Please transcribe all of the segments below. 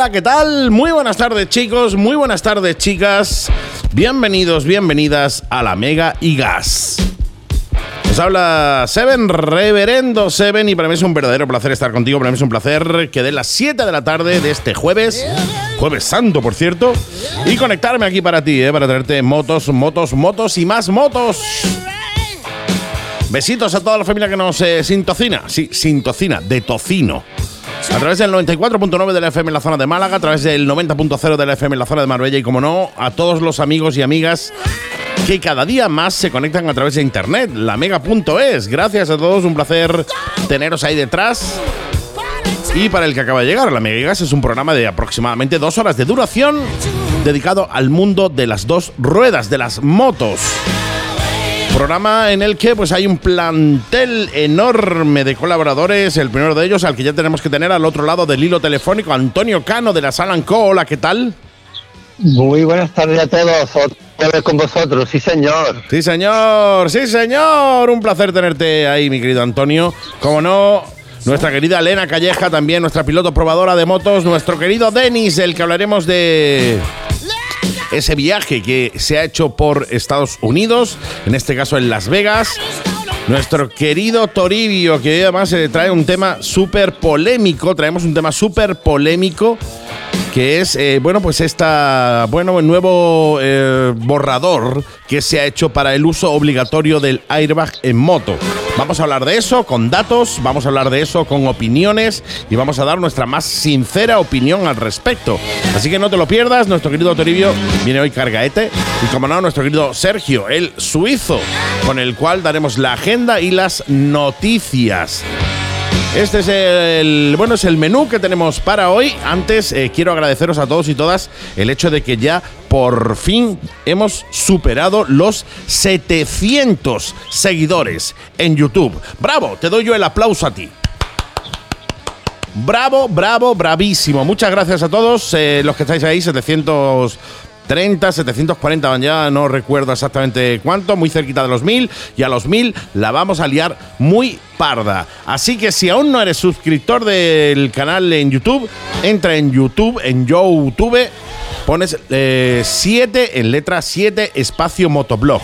Hola, ¿qué tal? Muy buenas tardes chicos, muy buenas tardes chicas. Bienvenidos, bienvenidas a la Mega y Gas. Os habla Seven, Reverendo Seven, y para mí es un verdadero placer estar contigo. Para mí es un placer que de las 7 de la tarde de este jueves, jueves santo por cierto, y conectarme aquí para ti, eh, para traerte motos, motos, motos y más motos. Besitos a toda la familia que nos eh, sintocina, sí, sintocina, de tocino. A través del 94.9 de la FM en la zona de Málaga, a través del 90.0 de la FM en la zona de Marbella y, como no, a todos los amigos y amigas que cada día más se conectan a través de internet, la mega.es. Gracias a todos, un placer teneros ahí detrás. Y para el que acaba de llegar, la Mega Gas es un programa de aproximadamente dos horas de duración dedicado al mundo de las dos ruedas, de las motos. Programa en el que pues hay un plantel enorme de colaboradores. El primero de ellos, al que ya tenemos que tener al otro lado del hilo telefónico, Antonio Cano de la Salan Co. Hola, ¿qué tal? Muy buenas tardes a todos. Otra vez con vosotros, sí señor. Sí señor, sí señor. Un placer tenerte ahí, mi querido Antonio. Como no, nuestra querida Elena Calleja, también nuestra piloto probadora de motos, nuestro querido Denis, el que hablaremos de ese viaje que se ha hecho por Estados Unidos, en este caso en Las Vegas. Nuestro querido Toribio, que además se trae un tema súper polémico, traemos un tema súper polémico que es, eh, bueno, pues esta, bueno, el nuevo eh, borrador que se ha hecho para el uso obligatorio del airbag en moto. Vamos a hablar de eso con datos, vamos a hablar de eso con opiniones y vamos a dar nuestra más sincera opinión al respecto. Así que no te lo pierdas, nuestro querido Toribio viene hoy cargaete y como no, nuestro querido Sergio, el suizo, con el cual daremos la agenda y las noticias. Este es el bueno es el menú que tenemos para hoy. Antes eh, quiero agradeceros a todos y todas el hecho de que ya por fin hemos superado los 700 seguidores en YouTube. Bravo, te doy yo el aplauso a ti. Bravo, bravo, bravísimo. Muchas gracias a todos eh, los que estáis ahí, 700 30, 740 ya no recuerdo exactamente cuánto, muy cerquita de los 1000 y a los 1000 la vamos a liar muy parda. Así que si aún no eres suscriptor del canal en YouTube, entra en YouTube, en YouTube, pones 7 eh, en letra 7 espacio motoblog.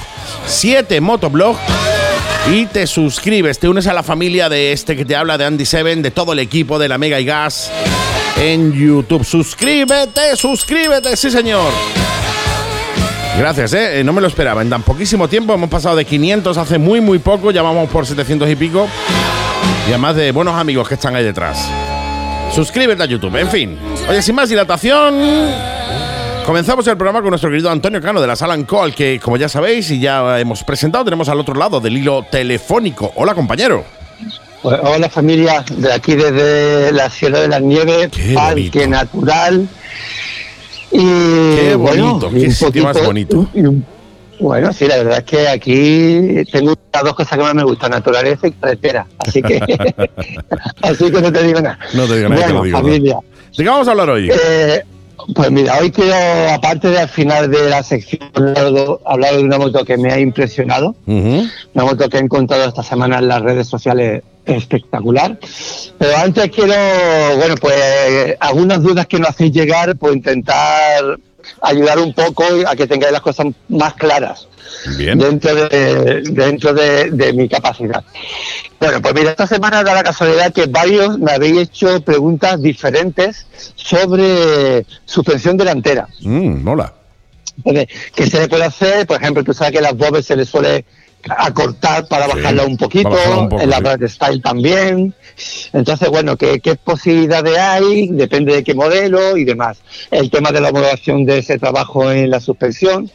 7 motoblog y te suscribes, te unes a la familia de este que te habla de Andy Seven, de todo el equipo de la Mega y Gas en YouTube. Suscríbete, suscríbete, sí señor. Gracias, ¿eh? No me lo esperaba. En tan poquísimo tiempo hemos pasado de 500 hace muy, muy poco. Ya vamos por 700 y pico. Y además de buenos amigos que están ahí detrás. Suscríbete a YouTube. En fin. Oye, sin más dilatación. Comenzamos el programa con nuestro querido Antonio Cano de la Sala Call, que como ya sabéis y ya hemos presentado, tenemos al otro lado del hilo telefónico. Hola, compañero. Pues, hola familia, de aquí desde la Sierra de las Nieves, Parque Natural y, qué bonito, qué sitio más bonito. bueno, sí, la verdad es que aquí tengo las dos cosas que más me gustan, naturaleza y carretera. Así que, así que no te digo nada. No te digo nada, bueno, digo, familia. ¿De qué vamos a hablar hoy? Eh, pues mira, hoy quiero, aparte de al final de la sección, hablar de una moto que me ha impresionado, una moto que he encontrado esta semana en las redes sociales espectacular. Pero antes quiero, bueno, pues algunas dudas que nos hacéis llegar, pues intentar ayudar un poco a que tengáis las cosas más claras dentro de dentro de, mi capacidad. Bueno, pues mira, esta semana da la casualidad que varios me habéis hecho preguntas diferentes sobre suspensión delantera. Mm, hola. ¿Qué se le puede hacer? Por ejemplo, tú sabes que las bobes se le suele acortar para bajarla un poquito, en la sí. Style también. Entonces, bueno, ¿qué, ¿qué, posibilidades hay? Depende de qué modelo y demás. El tema de la homologación de ese trabajo en la suspensión.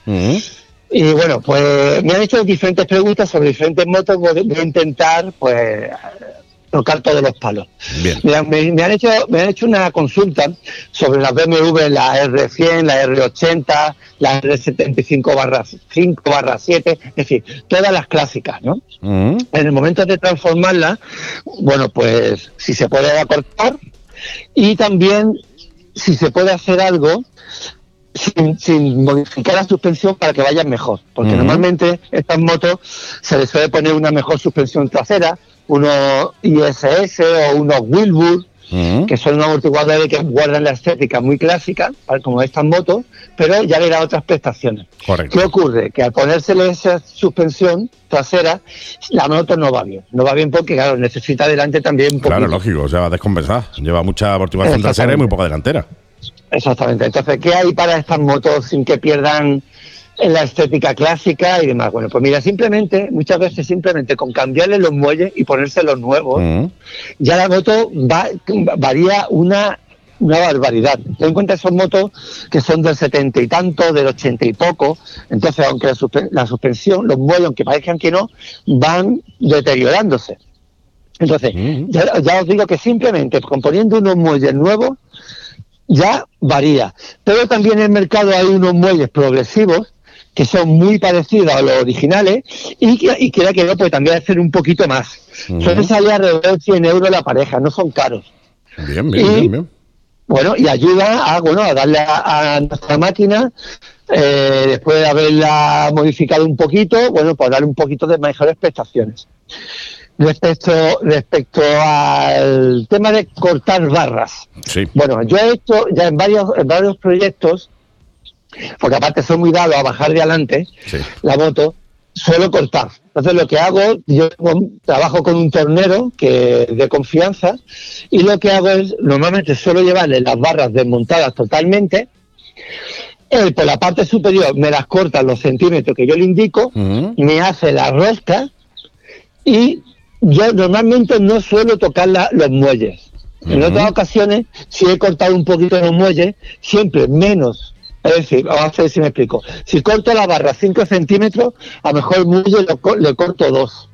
Y bueno, pues me han hecho diferentes preguntas sobre diferentes motos. Voy a intentar, pues, tocar todos los palos. me, han hecho, me han hecho una consulta sobre las BMW, la R100, la R80, la R75 barra 5 barra 7, es decir, todas las clásicas, ¿no? Mm. En el momento de transformarla, bueno, pues si se puede acortar y también si se puede hacer algo sin, modificar la suspensión para que vayan mejor. Porque mm. normalmente estas motos se les suele poner una mejor suspensión trasera, unos ISS o unos Wilbur que son unos amortiguadores que guardan la estética muy clásica, como estas motos, pero ya le da otras prestaciones. ¿Qué ocurre? Que al ponérsele esa suspensión trasera, la moto no va bien. No va bien porque, claro, necesita delante también un Claro, lógico, o sea, va descompensada. Lleva mucha amortiguación trasera y muy poca delantera. Exactamente. Entonces, ¿qué hay para estas motos sin que pierdan en la estética clásica y demás. Bueno, pues mira, simplemente, muchas veces simplemente con cambiarle los muelles y ponerse los nuevos, mm. ya la moto va, varía una, una barbaridad. Ten en cuenta esos motos que son del setenta y tanto, del ochenta y poco, entonces aunque la, suspensión, los muelles, aunque parezcan que no, van deteriorándose. Entonces, mm. ya, ya os digo que simplemente componiendo unos muelles nuevos, ya varía. Pero también en el mercado hay unos muelles progresivos que son muy parecidos a los originales y, que, y que no, pues también hacer un poquito más. Entonces sale alrededor de 100 euros la pareja, no son caros. Bien, bien, bien, Bueno, y ayuda a, bueno, a darle a, nuestra máquina, eh, después de haberla modificado un poquito, bueno, pues darle un poquito de mejores prestaciones. Respecto, respecto al tema de cortar barras. Sí. Bueno, yo he hecho ya en varios, en varios proyectos porque aparte soy muy dado a bajar de adelante la moto, suelo cortar. Entonces lo que hago, yo trabajo con un tornero que de confianza y lo que hago es, normalmente suelo llevarle las barras desmontadas totalmente. Él por la parte superior me las corta los centímetros que yo le indico, me hace la rosca y yo normalmente no suelo tocar los muelles. En otras ocasiones, si he cortado un poquito los muelles, siempre menos es decir, vamos a ver si me explico. Si corto la barra 5 centímetros, a lo mejor el muelle le corto 2.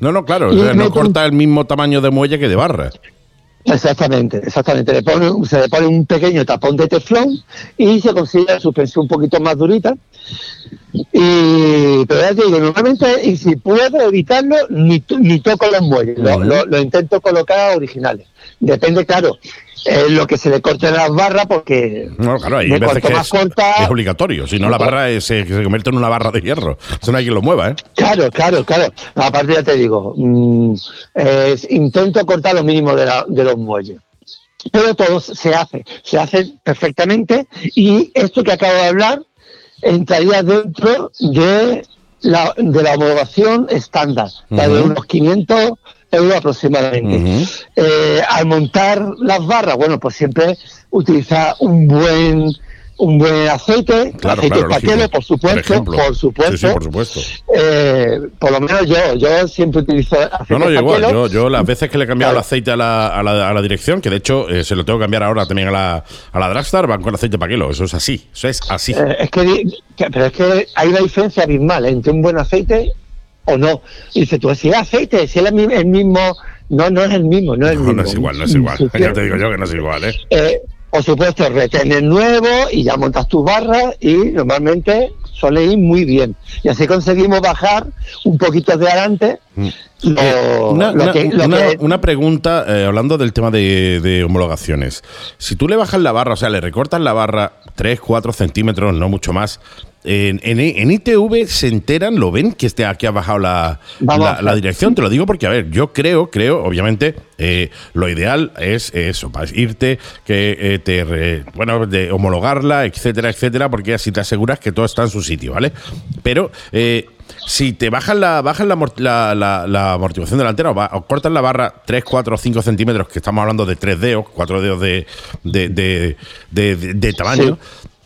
No, no, claro, no corta el mismo tamaño de muelle que de barra. Exactamente, exactamente. Le pone, se le pone un pequeño tapón de teflón y se consigue la suspensión un poquito más durita. Y, pero ya te digo, normalmente, y si puedo evitarlo, ni, ni toco los muelles, lo, intento colocar originales. Depende, claro, es lo que se le corte las barras porque no, claro, hay veces que es, es, obligatorio, si no la barra se, convierte en una barra de hierro, eso no hay quien lo mueva, ¿eh? Claro, claro, claro. Aparte ya te digo, mm, intento cortar lo mínimo de, de los muelles pero todo se hace, se hace perfectamente y esto que acabo de hablar entraría dentro de la, de la homologación estándar, la de unos 500 euros aproximadamente. Eh, al montar las barras, bueno, pues siempre utiliza un buen un buen aceite, aceite claro, por supuesto, por, supuesto. por supuesto. Eh, por lo menos yo, yo siempre utilizo aceite No, no, yo igual, yo, yo, las veces que le he cambiado el aceite a la, a la, a la dirección, que de hecho eh, se lo tengo que cambiar ahora también a la, a la Dragstar, van con aceite paquelo, eso es así, eso es así. es que, pero es que hay una diferencia abismal entre un buen aceite o no. Y dice, tú, si es aceite, si es el mismo, no, no es el mismo, no es el mismo. No es igual, no es igual. ya te digo yo que no es igual, ¿eh? eh por supuesto, retenes nuevo y ya montas tus barras y normalmente suele ir muy bien. Y así conseguimos bajar un poquito de adelante. Una, pregunta, eh, hablando del tema de, de, homologaciones. Si tú le bajas la barra, o sea, le recortas la barra 3, 4 centímetros, no mucho más, en, en, ITV se enteran, lo ven que este, aquí ha bajado la, la, dirección. Te lo digo porque, a ver, yo creo, creo, obviamente, eh, lo ideal es eso, para irte, que eh, te, bueno, de homologarla, etcétera, etcétera, porque así te aseguras que todo está en su sitio, ¿vale? Pero eh, si te bajan la, bajan la, la, amortiguación delantera o, cortan la barra 3, 4 o 5 centímetros, que estamos hablando de 3 dedos, 4 dedos de, de, de, tamaño,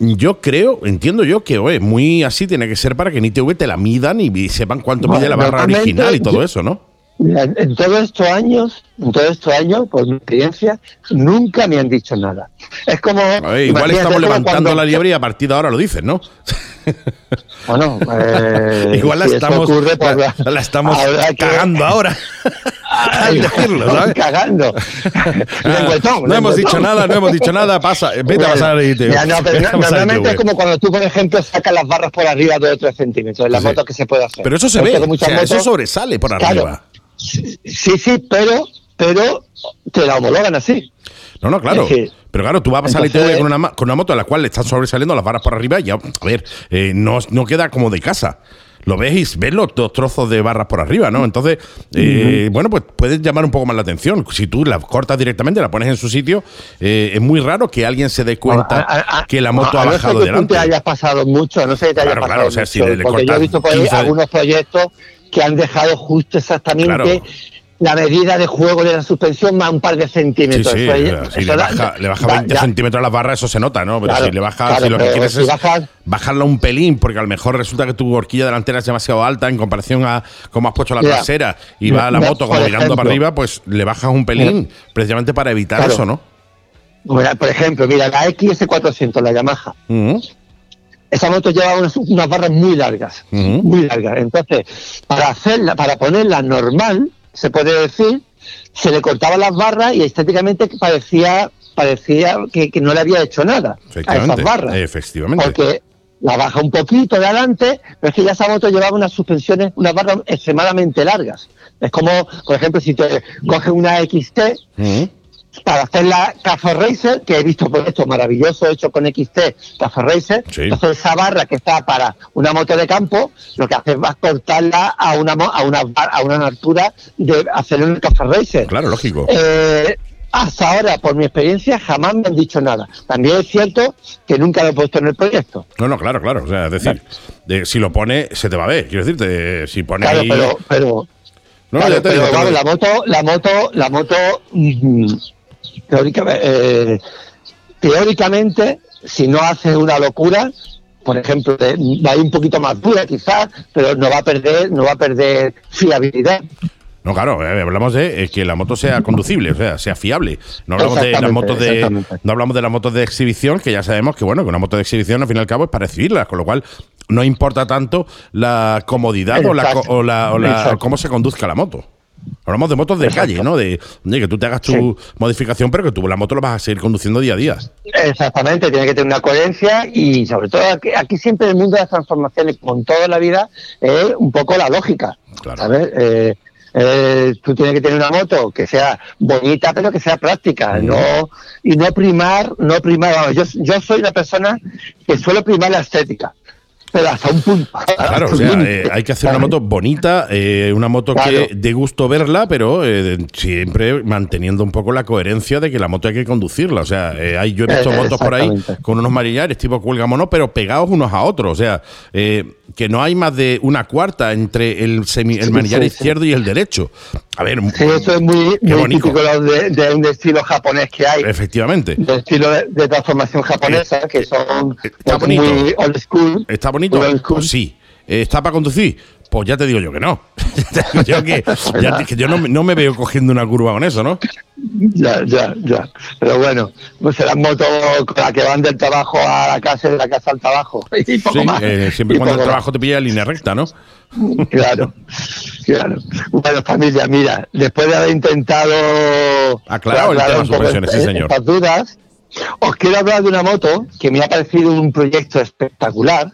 yo creo, entiendo yo que oye, muy así tiene que ser para que en ITV te la midan y sepan cuánto mide la barra original y todo eso, ¿no? En todos estos años, en todos estos años, por mi experiencia, nunca me han dicho nada. Es como. igual estamos levantando la liebre y a partir de ahora lo dicen, ¿no? Bueno, eh, igual la estamos, la, estamos cagando ahora. Al decirlo, ¿sabes? Cagando. no hemos dicho nada, no hemos dicho nada. Pasa, vete a pasar ahí, tío. no, normalmente es como cuando tú, por ejemplo, sacas las barras por arriba de 3 centímetros. En la moto que se puede hacer. Pero eso se ve. eso sobresale por arriba. Sí, sí, pero, pero te la homologan así. No, no, claro. Pero claro, tú vas a pasar la ITV con una, con una moto a la cual le están sobresaliendo las barras por arriba y ya, a ver, eh, no, no queda como de casa lo veis, ves los dos trozos de barras por arriba, ¿no? Entonces, eh, bueno, pues puedes llamar un poco más la atención. Si tú la cortas directamente, la pones en su sitio, eh, es muy raro que alguien se dé cuenta que la moto ha bajado no sé que te hayas pasado mucho, no sé si te hayas pasado mucho, porque yo he visto por ahí algunos proyectos que han dejado justo exactamente la medida de juego de la suspensión más un par de centímetros. Sí, sí, si le, baja, le baja 20 centímetros a las barras, eso se nota, ¿no? Pero si le baja, si lo que quieres es bajarla un pelín, porque a lo mejor resulta que tu horquilla delantera es demasiado alta en comparación a cómo has puesto la trasera y va la moto como mirando para arriba, pues le bajas un pelín, precisamente para evitar eso, ¿no? por ejemplo, mira, la XS400, la Yamaha. Esa moto lleva unas, barras muy largas, muy largas. Entonces, para hacerla, para ponerla normal, se puede decir, se le cortaban las barras y estéticamente parecía parecía que, no le había hecho nada a esas barras. Efectivamente. Porque la baja un poquito de adelante, pero es que ya esa moto llevaba unas suspensiones, unas barras extremadamente largas. Es como, por ejemplo, si te coges una XT, para hacer la Cafe Racer, que he visto por esto maravilloso hecho con XT Cafe Racer. Entonces esa barra que está para una moto de campo, lo que hace es cortarla a una a una a una altura de hacer un Cafe Racer. Claro, lógico. Eh, hasta ahora, por mi experiencia, jamás me han dicho nada. También es cierto que nunca lo he puesto en el proyecto. No, no, claro, claro. O sea, es decir, si lo pone, se te va a ver. Quiero decirte, si pone claro, pero, pero, pero la moto, la moto, la moto, eh, teóricamente, si no hace una locura, por ejemplo, va a ir un poquito más dura quizás, pero no va a perder, no va a perder fiabilidad. No, claro, eh, hablamos de eh, que la moto sea conducible, o sea, sea fiable. No hablamos de las motos de no hablamos de las motos de exhibición, que ya sabemos que bueno, que una moto de exhibición al fin y al cabo es para exhibirlas, con lo cual no importa tanto la comodidad o la, o la cómo se conduzca la moto. Hablamos de motos de calle, ¿no? De, que tú te hagas tu modificación, pero que tú la moto la vas a seguir conduciendo día a día. Exactamente, tiene que tener una coherencia y sobre todo aquí, siempre en el mundo de las transformaciones, con toda la vida, es un poco la lógica. Claro. Eh, eh, tú tienes que tener una moto que sea bonita pero que sea práctica no y no primar no primar yo, yo soy una persona que suelo primar la estética pero hasta un punto. Claro, o sea, eh, hay que hacer una moto bonita, eh, una moto que de gusto verla, pero eh, siempre manteniendo un poco la coherencia de que la moto hay que conducirla. O sea, hay, yo he visto motos por ahí con unos marillares tipo cuelgamono, pero pegados unos a otros. O sea, que no hay más de una cuarta entre el, semi, el manillar izquierdo y el derecho. A ver, sí, eso es muy, típico de, un estilo japonés que hay. Efectivamente. De estilo de, transformación japonesa, que son muy old school. Está bonito. Pues sí. ¿Está para conducir? Pues ya te digo yo que no. yo que, yo no, me veo cogiendo una curva con eso, ¿no? Ya, ya, ya. Pero bueno, pues serán motos con las que van del trabajo a la casa y de la casa al trabajo. Y poco sí, más. Eh, siempre cuando el trabajo te pilla en línea recta, ¿no? Claro, claro. Bueno, familia, mira, después de haber intentado aclarar el tema suspensiones, sí, señor. estas dudas, os quiero hablar de una moto que me ha parecido un proyecto espectacular.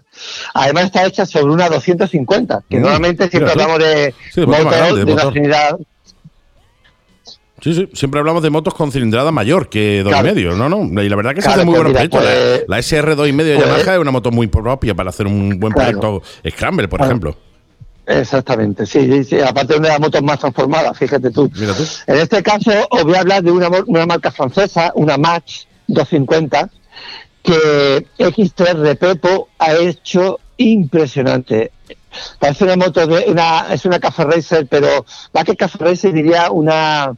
Además está hecha sobre una 250, que mm, normalmente siempre hablamos de, motos de, una cilindrada. Sí, sí, siempre hablamos de motos con cilindrada mayor que 2,5, medio, ¿no? no Y la verdad que se hace muy buen proyecto. Pues, la, SR 2,5 de pues, Yamaha es una moto muy propia para hacer un buen proyecto Scramble, por ejemplo. Exactamente, sí, sí, aparte de una de las motos más transformadas, fíjate tú. En este caso os voy a hablar de una, una marca francesa, una Match, 250 que X3 Repepo ha hecho impresionante. Parece una moto de una es una Cafe Racer, pero más que Cafe Racer diría una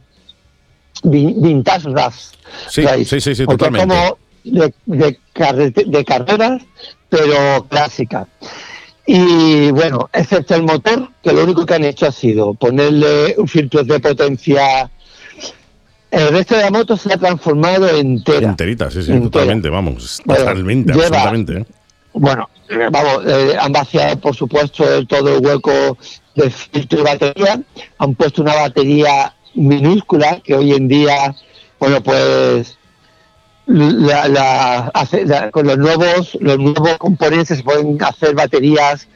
vintage RAS. Sí, sí, sí, sí, totalmente. como de, de, carreras, pero clásica. Y bueno, excepto el motor, que lo único que han hecho ha sido ponerle un filtro de potencia el resto de la moto se ha transformado entera. Enterita, sí, sí, totalmente, vamos. Totalmente, absolutamente. ¿eh? Bueno, eh, vamos, eh, han vaciado, por supuesto, todo el hueco de filtro y batería. Han puesto una batería minúscula que hoy en día, bueno, pues la, con los nuevos los nuevos componentes se pueden hacer baterías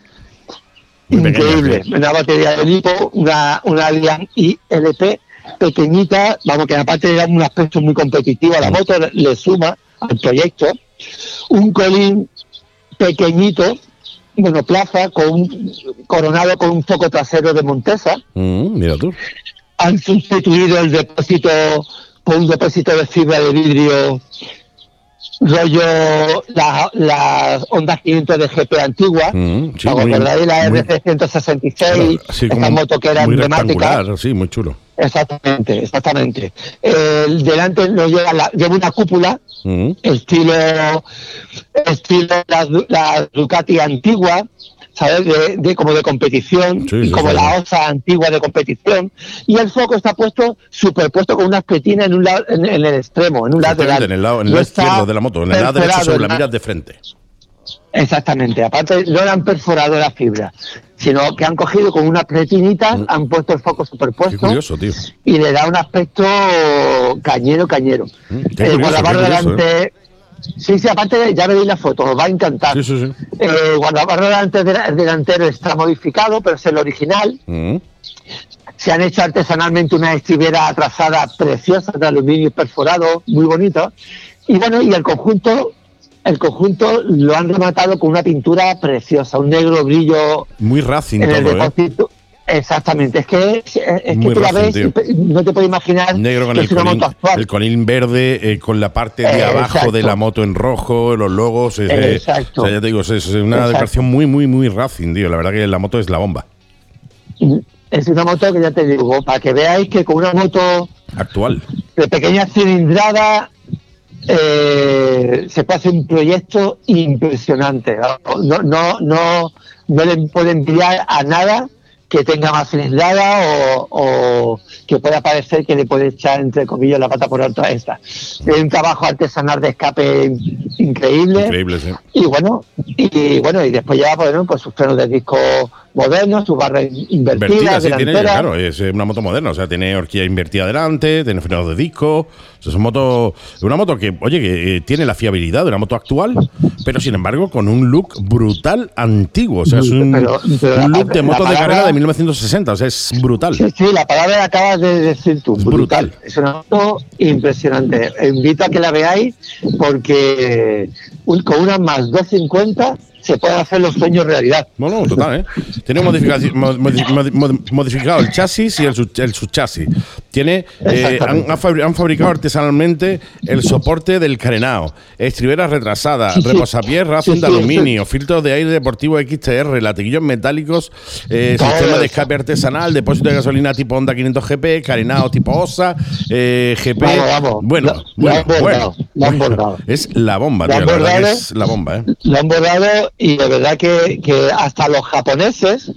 increíbles. Una batería de lipo, una, una ILP pequeñita, vamos, que aparte de dar un aspecto muy competitivo a la moto, le suma al proyecto, un colín pequeñito, monoplaza, con coronado con un foco trasero de Montesa. Mm, mira tú. Han sustituido el depósito por un depósito de fibra de vidrio rollo las la Honda 500 de GP antigua, mm, sí, la RC166, esta moto que era emblemática. Sí, muy chulo. Exactamente, exactamente. El delante nos lleva, la, lleva una cúpula, mm. estilo, estilo la, la Ducati antigua, ¿sabes? De, como de competición, como la osa antigua de competición. Y el foco está puesto, superpuesto con una espetina en, un lado, en, el extremo, en un lado, en el lado, en el lado izquierdo de la moto, en el lado derecho sobre la miras de frente. Exactamente, aparte no le han perforado la fibra, sino que han cogido con una pretinita, mm. han puesto el foco superpuesto curioso, tío. y le da un aspecto cañero, cañero. Mm, eh, delante, ¿eh? Sí, sí, aparte ya veis la foto, os va a encantar. Sí, sí, sí. Eh, delantero está modificado, pero es el original. Mm. Se han hecho artesanalmente una estribera trazada preciosa de aluminio perforado, muy bonito. Y bueno, y el conjunto, el conjunto lo han rematado con una pintura preciosa, un negro brillo. Muy racing en el ¿eh? Exactamente, es que, es que tú la ves no te puedes imaginar Negro con el, colín, el colín verde eh, con la parte de abajo de la moto en rojo, los logos. Exacto. O sea, ya te digo, es, una decoración muy, muy, muy racing, tío. La verdad que la moto es la bomba. Es una moto que ya te digo, para que veáis que con una moto actual de pequeña cilindrada eh, se puede hacer un proyecto impresionante. No, no, no, no le puede enviar a nada que tenga más cilindrada o, o, que pueda parecer que le puede echar entre comillas la pata por alto a esta. Es un trabajo artesanal de escape increíble. Increíble, sí. Y bueno, y bueno, y después ya pues, pues sus frenos de disco modernos, sus barras invertidas. Sí, tiene, claro, es una moto moderna, o sea, tiene horquilla invertida delante, tiene frenos de disco. es una moto, una moto que, oye, que eh, tiene la fiabilidad de una moto actual, pero sin embargo con un look brutal antiguo. O sea, es un, look de moto de carrera de 1960, o sea, es brutal. Sí, sí, la palabra la acabas de decir tú. brutal. Es una moto impresionante. Invito a que la veáis porque con una más 250 se pueden hacer los sueños realidad. Bueno, total, ¿eh? Tiene modificado el chasis y el, subchasis. Tiene, eh, han, fabricado artesanalmente el soporte del carenao, estriberas retrasadas, reposapiés Racing de aluminio, filtros de aire deportivo XTR, latiguillos metálicos, eh, sistema de escape artesanal, depósito de gasolina tipo Honda 500 GP, carenao tipo OSA, eh, GP. Bueno, bueno, bueno, Es la bomba, tío, la verdad que es la bomba. Lo han bordado y de verdad que, que hasta los japoneses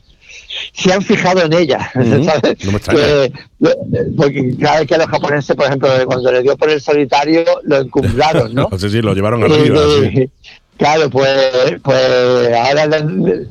se han fijado en ella. porque cada vez que los japoneses, por ejemplo, cuando le dio por el solitario, lo encumbraron, ¿no? sí, sí, lo llevaron. Sí. Claro, pues, pues ahora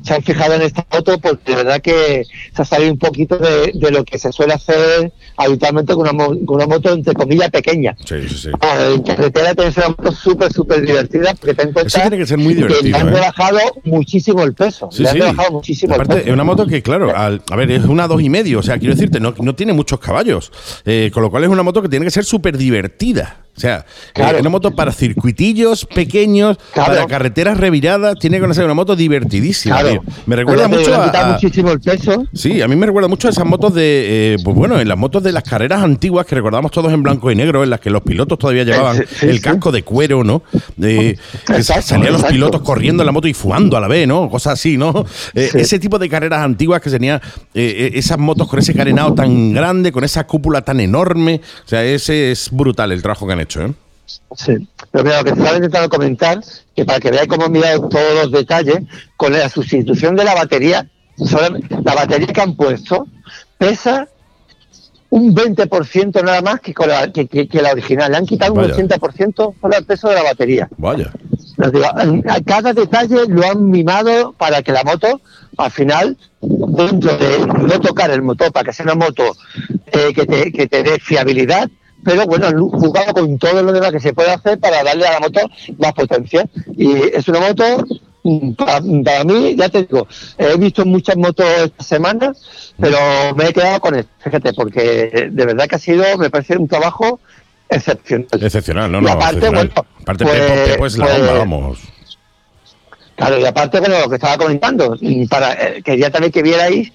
se han fijado en esta foto porque de verdad que se ha salido un poquito de, lo que se suele hacer habitualmente con una, con una moto entre comillas pequeña. Sí, sí, sí. en carretera tiene que ser una moto súper, súper divertida porque ten en cuenta Eso tiene que ser muy divertido. Que le han rebajado ¿eh? muchísimo el peso. Sí, le han sí. rebajado muchísimo Aparte, el peso. es una moto que, claro, al, a ver, es una dos y medio, o sea, quiero decirte, no, no tiene muchos caballos, eh, con lo cual es una moto que tiene que ser súper divertida. O sea, eh, una moto para circuitillos pequeños, para carreteras reviradas, tiene que ser una moto divertidísima. Me recuerda mucho a, muchísimo el peso. Sí, a mí me recuerda mucho a esas motos de, eh, pues bueno, en las motos de las carreras antiguas que recordamos todos en blanco y negro, en las que los pilotos todavía llevaban el casco de cuero, ¿no? Eh, salían los pilotos corriendo en la moto y fumando a la vez, ¿no? Cosas así, ¿no? ese tipo de carreras antiguas que tenía esas motos con ese carenado tan grande, con esa cúpula tan enorme. O sea, ese es brutal el trabajo que han hecho. ¿Eh? Sí, pero mira, lo que estaba intentando comentar, que para que veáis cómo mirado todos los detalles, con la sustitución de la batería, la batería que han puesto pesa un 20% nada más que, con la, que, la original. Le han quitado un 80% solo el peso de la batería. Vaya. cada detalle lo han mimado para que la moto, al final, dentro de no tocar el motor, para que sea una moto eh, que, te, que te dé fiabilidad, pero bueno, jugado con todo lo demás que se puede hacer para darle a la moto más potencia. Y es una moto para, mí, ya te digo, he visto muchas motos esta semana, pero me he quedado con esto, fíjate, porque de verdad que ha sido, me parece un trabajo excepcional. Excepcional, no, no. aparte, bueno, aparte pues, Pepo, es la bomba, pues, vamos. Claro, y aparte, bueno, lo que estaba comentando, para, eh, quería también que vierais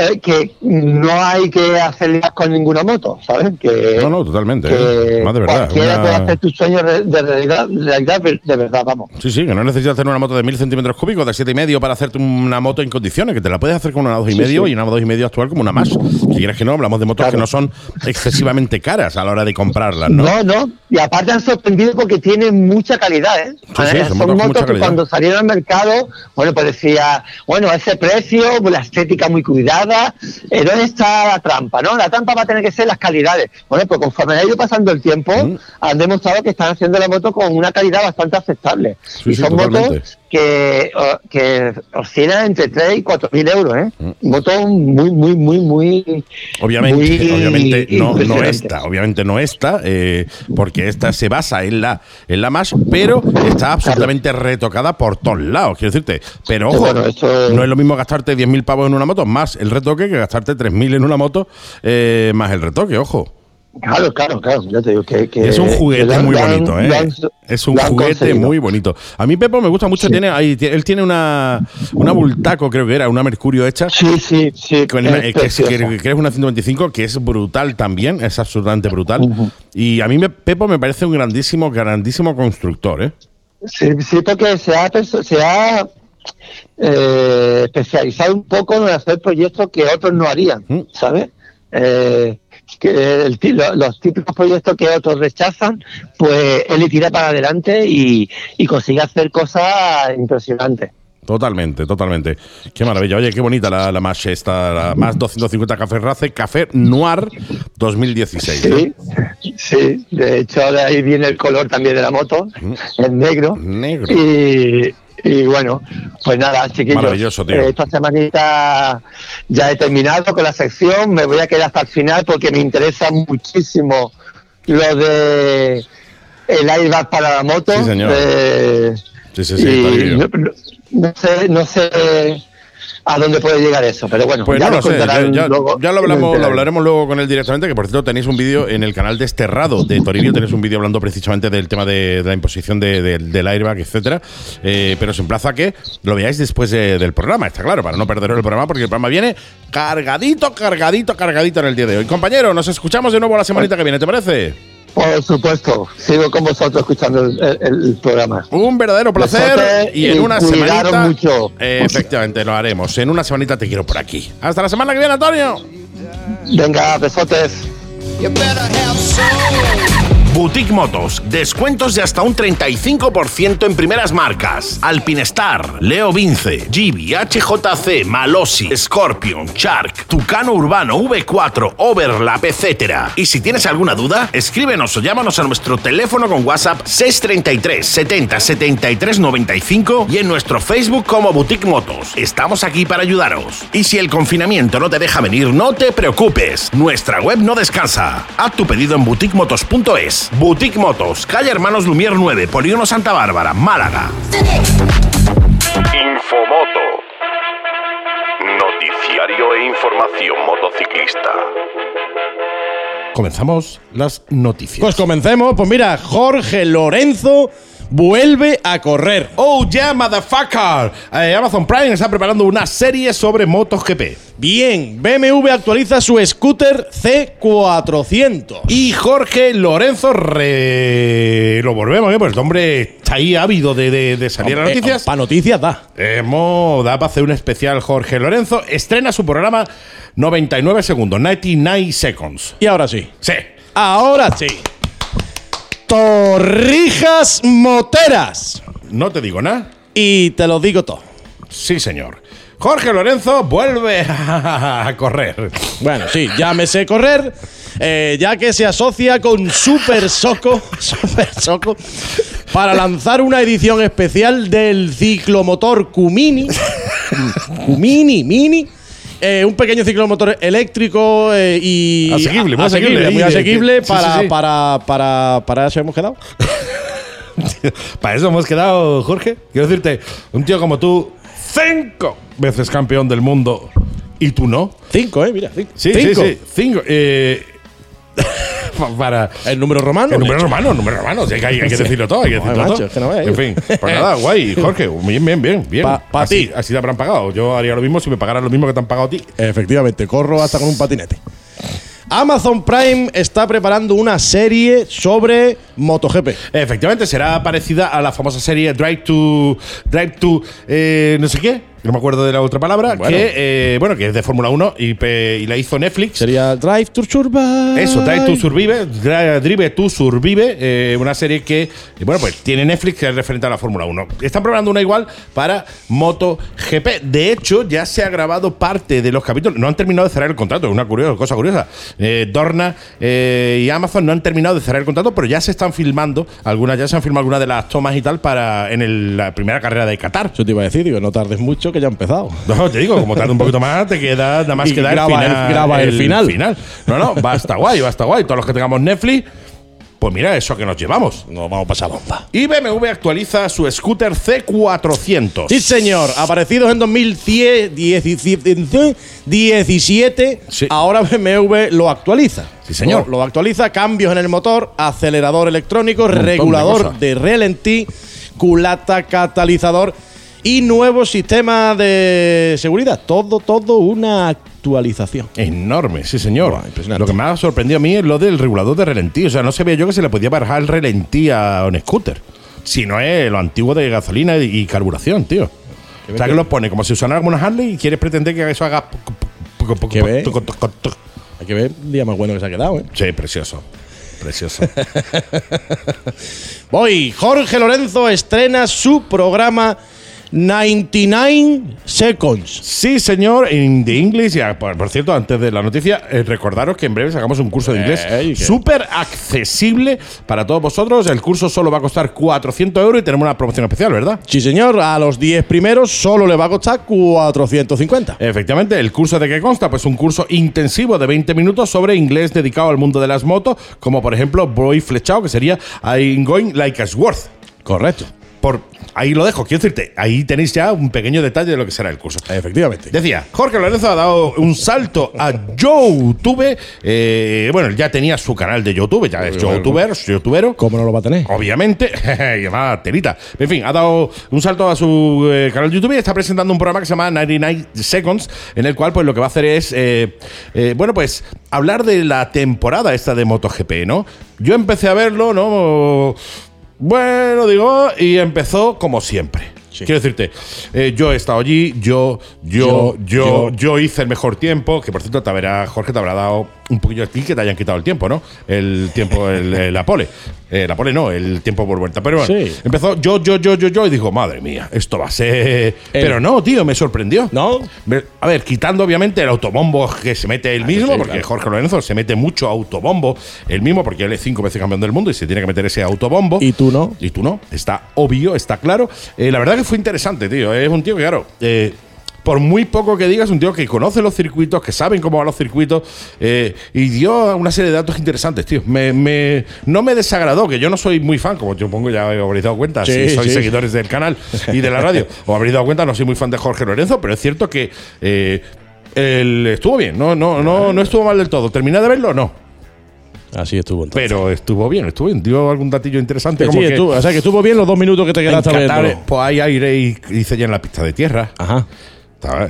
eh, que no hay que hacerle con ninguna moto, ¿sabes? Que, no, no, totalmente. ¿eh? Más de verdad. Cualquiera puede hacer tus sueños de, realidad, de verdad, vamos. Sí, sí, que no necesitas hacer una moto de mil centímetros cúbicos, de siete y medio para hacerte una moto en condiciones, que te la puedes hacer con una dos y medio y una dos y medio actual como una más. Si quieres que no, hablamos de motos que no son excesivamente caras a la hora de comprarlas, ¿no? No, no. Y aparte han sorprendido porque tienen mucha calidad, ¿eh? Sí, son, motos, que cuando salieron al mercado, bueno, pues decía, bueno, ese precio, la estética muy cuidada ¿eh? ¿dónde está la trampa? ¿no? La trampa va a tener que ser las calidades. Bueno, pues conforme ha ido pasando el tiempo, mm. han demostrado que están haciendo la moto con una calidad bastante aceptable. y son motos que, que oscilan entre 3 y 4 mil euros, ¿eh? Mm. Moto muy, muy, muy, muy. Obviamente, obviamente no, no esta, obviamente no esta, eh, porque esta se basa en la, en la más, pero está absolutamente retocada por todos lados, quiero decirte. Pero ojo, no es lo mismo gastarte 10.000 pavos en una moto más el retoque que gastarte 3.000 en una moto eh, más el retoque, ojo. Claro, claro, claro. Ya te digo que, es un juguete muy bonito, ¿eh? es un juguete muy bonito. A mí Pepo me gusta mucho. Tiene, ahí, él tiene una, una Bultaco, creo que era, una Mercurio hecha. Sí, sí, sí. que, es, una 125 que es brutal también, es absolutamente brutal. Y a mí me, Pepo me parece un grandísimo, grandísimo constructor, ¿eh? Sí, se ha, se ha eh, especializado un poco en hacer proyectos que otros no harían, ¿sabes? Eh, que el, los típicos proyectos que otros rechazan, pues él le tira para adelante y, consigue hacer cosas impresionantes. Totalmente, totalmente. Qué maravilla. Oye, qué bonita la, la más esta, la más 250 Café Race, Café Noir 2016. Sí, sí. De hecho, de ahí viene el color también de la moto, es negro. Negro. Y, y bueno, pues nada, chiquillos. Eh, esta semanita ya he terminado con la sección. Me voy a quedar hasta el final porque me interesa muchísimo lo de el airbag para la moto. Sí, señor. Eh, sí, sí, sí. no, sé, no sé a dónde puede llegar eso. Pero bueno, pues ya, lo, sé, ya, lo, hablamos, lo hablaremos luego con él directamente, que por cierto tenéis un vídeo en el canal Desterrado de Toribio, tenéis un vídeo hablando precisamente del tema de, la imposición del airbag, etcétera. Eh, pero os emplazo a que lo veáis después del programa, está claro, para no perderos el programa, porque el programa viene cargadito, cargadito, cargadito en el día de hoy. Compañero, nos escuchamos de nuevo la semanita que viene, ¿te parece? Por supuesto, sigo con vosotros escuchando el, programa. Un verdadero placer y en una semanita. mucho. efectivamente, lo haremos. En una semanita te quiero por aquí. Hasta la semana que viene, Antonio. Venga, besotes. Boutique Motos, descuentos de hasta un 35% en primeras marcas. Alpinestar, Leo Vince, Gibi, HJC, Malossi, Scorpion, Shark, Tucano Urbano, V4, Overlap, etc. Y si tienes alguna duda, escríbenos o llámanos a nuestro teléfono con WhatsApp 633 70 73 95 y en nuestro Facebook como Boutique Motos. Estamos aquí para ayudaros. Y si el confinamiento no te deja venir, no te preocupes. Nuestra web no descansa. Haz tu pedido en boutiquemotos.es. Boutique Motos, calle Hermanos Lumier 9, Polígono Santa Bárbara, Málaga. Infomoto. Noticiario e información motociclista. Comenzamos las noticias. Pues comencemos, pues mira, Jorge Lorenzo vuelve a correr. Oh yeah, motherfucker. Eh, Amazon Prime está preparando una serie sobre MotoGP. Bien, BMW actualiza su scooter C400. Y Jorge Lorenzo lo volvemos, ¿eh? pues el hombre está ahí ávido de, salir a noticias. Para noticias da. Hemos da para hacer un especial Jorge Lorenzo. Estrena su programa 99 segundos, 99 seconds. Y ahora sí. Sí. Ahora sí. Torrijas moteras. No te digo nada. Y te lo digo todo. Sí, señor. Jorge Lorenzo vuelve a correr. Bueno, sí, ya me sé correr, eh, ya que se asocia con Super Soco, Super Soco, para lanzar una edición especial del ciclomotor Cumini. Cumini, Mini. Eh, un pequeño ciclomotor eléctrico eh, y. Asequible, muy asequible. muy asequible para, para, para, para. ¿Se hemos quedado? Para eso hemos quedado, Jorge. Quiero decirte, un tío como tú, cinco veces campeón del mundo y tú no. Cinco, ¿eh? Mira, cinco. Sí, cinco. sí, sí. Cinco. Eh, para. El número romano. El número romano, el número romano. hay, que- hay que decirlo todo, hay que decirlo todo. que no en fin, pues nada, guay, Jorge. Bien, bien, bien. bien. Pa- pa así, ti. así te habrán pagado. Yo haría lo mismo si me pagaran lo mismo que te han pagado a ti. Efectivamente, corro hasta con un patinete. Amazon Prime está preparando una serie sobre MotoGP. Efectivamente, será parecida a la famosa serie Drive to. Drive to. eh, no sé qué. No me acuerdo de la otra palabra. Bueno. Que, eh, bueno, que es de Fórmula 1 y, pe- y la hizo Netflix. Sería Drive to Survive. Eso, Drive to Survive, Dri- Drive to Survive, eh, una serie que, eh, bueno, pues tiene Netflix que es referente a la Fórmula 1. Están preparando una igual para MotoGP. De hecho, ya se ha grabado parte de los capítulos. No han terminado de cerrar el contrato, es una curiosa, cosa curiosa. Dorna y Amazon no han terminado de cerrar el contrato, pero ya se están filmando, algunas ya se han filmado algunas de las tomas y tal para en el- la primera carrera de Qatar. Eso te iba a decir, digo, no tardes mucho que ya ha empezado. No, te digo, como tarda un poquito más, te queda nada más Y que dar graba el- el final. graba el final. No, no, va hasta guay, va hasta guay. Todos los que tengamos Netflix, pues mira eso que nos llevamos. Nos vamos a pasar bomba. Y BMW actualiza su scooter C400. Sí, señor. Aparecidos en 2017, Sí. ahora BMW lo actualiza. Sí, señor. Lo, lo actualiza, cambios en el motor, acelerador electrónico, de regulador cosas. de, ralentí, culata, catalizador y nuevo sistema de seguridad. Todo, todo una actualización. Enorme, sí, señor. Impresionante. Lo que me ha sorprendido a mí es lo del regulador de relentí. O sea, no sabía yo que se le podía bajar el relentí a un scooter. Si no es lo antiguo de gasolina y, carburación, tío. O sea, que lo pone como si usara como una Harley y quieres pretender que eso haga. ¿Qué ve? Hay que ver el día más bueno que se ha quedado, ¿eh? Sí, precioso. Precioso. Voy, Jorge Lorenzo estrena su programa 99 Seconds. Sí, señor, en The English. Y, por, por cierto, antes de la noticia, eh, recordaros que en breve sacamos un curso de inglés súper accesible para todos vosotros. El curso solo va a costar 400 euros y tenemos una promoción especial, ¿verdad? Sí, señor, a los 10 primeros solo le va a costar 450. Efectivamente, el curso de qué consta, pues un curso intensivo de 20 minutos sobre inglés dedicado al mundo de las motos, como por ejemplo voy flechado, que sería I'm going like a Sworth. Correcto. Por ahí lo dejo, quiero decirte, ahí tenéis ya un pequeño detalle de lo que será el curso. Efectivamente. Decía, Jorge Lorenzo ha dado un salto a YouTube. Eh, bueno, él ya tenía su canal de YouTube, ya es youtuber, youtubero. ¿Cómo no lo va a tener? Obviamente, llamada telita. En fin, ha dado un salto a su eh, canal de YouTube y está presentando un programa que se llama 99 Seconds, en el cual pues lo que va a hacer es, eh, eh, bueno, pues hablar de la temporada esta de MotoGP, ¿no? Yo empecé a verlo, ¿no? Bueno, digo, y empezó como siempre. Sí. Quiero decirte, eh, yo he estado allí, yo, yo, Yo, yo, yo, yo. hice el mejor tiempo, que por cierto te habrá, Jorge, te habrá dado un poquillo a ti que te hayan quitado el tiempo, ¿no? El tiempo, el, el- la pole. Eh, la pole no, el tiempo por vuelta. Pero bueno, Sí. empezó yo, yo, yo, yo, yo, y dijo, madre mía, esto va a ser. Pero no, tío, me sorprendió. ¿No? A ver, quitando obviamente el autobombo que se mete él mismo, sí, porque claro. Jorge Lorenzo se mete mucho autobombo él mismo, porque él es cinco veces campeón del mundo y se tiene que meter ese autobombo. ¿Y tú no? Y tú no, está obvio, está claro. Eh, la verdad que fue interesante, tío. Es un tío que, claro, eh, por muy poco que digas, un tío que conoce los circuitos, que saben cómo van los circuitos, eh, y dio una serie de datos interesantes, tío. Me, me- no me desagradó, que yo no soy muy fan, como yo pongo ya habréis dado cuenta, Sí, si sois sí. seguidores del canal y de la radio, o habréis dado cuenta, no soy muy fan de Jorge Lorenzo, pero es cierto que eh, él estuvo bien, no, no, no, no estuvo mal del todo. ¿Terminé de verlo? No. Así estuvo entonces. Pero estuvo bien, estuvo bien. Dio algún datillo interesante. Sí, como que estuvo- o sea que estuvo bien los dos minutos que te quedaste Qatar, pues hay aire y dice ya en la pista de tierra. Ajá.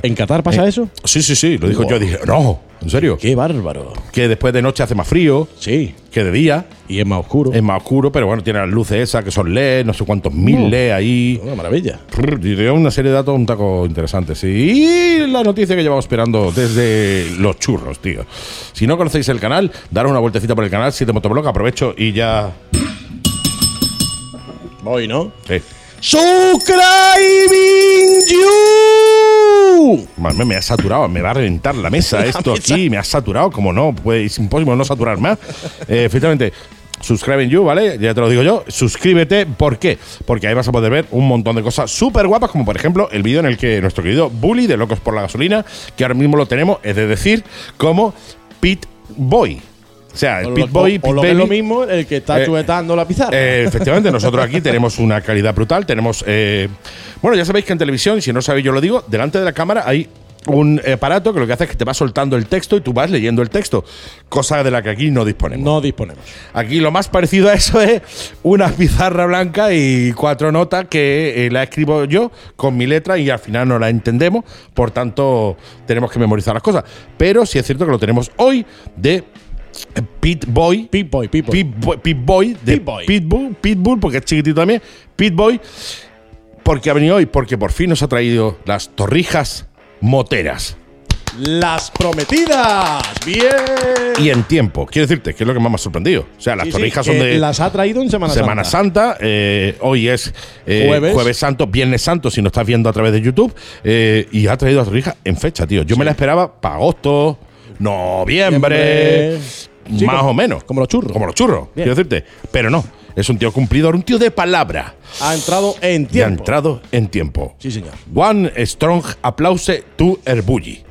¿En Qatar pasa Eh, eso? Sí, sí, sí. Lo dijo Wow. yo. Dije, no, en serio. Qué bárbaro. Que después de noche hace más frío Sí. que de día. Y es más oscuro. Es más oscuro, pero bueno, tiene las luces esas que son LED, no sé cuántos mil Oh. LED ahí. Una maravilla. Y dio una serie de datos un taco interesante, sí. Y la noticia que llevamos esperando desde los churros, tío. Si no conocéis el canal, daros una vueltecita por el canal, 7 Motoblog, aprovecho y ya. Voy, ¿no? Eh, Subscribing you. Me ha saturado, me va a reventar la mesa esto aquí, me ha saturado, como no, pues es imposible no saturar más. Eh, efectivamente, subscribe you, ¿vale? Ya te lo digo yo, suscríbete, ¿por qué? Porque ahí vas a poder ver un montón de cosas súper guapas, como por ejemplo el vídeo en el que nuestro querido Bully de Locos por la Gasolina, que ahora mismo lo tenemos, es de decir, como Pit Boy. O sea, el Pit lo- Boy, o Pit lo que es lo mismo, el que está Eh, la pizarra. Eh, efectivamente, nosotros aquí tenemos una calidad brutal. Tenemos. eh, bueno, ya sabéis que en televisión, si no sabéis, yo lo digo, delante de la cámara hay un aparato que lo que hace es que te va soltando el texto y tú vas leyendo el texto, cosa de la que aquí no disponemos. no disponemos. Aquí lo más parecido a eso es una pizarra blanca y cuatro notas que eh, la escribo yo con mi letra y al final no la entendemos, por tanto tenemos que memorizar las cosas. Pero sí es cierto que lo tenemos hoy de Pit Boy. Pip Boy. Pit Boy, Pit Boy de Pit Boy. Pitbull, Pitbull, porque es chiquitito también. Pit Boy, porque ha venido hoy, porque por fin nos ha traído las torrijas moteras. Las prometidas. Bien. Y en tiempo. Quiero decirte que es lo que más me ha sorprendido. O sea, las Sí, torrijas son de. Las ha traído en Semana, Semana Santa. Santa, eh, hoy es eh, Jueves. jueves. Santo, Viernes Santo, si nos estás viendo a través de YouTube, eh, y ha traído a Torrija en fecha, tío. Yo me la esperaba para agosto, noviembre, Sí, más como- o menos. como los churros. Como los churros, Bien. quiero decirte. Pero no, es un tío cumplidor, un tío de palabra. Ha entrado en Y ha tiempo. entrado en tiempo. Sí, señor. One strong applause to Erbulli.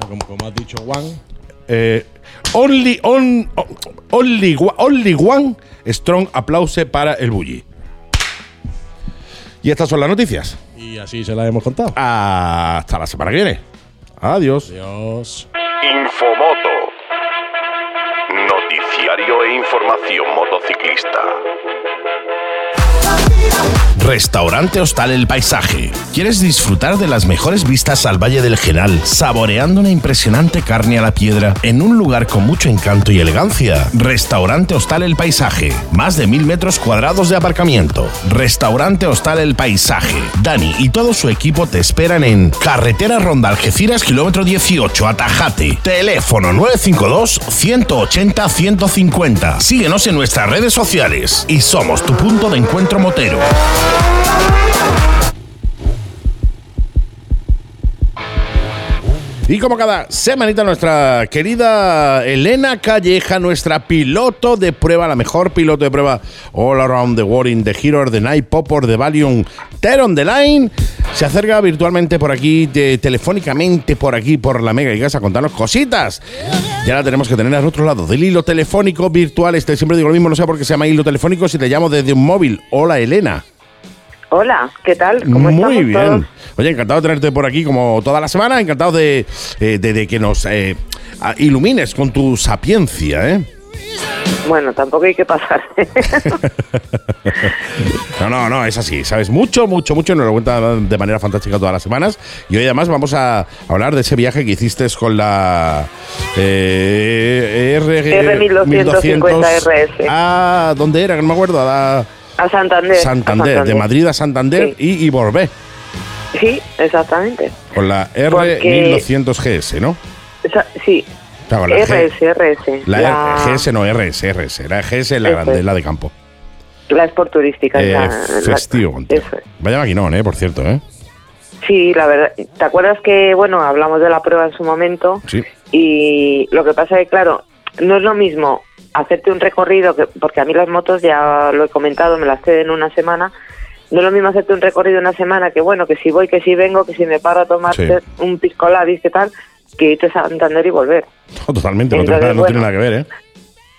Ah, Como, como has dicho, Juan. Eh, only, on, only, only one strong applause para el Bulli. Y estas son las noticias. Y así se la hemos contado. Hasta la semana que viene. Adiós. Adiós. Infomoto. Noticiario e información motociclista. Restaurante Hostal El Paisaje. ¿Quieres disfrutar de las mejores vistas al Valle del Genal, saboreando una impresionante carne a la piedra en un lugar con mucho encanto y elegancia? Restaurante Hostal El Paisaje. Más de mil metros cuadrados de aparcamiento. Restaurante Hostal El Paisaje. Dani y todo su equipo te esperan en Carretera Ronda Algeciras, kilómetro 18, Atajate. Teléfono 952 180 150. Síguenos en nuestras redes sociales y somos tu punto de encuentro motero. Y como cada semanita, nuestra querida Elena Calleja, nuestra piloto de prueba, la mejor piloto de prueba all around the world in the hero, the night popper, the Valium, Teron the line, se acerca virtualmente por aquí, telefónicamente por aquí, por la Mega y Gas a contarnos cositas. Ya la tenemos que tener al otro lado del hilo telefónico virtual. Este siempre digo lo mismo, no sé por qué se llama hilo telefónico si te llamo desde un móvil. Hola, Elena. Hola, ¿qué tal? ¿Cómo Muy estamos bien. todos? Oye, encantado de tenerte por aquí como toda la semana. Encantado de, eh, de- de que nos eh, ilumines con tu sapiencia, ¿eh? Bueno, tampoco hay que pasar. No, no, no, es así. Sabes mucho, mucho, mucho. Nos lo cuenta de manera fantástica todas las semanas. Y hoy además vamos a hablar de ese viaje que hiciste con la eh, R, R1250 RS. Ah, ¿dónde era? No me acuerdo. A a Santander. a Santander, de Madrid a Santander y, y Borbé. Sí, exactamente. Con la Porque- R1200 GS, ¿no? Esa- sí, Claro, la G- RS, RS. La, la, GS no, RS, RS. La GS es la grande, es. la de campo. la Sport turística. Eh, la- festivo. es. Vaya maquinón, eh, por cierto, ¿eh? Sí, la verdad. ¿Te acuerdas que, bueno, hablamos de la prueba en su momento? Sí. Y lo que pasa es que, claro, no es lo mismo hacerte un recorrido, que, porque a mí las motos, ya lo he comentado, me las ceden en una semana. No es lo mismo hacerte un recorrido una semana que, bueno, que si voy, que si vengo, que si me paro a tomar Sí. un pisco labis, ¿qué tal? Que irte a Santander y volver. No, totalmente, no, tiene, no nada que ver, ¿eh?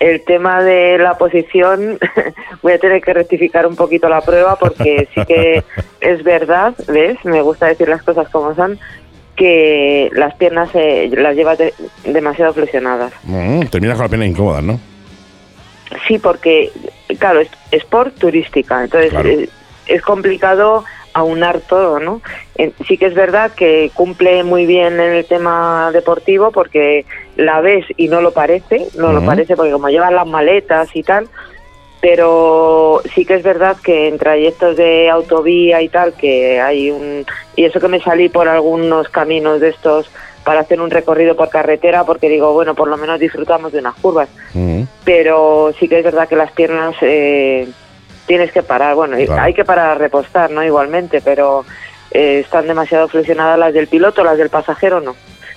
El tema de la posición, voy a tener que rectificar un poquito la prueba porque sí que es verdad, ¿ves? Me gusta decir las cosas como son, que las piernas eh, las llevas de- demasiado flexionadas. Mm, terminas con las piernas incómodas, ¿no? Sí, porque, claro, es sport turística, entonces Claro. eh, es complicado aunar todo, ¿no? Sí que es verdad que cumple muy bien en el tema deportivo porque la ves y no lo parece, no lo parece porque como llevan las maletas y tal, pero sí que es verdad que en trayectos de autovía y tal, que hay un... Y eso que me salí por algunos caminos de estos para hacer un recorrido por carretera, porque digo, bueno, por lo menos disfrutamos de unas curvas pero sí que es verdad que las piernas eh, tienes que parar. Bueno, Claro. hay que parar a repostar, ¿no? Igualmente, pero eh, están demasiado flexionadas las del piloto, las del pasajero no.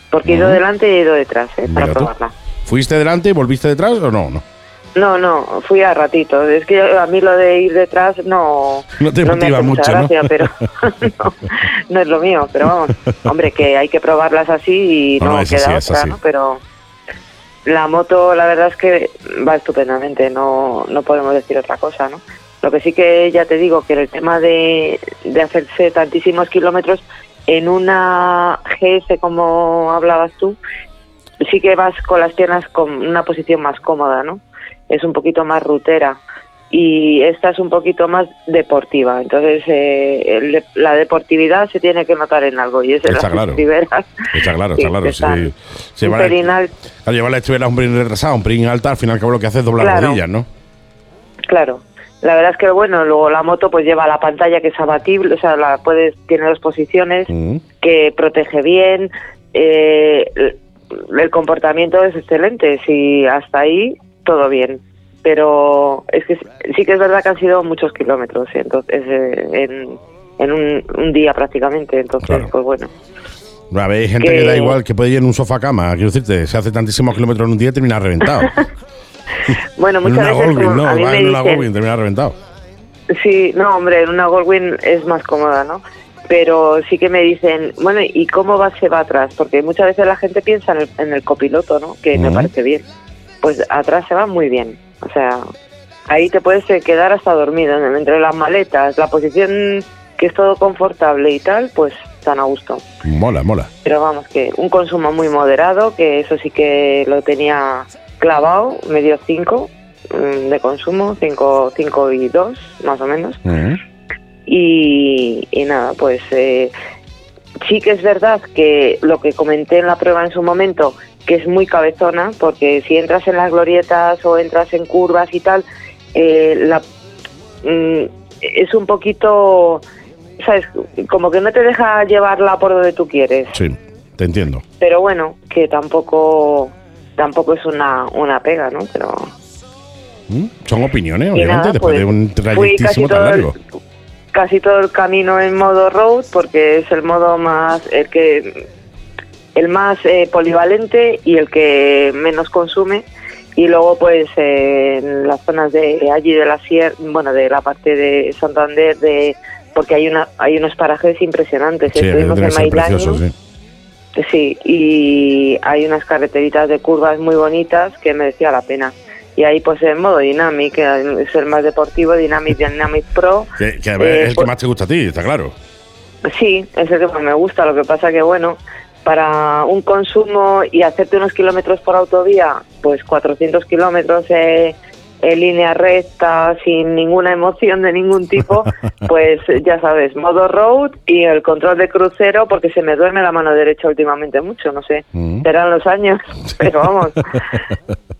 Porque he ido delante y he ido detrás, ¿eh? Para probarla. ¿Fuiste delante y volviste detrás o no? No, No, no, fui a ratito. Es que a mí lo de ir detrás no, No te me motiva hace mucha mucho, ¿no? gracia, pero no, no es lo mío. Pero vamos, hombre, que hay que probarlas así y No, no, no, queda otra, así. ¿no? Pero la moto, la verdad es que va estupendamente, no, no podemos decir otra cosa, ¿no? Lo que sí que ya te digo, que el tema de, de hacerse tantísimos kilómetros en una GS, como hablabas tú, sí que vas con las piernas con una posición más cómoda, ¿no? Es un poquito más rutera y esta es un poquito más deportiva. Entonces, eh, la deportividad se tiene que notar en algo y es en está las claro. estriberas. Está claro, está claro. Sí. Sí, un vale. pelín al- Al llevar la estribera un pelín retrasada, un pelín alta, al final cabo lo que hace es doblar Claro. rodillas, ¿no? Claro. La verdad es que bueno, luego la moto pues lleva la pantalla que es abatible, o sea, la puedes tiene dos posiciones Mm. que protege bien, eh, el- el comportamiento es excelente, si hasta ahí todo bien. Pero es que sí que es verdad que han sido muchos kilómetros, entonces eh, en, en un, un día prácticamente, entonces Claro. pues bueno. A ver, hay gente que... Que- da igual que puede ir en un sofá cama. Quiero decirte, se hace tantísimos kilómetros en un día y termina reventado. Bueno, en muchas una veces no, a mí me en una dicen- Goldwing, termina reventado. Sí, no, hombre, en una Goldwing es más cómoda, ¿no? Pero sí que me dicen, bueno, ¿y cómo va, se va atrás? Porque muchas veces la gente piensa en el, en el copiloto, ¿no? Que me parece bien. Pues atrás se va muy bien. O sea, ahí te puedes eh, quedar hasta dormido. Entre las maletas, la posición que es todo confortable y tal, pues tan a gusto. Mola, mola. Pero vamos, que un consumo muy moderado, que eso sí que lo tenía clavado, medio 5 de consumo, 5 cinco y 2 más o menos. Mm. Y, y nada, pues eh, sí que es verdad que lo que comenté en la prueba en su momento, que es muy cabezona, porque si entras en las glorietas o entras en curvas y tal, eh, la, mm, es un poquito, ¿sabes? Como que no te deja llevarla por donde tú quieres. Sí, te entiendo. Pero bueno, que tampoco tampoco es una, una pega, ¿no? Pero Mm. Son opiniones, obviamente, nada, después pues, de un fui casi trayectísimo tan el, largo. Casi todo el camino en modo road porque es el modo más el que el más eh, polivalente y el que menos consume y luego pues eh, en las zonas de allí de la sierra bueno de la parte de Santander de porque hay una hay unos parajes impresionantes Sí, estuvimos en sí. Sí, y hay unas carreteritas de curvas muy bonitas que merecía la pena. Y ahí pues en modo Dynamic, es el más deportivo, Dynamic Dynamic Pro. Que, que, a ver, Eh, es el que pues- más te gusta a ti, está claro. Sí, es el que más me gusta, lo que pasa que bueno, para un consumo y hacerte unos kilómetros por autovía, pues 400 kilómetros eh, en línea recta, sin ninguna emoción de ningún tipo, pues ya sabes, modo road y el control de crucero, porque se me duerme la mano derecha últimamente mucho, no sé, Mm. serán los años, pero vamos.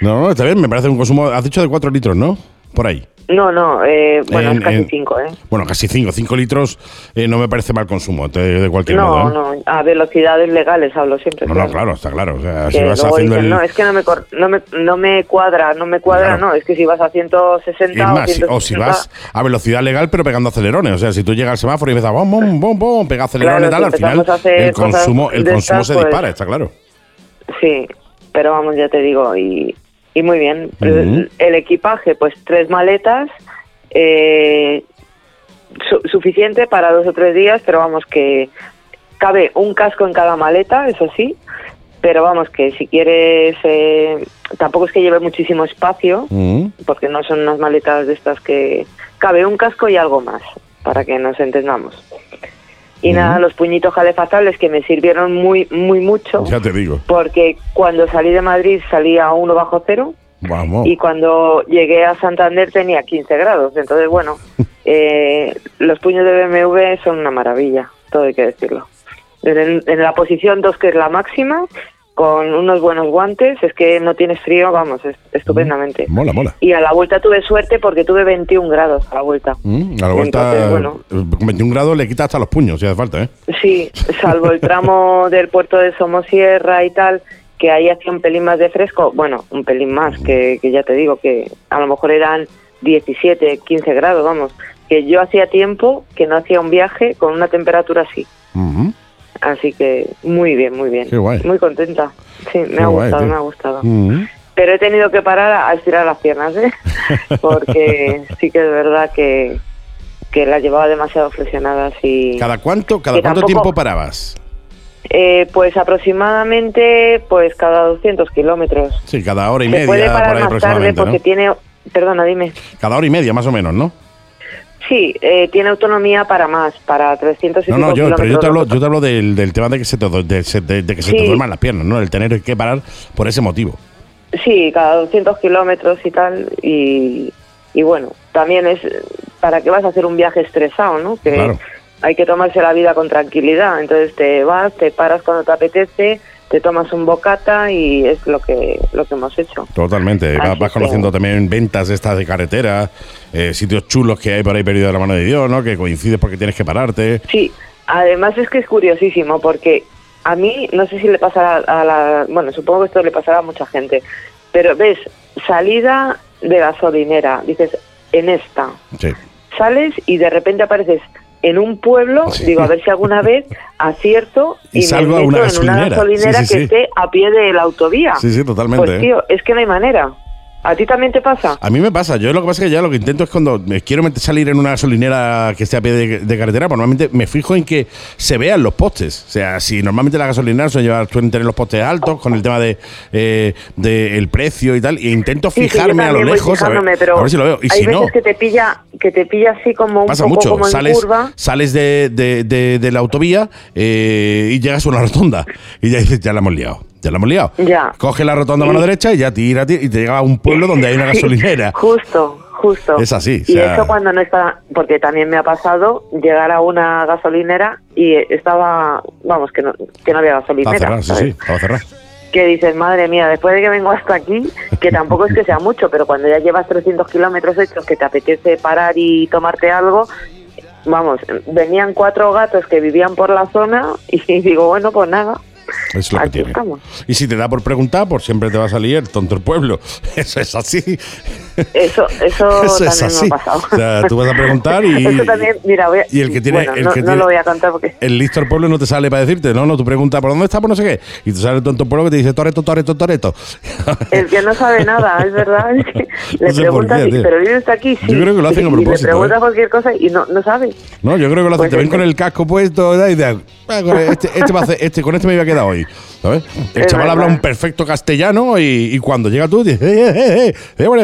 No, no, está bien, me parece un consumo, has dicho de 4 litros, ¿no? Por ahí. No, no, eh, bueno, En- es casi en- 5, ¿eh? Bueno, casi 5, 5 litros eh, no me parece mal consumo, de, de cualquier No, modo. ¿eh? no, a velocidades legales hablo siempre. No, no, claro, está claro. O sea, si vas haciendo dicen, el. no, es que no me, cor- no me, no me cuadra, no me cuadra, Claro. no, es que si vas a 160 Es más, o, si- o si 160, vas a velocidad legal pero pegando acelerones, o sea, si tú llegas al semáforo y empiezas bom, bom, bom, bom, pega acelerones Claro, y tal, si al final el consumo, el consumo se pues- dispara, está claro. Sí, pero vamos, ya te digo, y, y muy bien. Ujú. el, el equipaje, pues tres maletas, eh, su- suficiente para dos o tres días, pero vamos que cabe un casco en cada maleta, eso sí, pero vamos que si quieres, eh, tampoco es que lleve muchísimo espacio, porque no son unas maletas de estas que cabe un casco y algo más, para que nos entendamos. Y nada, los puñitos jalefazables que me sirvieron muy, muy mucho, Ya te digo. porque cuando salí de Madrid salía a uno bajo cero Vamos. y cuando llegué a Santander tenía 15 grados. Entonces, bueno, eh, los puños de BMW son una maravilla, todo hay que decirlo. En, en la posición 2, que es la máxima, con unos buenos guantes, es que no tienes frío, vamos, es- estupendamente. Mola, mola. Y a la vuelta tuve suerte porque tuve 21 grados a la vuelta. Mm, A la vuelta, Entonces, bueno. con 21 grados le quita hasta los puños, si hace falta, ¿eh? Sí, salvo el tramo del puerto de Somosierra y tal, que ahí hacía un pelín más de fresco. Bueno, un pelín más, que, que ya te digo que a lo mejor eran 17, 15 grados, vamos. Que yo hacía tiempo que no hacía un viaje con una temperatura así. Ujú. Así que muy bien, muy bien. Qué guay. Muy contenta. Sí, me Qué ha guay, gustado, tío. me ha gustado. Mm. Pero he tenido que parar a, estirar las piernas, ¿eh? Porque sí que es verdad que, que las llevaba demasiado flexionadas y... ¿Cada cuánto, cada cuánto tampoco- tiempo parabas? Eh, pues aproximadamente pues cada 200 kilómetros. Sí, cada hora y Se media puede por parar ahí más tarde aproximadamente, porque ¿no? tiene... Perdona, dime. Cada hora y media más o menos, ¿no? Sí, eh, tiene autonomía para más, para 300 y No, no, yo, pero yo te hablo, yo te hablo del, del tema de que se te, de, de- de que se te duerman las piernas, ¿no? El tener que parar por ese motivo. Sí, cada 200 kilómetros y tal. Y, y bueno, también es para que vas a hacer un viaje estresado, ¿no? Que Claro. hay que tomarse la vida con tranquilidad. Entonces te vas, te paras cuando te apetece, te tomas un bocata y es lo que, lo que hemos hecho. Totalmente. Vas, que- conociendo también ventas estas de carretera, eh, sitios chulos que hay por ahí perdido de la mano de Dios, ¿no? Que coincides porque tienes que pararte. Sí, además es que es curiosísimo porque a mí, no sé si le pasará a la... Bueno, supongo que esto le pasará a mucha gente, pero ves, salida de gasolinera, dices, en esta, Sí. sales y de repente apareces en un pueblo, Sí. digo, a ver si alguna vez acierto Y y, salgo a me una meto en una gasolinera. gasolinera Sí, sí, que esté a pie de la autovía. Sí, sí, totalmente. Pues ¿eh? tío, es que no hay manera. ¿A ti también te pasa? A mí me pasa, yo lo que pasa es que ya lo que intento es cuando me quiero meter- salir en una gasolinera que esté a pie de, de carretera, pues normalmente me fijo en que se vean los postes. O sea, si normalmente las gasolineras suelen, suelen tener los postes altos con el tema de, eh, de el precio y tal, e intento Sí, sí, yo fijarme a lo lejos a ver, pero a ver si lo veo. Y hay si veces no, que te pilla que te pilla así como un pasa poco mucho. como en Sales, curva. sales de, de- de- de la autovía eh, y llegas a una rotonda y ya dices, ya la hemos liado. Ya la hemos liado. Ya. Coge la rotonda a mano derecha y ya tira, tira y te llega a un pueblo donde hay una gasolinera. justo, justo. Es así, o Y sea- eso cuando no está, porque también me ha pasado llegar a una gasolinera y estaba, vamos, que no, que no había Estaba gasolinera. cerrado, sí, sí, estaba. Que dices, madre mía, después de que vengo hasta aquí, que tampoco es que sea mucho, pero cuando ya llevas 300 kilómetros hechos, que te apetece parar y tomarte algo, vamos, venían cuatro gatos que vivían por la zona y digo, bueno, pues nada, Es lo que aquí tiene. estamos. Y si te da por preguntar, por siempre te va a salir tonto el pueblo. Eso es así. Eso, eso, Eso es también así. me ha pasado. O sea, tú vas a preguntar y. Eso también, mira, voy a- y el que tiene. bueno, el no, que no tiene- lo voy a contar porque... El listo del pueblo no te sale para decirte, no, no, tú preguntas por dónde está, por no sé qué. Y te sale el tonto pueblo que te dice Toreto, Toreto, Toreto. El que no sabe nada, es verdad. es que le No sé preguntas, qué, pero vive usted aquí, sí. Yo creo que lo hacen a propósito, le preguntas ¿eh? cualquier cosa y no, no sabe. No, yo creo que lo hacen. Pues te ven este- con el casco puesto y te "Ah, este, este, va a hacer- este- con este me iba a quedar hoy. ¿Sabes? El Es chaval habla un perfecto castellano y, y cuando llega tú dices, eh, eh, eh, eh, eh, bueno,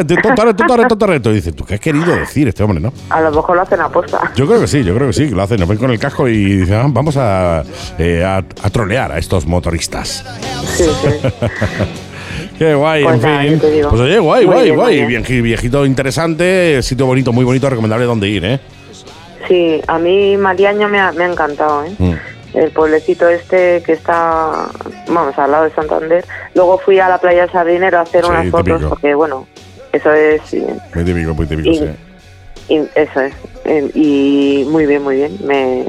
Toreto. Y dices, ¿tú qué has querido decir este hombre, no? A lo mejor lo hacen aposta. Yo creo que sí, yo creo que sí, que lo hacen. Nos ven con el casco y dicen, "Ah, vamos a, eh, a, a trolear a estos motoristas. Sí, sí. Qué guay, Pues en nada, fin. Pues oye, guay, Muy guay, bien, guay. bien. Viejito interesante, sitio bonito, muy bonito, recomendable donde ir, ¿eh? Sí, a mí Mariaño me ha, me ha encantado, ¿eh? Mm. El pueblecito este que está, vamos, al lado de Santander. Luego fui a la playa Sardinero a hacer Sí, unas fotos, porque bueno, eso es, Muy típico, muy típico, Y- sí. y eso es. Eh, Y muy bien, muy bien. Me,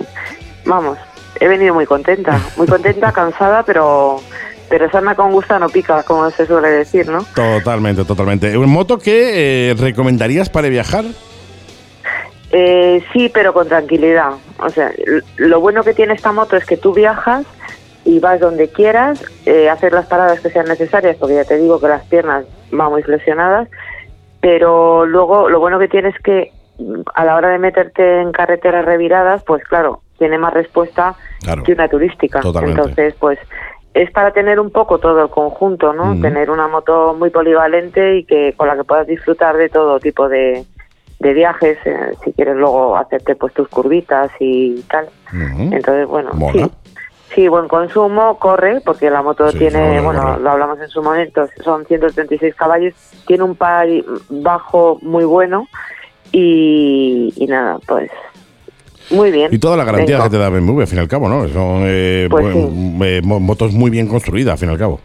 vamos, he venido muy contenta, muy contenta, cansada, pero, pero sana con gusto no pica, como se suele decir, ¿no? Totalmente, totalmente. ¿Un moto que eh, recomendarías para viajar? Eh, sí, pero con tranquilidad. O sea, lo bueno que tiene esta moto es que tú viajas y vas donde quieras, eh, hacer las paradas que sean necesarias, porque ya te digo que las piernas van muy flexionadas, pero luego lo bueno que tiene es que mm, a la hora de meterte en carreteras reviradas, pues claro, tiene más respuesta Claro. que una turística. Totalmente. Entonces, pues es para tener un poco todo el conjunto, ¿no? Tener una moto muy polivalente y que con la que puedas disfrutar de todo tipo de, de viajes, eh, si quieres luego hacerte pues tus curvitas y tal. Entonces, bueno, Mola. sí. Sí, buen consumo, corre, porque la moto Sí, tiene, no, no, bueno, corre. lo hablamos en su momento, son 136 caballos, tiene un par bajo muy bueno y, y nada, pues muy bien. Y toda la garantía Venga. que te da BMW, al fin y al cabo, ¿no? Son eh, Pues buen- eh, mo- motos muy bien construidas, al fin y al cabo.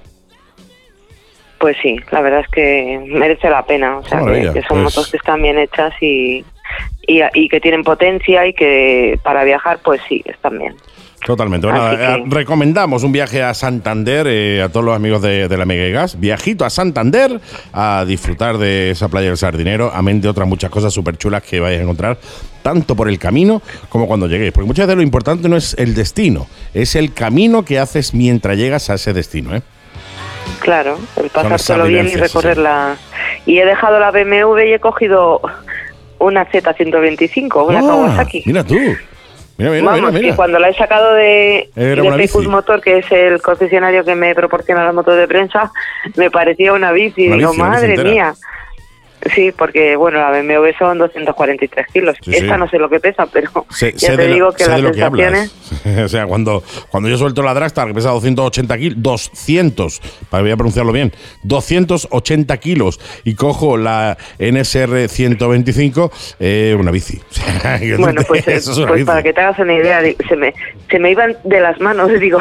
Pues sí, la verdad es que merece la pena, o sea, que, son pues- motos que están bien hechas y, y, y que tienen potencia y que para viajar, pues sí, están bien. Totalmente. Bueno, eh, que- recomendamos un viaje a Santander eh, a todos los amigos de, de la Mega y Gas. Viajito a Santander a disfrutar de esa playa del Sardinero, amén de otras muchas cosas súper chulas que vais a encontrar, tanto por el camino como cuando lleguéis. Porque muchas veces lo importante no es el destino, es el camino que haces mientras llegas a ese destino. ¿eh? Claro, el las pasártelo bien y sí, recorrerla. Y he dejado la BMW y he cogido una Z125, una Ah, Kawasaki. Mira tú. Mira, mira, Vamos, mira, que cuando la he sacado de, de Pecus. Motor, que es el concesionario que me proporciona las motos de prensa, me parecía una bici. Una Digo, bici, una bici madre mía. Sí, porque bueno, la BMW son 243 kilos. Sí, sí. Esta no sé lo que pesa, pero Sé, ya sé te de lo- digo que las que sensaciones... o sea, cuando, cuando yo suelto la Dragstar, que pesa 280 kilos, 200, para voy a pronunciarlo bien, 280 kilos, y cojo la NSR 125, eh, una bici. Bueno, pues, Eso es pues bici. para que te hagas una idea, se me, se me iban de las manos, digo,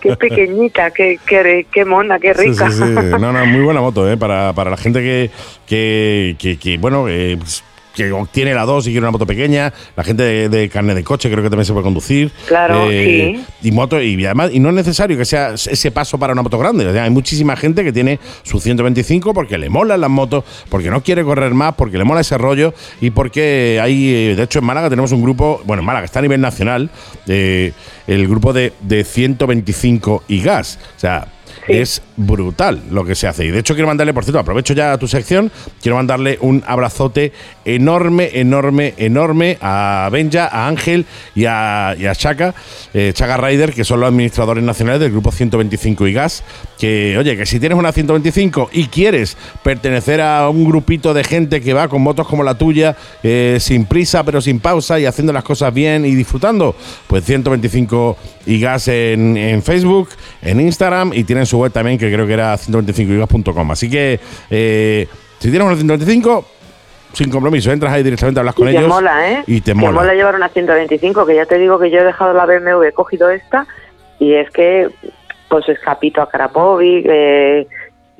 qué pequeñita, qué, qué, qué mona, qué rica. sí. No, no, muy buena moto, ¿eh? Para, para la gente que, que, que, que, bueno, eh, pues, que tiene la 2 y quiere una moto pequeña, la gente de, de carne de coche creo que también se puede conducir. Claro, Eh, sí. Y moto, y además, y no es necesario que sea ese paso para una moto grande. O sea, hay muchísima gente que tiene su 125 porque le molan las motos, porque no quiere correr más, porque le mola ese rollo y porque hay, eh, de hecho, en Málaga tenemos un grupo, bueno, en Málaga está a nivel nacional, eh, el grupo de, de 125 y gas. O sea, Sí. es brutal lo que se hace. Y de hecho quiero mandarle, por cierto, aprovecho ya tu sección, quiero mandarle un abrazote enorme, enorme, enorme a Benja, a Ángel y a, y a Chaka, eh, Chaka Rider, que son los administradores nacionales del grupo 125 y gas. Que, oye, que si tienes una 125 y quieres pertenecer a un grupito de gente que va con motos como la tuya, eh, sin prisa pero sin pausa y haciendo las cosas bien y disfrutando, pues 125 y gas en, en Facebook, en Instagram y tienen su web también creo que era 125igas.com. Así que eh, si tienes una 125, sin compromiso, entras ahí directamente, hablas con y te ellos. mola, ¿eh? Y te Que mola. mola llevar una 125, que ya te digo que yo he dejado la BMW, he cogido esta, y es que, pues escapito a Karapovic, eh,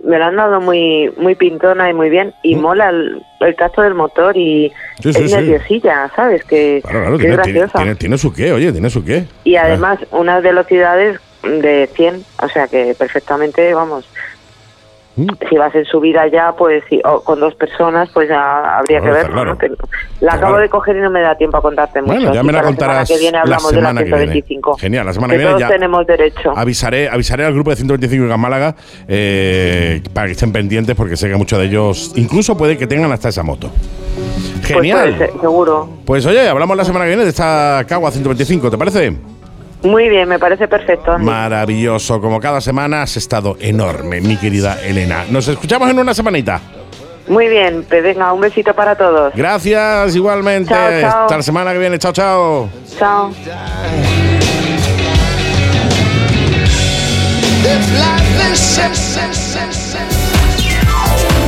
me la han dado muy muy pintona y muy bien, y Mm. mola el, el tacto del motor y Sí, sí, es sí. nerviosilla, ¿sabes? Que, Claro, claro, que es tiene, tiene, graciosa. tiene- tiene su qué, oye, tiene su qué. y además, unas velocidades de 100, o sea que perfectamente, vamos, Mm. si vas en subida ya, pues sí, o con dos personas, pues ya habría Claro, que está verlo. claro. ¿no? Que- Está La acabo claro. de coger y no me da tiempo a contarte mucho. Bueno, ya me la contarás semana que viene la hablamos de la que viene. 125. Genial, la semana que que viene todos ya tenemos derecho. Avisaré, avisaré al grupo de 125 y Gas Málaga eh, para que estén pendientes porque sé que muchos de ellos incluso puede que tengan hasta esa moto. Pues Genial. ser, seguro. Pues oye, hablamos la semana que viene de esta Cagua 125, ¿te parece? Muy bien, me parece perfecto. Andy. Maravilloso, como cada semana has estado enorme, mi querida Elena. Nos escuchamos en una semanita. Muy bien, pues venga, un besito para todos. Gracias igualmente. Chao, chao. Hasta la semana que viene. Chao, chao. Chao.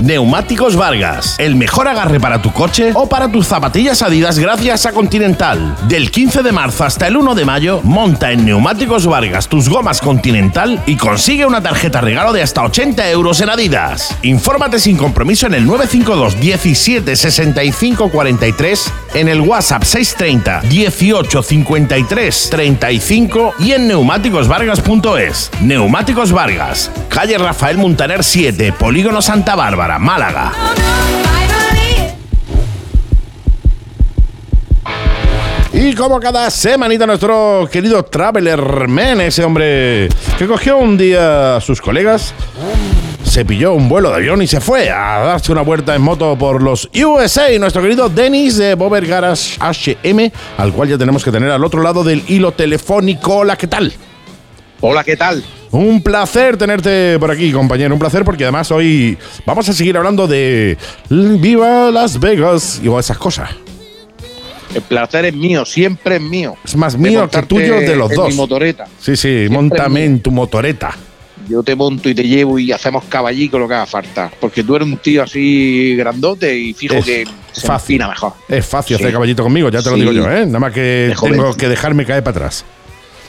Neumáticos Vargas, el mejor agarre para tu coche o para tus zapatillas Adidas gracias a Continental. Del 15 de marzo hasta el 1 de mayo, monta en Neumáticos Vargas tus gomas Continental y consigue una tarjeta regalo de hasta 80 euros en Adidas. Infórmate sin compromiso en el 952 17 65 43, en el WhatsApp 630 18 53 35 y en neumáticosvargas.es. Neumáticos Vargas, calle Rafael Muntaner 7, Polígono Santa Bárbara, Málaga. Y como cada semanita nuestro querido Traveler Man, ese hombre que cogió un día a sus colegas, se pilló un vuelo de avión y se fue a darse una vuelta en moto por los USA. Nuestro querido Dennis de Bober Garage HM, al cual ya tenemos que tener al otro lado del hilo telefónico. Hola, ¿qué tal? Hola, ¿qué tal? Un placer tenerte por aquí, compañero. Un placer porque además hoy vamos a seguir hablando de Viva Las Vegas y esas cosas. El placer es mío, siempre es mío. Es más mío que tuyo de los en dos. Mi motoreta. Sí, sí, Siempre montame en tu motoreta. Yo te monto y te llevo y hacemos caballico lo que haga falta. Porque tú eres un tío así grandote y fijo Es que se fácil. mejor. Es fácil Sí. hacer caballito conmigo, ya te lo digo yo, ¿eh? Nada más que tengo que dejarme caer para atrás.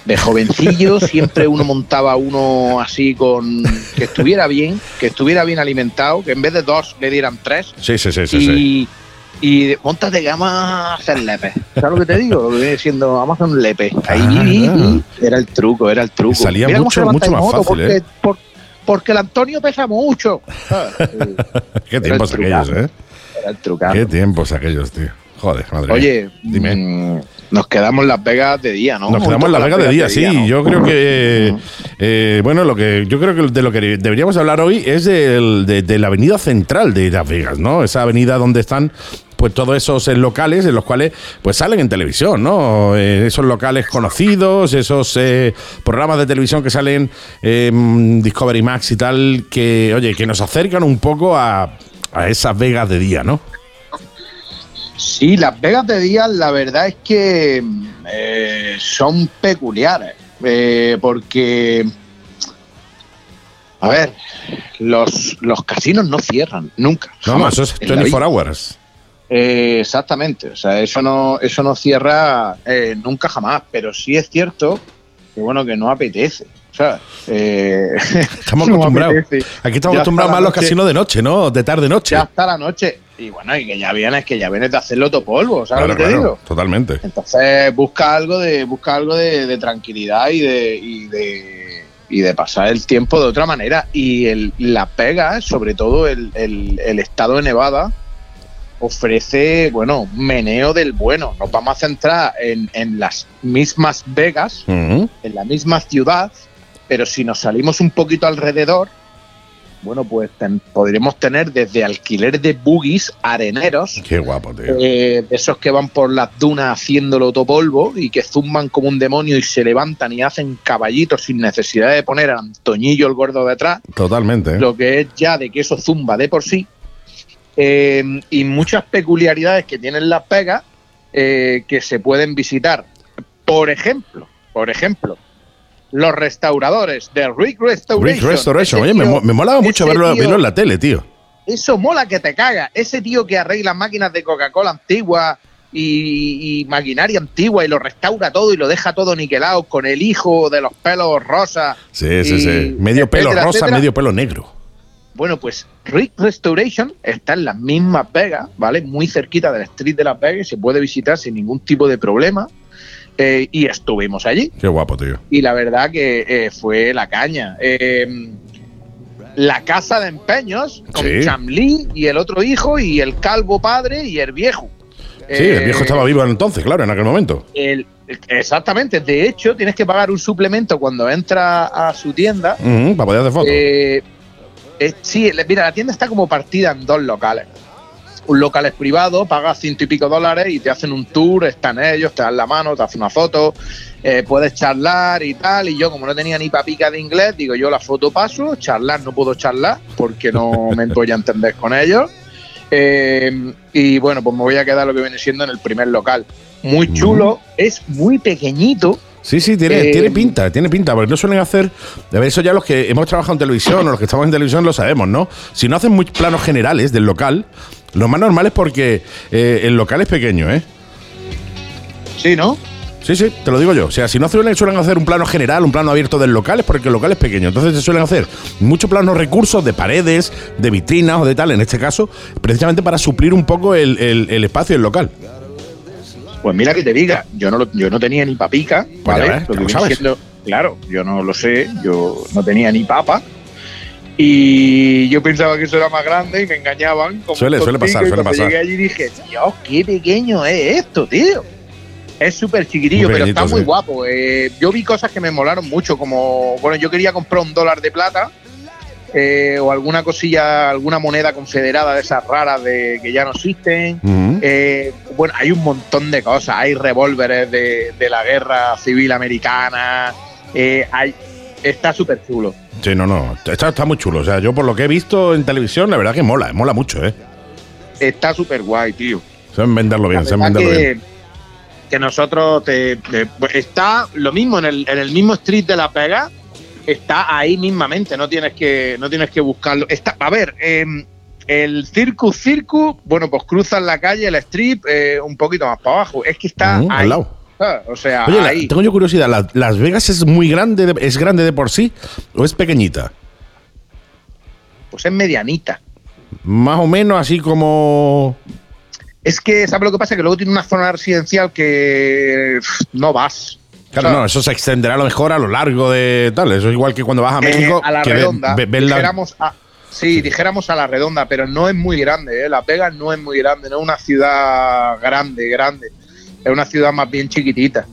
De jovencillo siempre uno montaba uno así con que estuviera bien, que estuviera bien alimentado, que en vez de dos le dieran tres. Sí, sí, sí, sí. sí. y, y montas de gama hacer lepe. ¿Sabes lo que te digo? Lo que viene siendo Amazon lepe. Ahí Ah. era el truco, era el truco. Salía Mira mucho- mucho más fácil, porque, ¿eh? por- porque el Antonio pesa mucho. Qué tiempos el aquellos. ¿eh? era el trucazo. Qué tiempos aquellos, tío. Joder, madre Oye, mía. Dime. mm, nos quedamos en Las Vegas de día, ¿no? Nos quedamos en Las Vegas de día, sí. ¿no? Yo creo que. eh, bueno, lo que yo creo que de lo que deberíamos hablar hoy es del- de, de la avenida central de Las Vegas, ¿no? Esa avenida donde están pues todos esos eh, locales en los cuales pues salen en televisión, ¿no? Eh, esos locales conocidos, esos eh, programas de televisión que salen en Discovery Max y tal, que, oye, que nos acercan un poco a, a esas Vegas de día, ¿no? Sí, las Vegas de día, la verdad es que son peculiares, porque, a ver, los, los casinos no cierran nunca. No, no, eso es 24 hours. Eh, exactamente, o sea, eso no, eso no cierra eh, nunca jamás, pero sí es cierto que bueno, que no apetece. Sea, eh, estamos acostumbrados. Aquí estamos acostumbrados más a los casinos de noche, ¿no? De tarde noche. Ya hasta la noche. Y bueno, y que ya vienes, que ya vienes de hacerlo todo polvo, ¿sabes lo que te digo? Totalmente. Entonces busca algo de, busca algo de, tranquilidad y de, y de y de pasar el tiempo de otra manera. Y el, la pega, sobre todo el, el estado de Nevada, ofrece, bueno, meneo del bueno. Nos vamos a centrar en, en las mismas Vegas, en la misma ciudad, pero si nos salimos un poquito alrededor, bueno, pues podremos tener desde alquiler de buggies areneros. Qué guapo, tío. Eh, de esos que van por las dunas haciéndolo todo polvo y que zumban como un demonio y se levantan y hacen caballitos sin necesidad de poner a Antoñillo el gordo detrás. Totalmente. ¿eh? Lo que es ya de que eso zumba de por sí. Eh, y muchas peculiaridades que tienen Las Vegas eh, que se pueden visitar. Por ejemplo, por ejemplo, los restauradores de Rick Restoration. Rick Restoration, oye, me, molaba mucho verlo, en la tele, tío. Eso mola que te caga. Ese tío que arregla máquinas de Coca-Cola antigua y, maquinaria antigua y lo restaura todo y lo deja todo niquelado con el hijo de los pelos rosas. Sí, sí, sí. Medio pelo rosa, medio pelo negro. Bueno, pues Rick Restoration está en las mismas Vegas, ¿vale? Muy cerquita del Street de Las Vegas, se puede visitar sin ningún tipo de problema. Eh, y estuvimos allí. Qué guapo, tío. Y la verdad que eh, fue la caña. Em, la casa de empeños con sí. y el otro hijo y el calvo padre y el viejo. Sí, el viejo estaba vivo entonces, claro, en aquel momento. exactamente. De hecho, tienes que pagar un suplemento cuando entra a su tienda. para poder hacer fotos. Eh, eh, sí, mira, la tienda está como partida en dos locales. Un local es privado, pagas ciento y pico dólares y te hacen un tour, están ellos, te dan la mano, te hacen una foto, eh, puedes charlar y tal. Y yo, como no tenía ni papica de inglés, digo yo la foto paso, charlar no puedo charlar porque no me voy a entender con ellos. Eh, y bueno, pues me voy a quedar lo que viene siendo en el primer local. Muy chulo, es muy pequeñito, Sí, sí, tiene, eh, tiene pinta, tiene pinta, porque no suelen hacer. A ver, eso ya los que hemos trabajado en televisión o los que estamos en televisión lo sabemos, ¿no? Si no hacen muy planos generales del local, lo más normal es porque eh, el local es pequeño, ¿eh? Sí, ¿no? Sí, sí, te lo digo yo. O sea, si no suelen, suelen hacer un plano general, un plano abierto del local, es porque el local es pequeño. Entonces se suelen hacer muchos planos recursos de paredes, de vitrinas o de tal, en este caso, precisamente para suplir un poco el, el espacio del local. Pues mira que te diga, yo no, yo no tenía ni papica, ¿vale? claro, yo no lo sé, yo no tenía ni papa. Y yo pensaba que eso era más grande y me engañaban. suele, suele pasar, suele pasar. Llegué allí y dije, Dios, qué pequeño es esto, tío. Es súper chiquitillo, pero está muy guapo. Eh, yo vi cosas que me molaron mucho, como, bueno, yo quería comprar un dólar de plata eh, o alguna cosilla, alguna moneda confederada de esas raras de que ya no existen. Eh, bueno, hay un montón de cosas. Hay revólveres de, la guerra civil americana. Eh, hay, está súper chulo. Sí, no, no. Está, está muy chulo. O sea, yo por lo que he visto en televisión, la verdad que mola, mola mucho, ¿eh? Está súper guay, tío. Saben venderlo bien, saben venderlo que, bien. Que nosotros te, está lo mismo en el, en el mismo street de La Pega está ahí mismamente, no tienes que, no tienes que buscarlo. Está, a ver, em, el Circus Circus, bueno, pues cruzas la calle, el strip, eh, un poquito más para abajo. Es que está ahí. Al lado. Ah, o sea, Oye, tengo yo curiosidad, ¿Las Vegas es muy grande, es grande de por sí o es pequeñita? Pues es medianita. Más o menos así como... Es que, ¿sabes lo que pasa? Que luego tiene una zona residencial que no vas. Claro, no, eso se extenderá a lo mejor a lo largo de tal. Eso es igual que cuando vas a eh, México. a la redonda. dijéramos sí, dijéramos a la redonda, pero no es muy grande. ¿eh? La Vega no es muy grande, no es una ciudad grande, grande. Es una ciudad más bien chiquitita.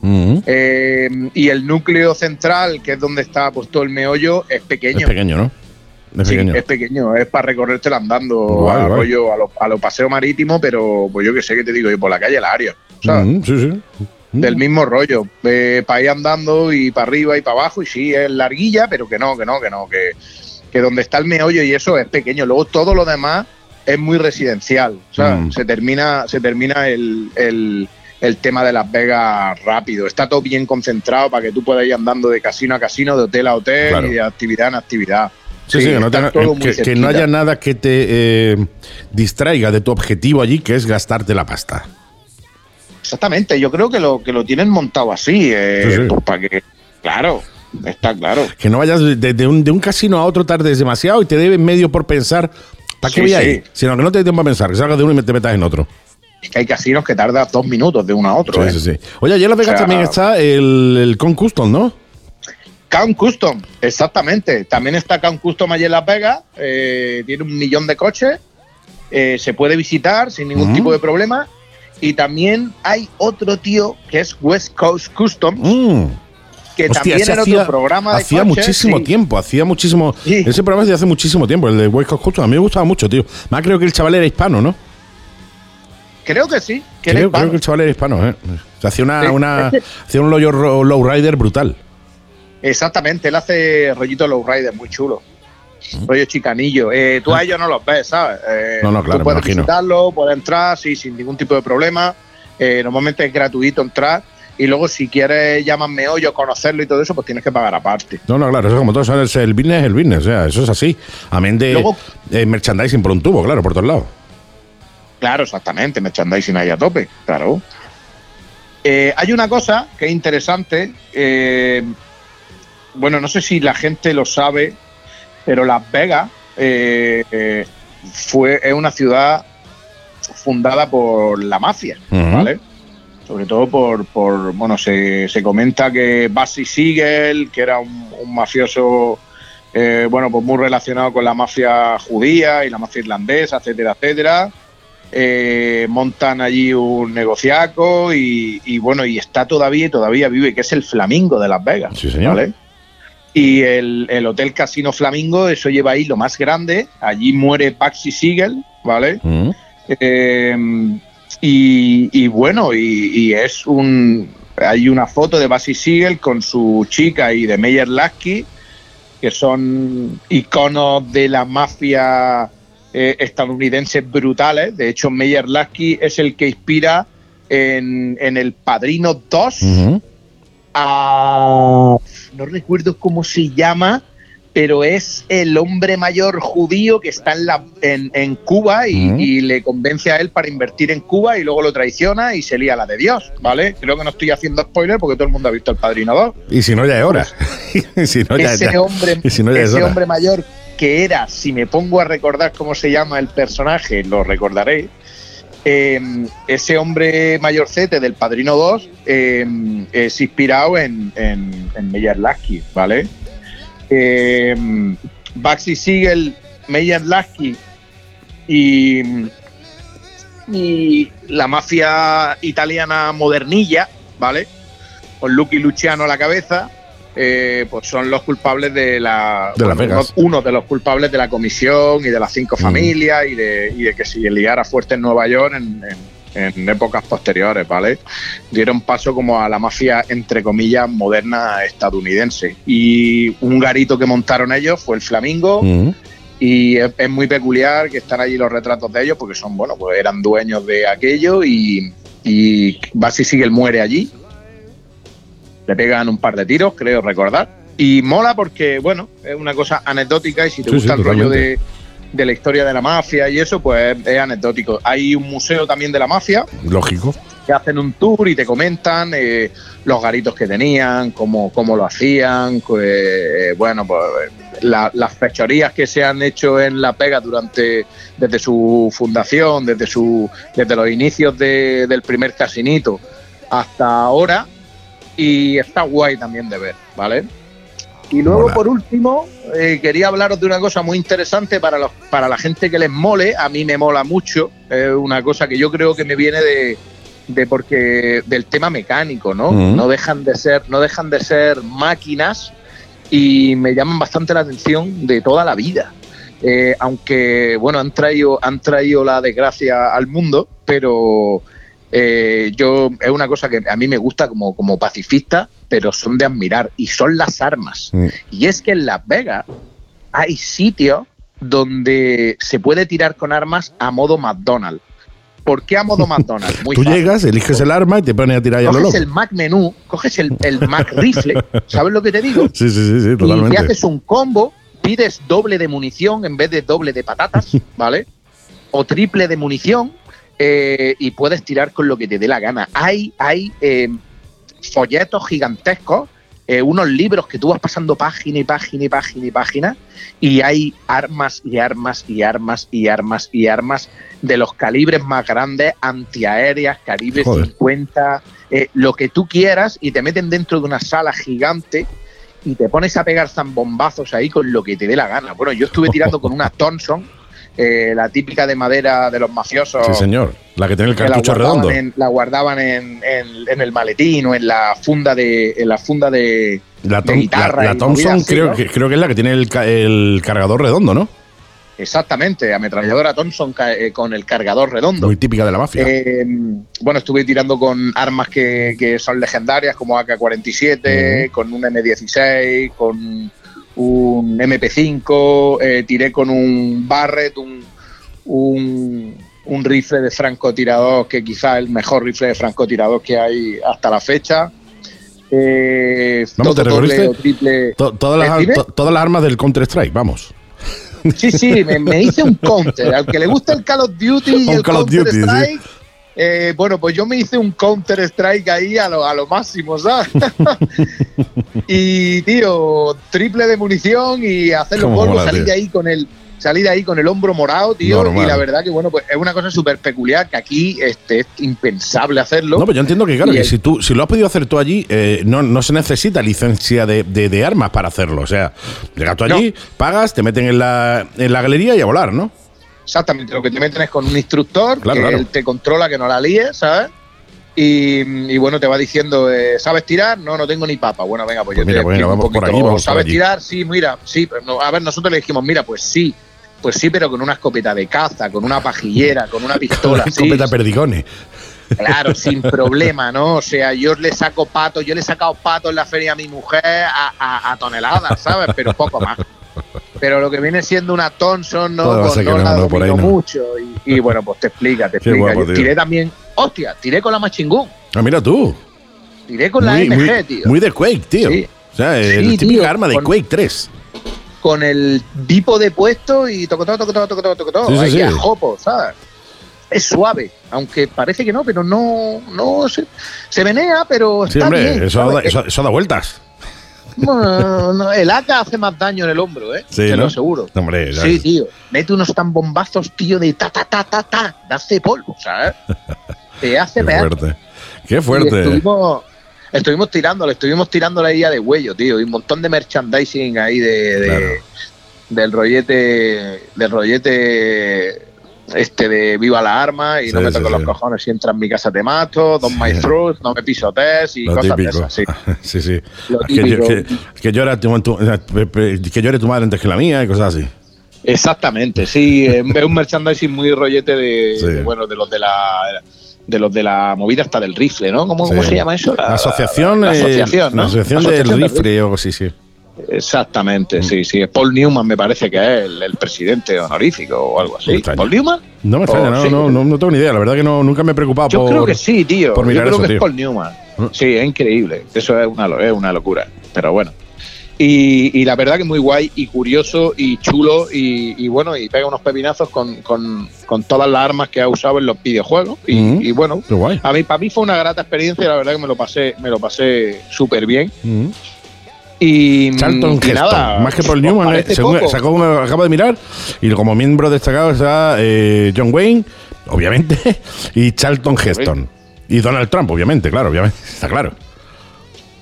Eh, y el núcleo central, que es donde está pues, todo el meollo, es pequeño. Es pequeño, ¿no? Es Sí, pequeño. es pequeño, es para recorrértela andando Guay, a, rollo, a, los a los paseos marítimos, pero pues yo que sé que te digo, y por la calle Lario, ¿sabes? Mm, sí, sí. Mm. Del mismo rollo, para ir andando y para arriba y para abajo, y sí, es larguilla, pero que no, que no, que no, que, que donde está el meollo y eso es pequeño. Luego todo lo demás es muy residencial, ¿sabes? Mm. Se termina, se termina el, el- el tema de Las Vegas rápido. Está todo bien concentrado para que tú puedas ir andando de casino a casino, de hotel a hotel Claro. y de actividad en actividad. Sí, sí, que, no haya nada que te eh, distraiga de tu objetivo allí, que es gastarte la pasta. Exactamente, yo creo que lo, que lo tienen montado así, eh, Sí, sí. pues para que, claro, está claro. Que no vayas de, de un, de un casino a otro tardes demasiado y te debes medio por pensar. ¿Para qué Sí, voy ahí? Sino que no te dé tiempo a pensar, que salgas de uno y te metas en otro. Es que hay casinos que tardas dos minutos de uno a otro. Sí, ¿eh? sí, sí. Oye, ayer en Las Vegas O sea- también está el, el Con Custom, ¿no? Count Custom, exactamente. También está Count Custom allí en Las Vegas. eh, tiene un millón de coches. eh, se puede visitar sin ningún tipo de problema. Y también hay otro tío que es West Coast Custom, Mm. que Hostia, también era hacía, otro programa de hacía coches, muchísimo sí. tiempo, hacía muchísimo. Sí. Ese programa es de hace muchísimo tiempo, el de Wake Up Custom. A mí me gustaba mucho, tío. Más creo que el chaval era hispano, ¿no? Creo que sí, que Creo, que el chaval era hispano, ¿eh? O sea, hacía, una, Sí. una, hacía un low, lowrider brutal. Exactamente, él hace rollito lowrider muy chulo. Rollo chicanillo. Eh, tú a ellos no los ves, ¿sabes? Eh. No, no, claro, Tú puedes me visitarlo, puedes entrar, sí, sin ningún tipo de problema. Eh, normalmente es gratuito entrar. Y luego, si quieres llamas meollo, conocerlo y todo eso, pues tienes que pagar aparte. No, no, claro, eso como todo, es el business es el business, o sea, eso es así. Amén de Luego- eh, merchandising por un tubo, claro, por todos lados. Claro, exactamente, merchandising ahí a tope, claro. Hay una cosa que es interesante, bueno, no sé si la gente lo sabe, pero Las Vegas eh, eh, fue, es una ciudad fundada por la mafia. ¿vale? Sobre todo por, por bueno, se, se comenta que Bassi Siegel, que era un, un mafioso, eh, bueno, pues muy relacionado con la mafia judía y la mafia irlandesa, etcétera, etcétera, eh, montan allí un negociaco y, y, bueno, y está todavía todavía vive, que es el Flamingo de Las Vegas. Sí, señor. ¿vale? Y el, el Hotel Casino Flamingo, eso lleva ahí lo más grande. Allí muere Paxi Siegel, ¿vale? Mm. Eh, y, y bueno, y, y es un. Hay una foto de Basi Siegel con su chica y de Meyer Lasky, que son iconos de la mafia eh, estadounidense brutales. De hecho, Meyer Lasky es el que inspira en, en El Padrino 2 Ujú. A- no recuerdo cómo se llama, pero es el hombre mayor judío que está en, la, en, en Cuba y, le convence a él para invertir en Cuba y luego lo traiciona y se lía la de Dios, ¿vale? Creo que no estoy haciendo spoiler porque todo el mundo ha visto El Padrino 2. Y si no, ya es hora. Y si no, ya, ese ya. hombre, Y si no, ya es ese hora. hombre mayor que era, si me pongo a recordar cómo se llama el personaje, lo recordaré. Eh, ese hombre mayorcete del Padrino 2 eh, es inspirado en, en, Meyer Lasky, ¿vale? Eh, Baxi Siegel, Meyer Lasky y, y la mafia italiana modernilla, ¿vale? Con Lucky Luciano a la cabeza, eh, pues son los culpables de la. De Las Vegas. Uno de los culpables de la comisión y de las cinco Mm. familias y de, y de que se liara fuerte en Nueva York en, en- en épocas posteriores, ¿vale? Dieron paso como a la mafia, entre comillas, moderna estadounidense. Y un garito que montaron ellos fue el Flamingo. Ujú. Y es, es muy peculiar que están allí los retratos de ellos porque son, bueno, pues eran dueños de aquello y, y Basi Siegel muere allí. Le pegan un par de tiros, creo recordar. Y mola porque, bueno, es una cosa anecdótica y si te Sí, gusta sí, el rollo de, de la historia de la mafia y eso, pues es anecdótico. Hay un museo también de la mafia Lógico. que hacen un tour y te comentan eh, los garitos que tenían, cómo, cómo lo hacían, pues, bueno, pues la- las fechorías que se han hecho en La Pega durante, desde su fundación, desde, su, desde los inicios de- del primer casinito hasta ahora, y está guay también de ver, ¿vale? Y luego, por último, eh, quería hablaros de una cosa muy interesante para, los, para la gente que les mole. A mí me mola mucho. Es una cosa que yo creo que me viene de, de porque del tema mecánico, ¿no? Ujú. No dejan de ser, no dejan de ser máquinas y me llaman bastante la atención de toda la vida. eh, aunque, bueno, han traído, han traído la desgracia al mundo, pero eh, yo es una cosa que a mí me gusta como, como pacifista, pero son de admirar, y son las armas. Mm. Y es que en Las Vegas hay sitios donde se puede tirar con armas a modo McDonald's. ¿Por qué a modo McDonald's? Muy Tú fácil. llegas, eliges el arma y te pones a tirar ya lo Coges el Mac menú, coges el, el Mac rifle, ¿sabes lo que te digo? Sí, sí, sí, sí, Y te totalmente. haces un combo, pides doble de munición en vez de doble de patatas, ¿vale? O triple de munición eh, y puedes tirar con lo que te dé la gana. Hay, hay eh, folletos gigantescos, eh, unos libros que tú vas pasando página y página y página y página y hay armas y armas y armas y armas y armas de los calibres más grandes, antiaéreas, Joder. 50, eh, lo que tú quieras y te meten dentro de una sala gigante y te pones a pegar zambombazos ahí con lo que te dé la gana. Bueno, yo estuve tirando con una Thompson, eh, la típica de madera de los mafiosos. Sí, señor. La que tiene el la cartucho redondo. en, la guardaban en, en- en el maletín o en la funda de en la funda de, La, de guitarra la- Thompson así, creo, ¿no? que, creo que es la que tiene el, el cargador redondo, ¿no? exactamente ametralladora Thompson eh, con el cargador redondo Muy típica de la mafia. Eh, bueno, estuve tirando con armas que, que son legendarias, como AK-47, con un M16, con un MP5, eh, tiré con un Barrett, un, un, un rifle de francotirador, que quizá el mejor rifle de francotirador que hay hasta la fecha. Eh, Vamos, todo triple. To- todas, ¿Eh, las, to- todas las armas del Counter-Strike, vamos. Sí, sí, me, me hice un counter. Al que le gusta el Call of Duty y Un el Call of Duty, Counter Strike, eh, bueno, pues yo me hice un Counter Strike ahí a lo, a lo máximo, ¿sabes? y, tío, triple de munición y hacer los mola, salir tío. de ahí con el salir de ahí con el hombro morado, tío, Normal. y la verdad que bueno, pues es una cosa súper peculiar que aquí este, es impensable hacerlo. No, pues yo entiendo que, claro, Y que el- si tú si lo has podido hacer tú allí, eh, no, no se necesita licencia de, de- de armas para hacerlo. O sea, llegas tú allí, pagas, te meten en la, en la galería y a volar, ¿no? Exactamente, lo que te meten es con un instructor Claro, que claro. él te controla que no la líes, ¿sabes? Y, y bueno, te va diciendo, eh, ¿sabes tirar? No, no tengo ni papa. Bueno, venga, pues, Pues yo mira, te venga, explico un vamos por poquito. aquí, vamos ¿Sabes tirar? Sí, mira, sí. pero no, a ver, nosotros le dijimos, mira, pues sí, pues sí, pero con una escopeta de caza, con una pajillera, con una pistola. sí, Escopeta perdigones. Claro, sin problema, ¿no? O sea, yo le saco pato, yo le he sacado pato en la feria a mi mujer a, a- a toneladas, ¿sabes? Pero poco más. Pero lo que viene siendo una Thompson, ¿no? Todo que no la no, por ahí no. mucho. Y, y bueno, pues te explica, te explica. guapo, tiré también, hostia, tiré con la Machingún, Ah, mira tú. tiré con la MG, muy- tío. muy de Quake, tío. Sí. O sea, Sí, el típico tío, arma de con- Quake 3. Con el tipo de puesto y toco todo, toco todo, toco todo, toco todo. Sí, ahí a jopo, ¿sabes? Es suave, aunque parece que no, pero no, no se, se menea, pero Sí, está hombre, bien. eso, da, eso, eso da vueltas. No, el AK hace más daño en el hombro, ¿eh? Sí, Te ¿no? lo aseguro. Hombre, ya Sí, tío. Mete unos tan bombazos, tío, de ta, ta, ta, ta, ta. Te hace polvo, ¿sabes? Te hace Qué fuerte. Qué fuerte. estuvimos, estuvimos tirándole, estuvimos tirando la idea de huello, tío. Y un montón de merchandising ahí de, de- Claro. del rollete, del rollete este de viva la arma y Sí, no me sí, toco sí. los cojones si entra en mi casa te mato, don my Sí. fruit, no me pisotes y Lo cosas de típico. esas, sí. sí, sí. Que que, que yo era tu, que madre antes que la mía y cosas así. Exactamente, sí, eh, es un merchandising muy rollete de, Sí. de, bueno, de los de la de los de la movida hasta del rifle, ¿no? ¿Cómo, cómo Sí. se llama eso? La asociación, la eh, asociación, asociación del del rifle o así, sí. Exactamente, sí, sí. Es Paul Newman me parece que es el, el presidente honorífico o algo así. ¿Paul Newman? No me extraña, Oh, no, sí. no, no, no tengo ni idea. La verdad que no, nunca me he preocupado Yo por. creo que sí, tío. por Yo creo eso, que tío. es Paul Newman. Mm. Sí, es increíble. Eso es una, es una locura. Pero bueno. Y, y la verdad que muy guay y curioso y chulo y, y bueno, y pega unos pepinazos con, con, con todas las armas que ha usado en los videojuegos. Y, Mm. y bueno, a mí, para mí fue una grata experiencia, la verdad que me lo pasé, me lo pasé súper bien. Mm. Y, Charlton y nada, más que Paul ¿os Newman, eh, según sacó uno- acabo de mirar, y como miembro destacado está eh, John Wayne, obviamente, y Charlton Heston. Y Donald Trump, obviamente, claro, obviamente, está claro.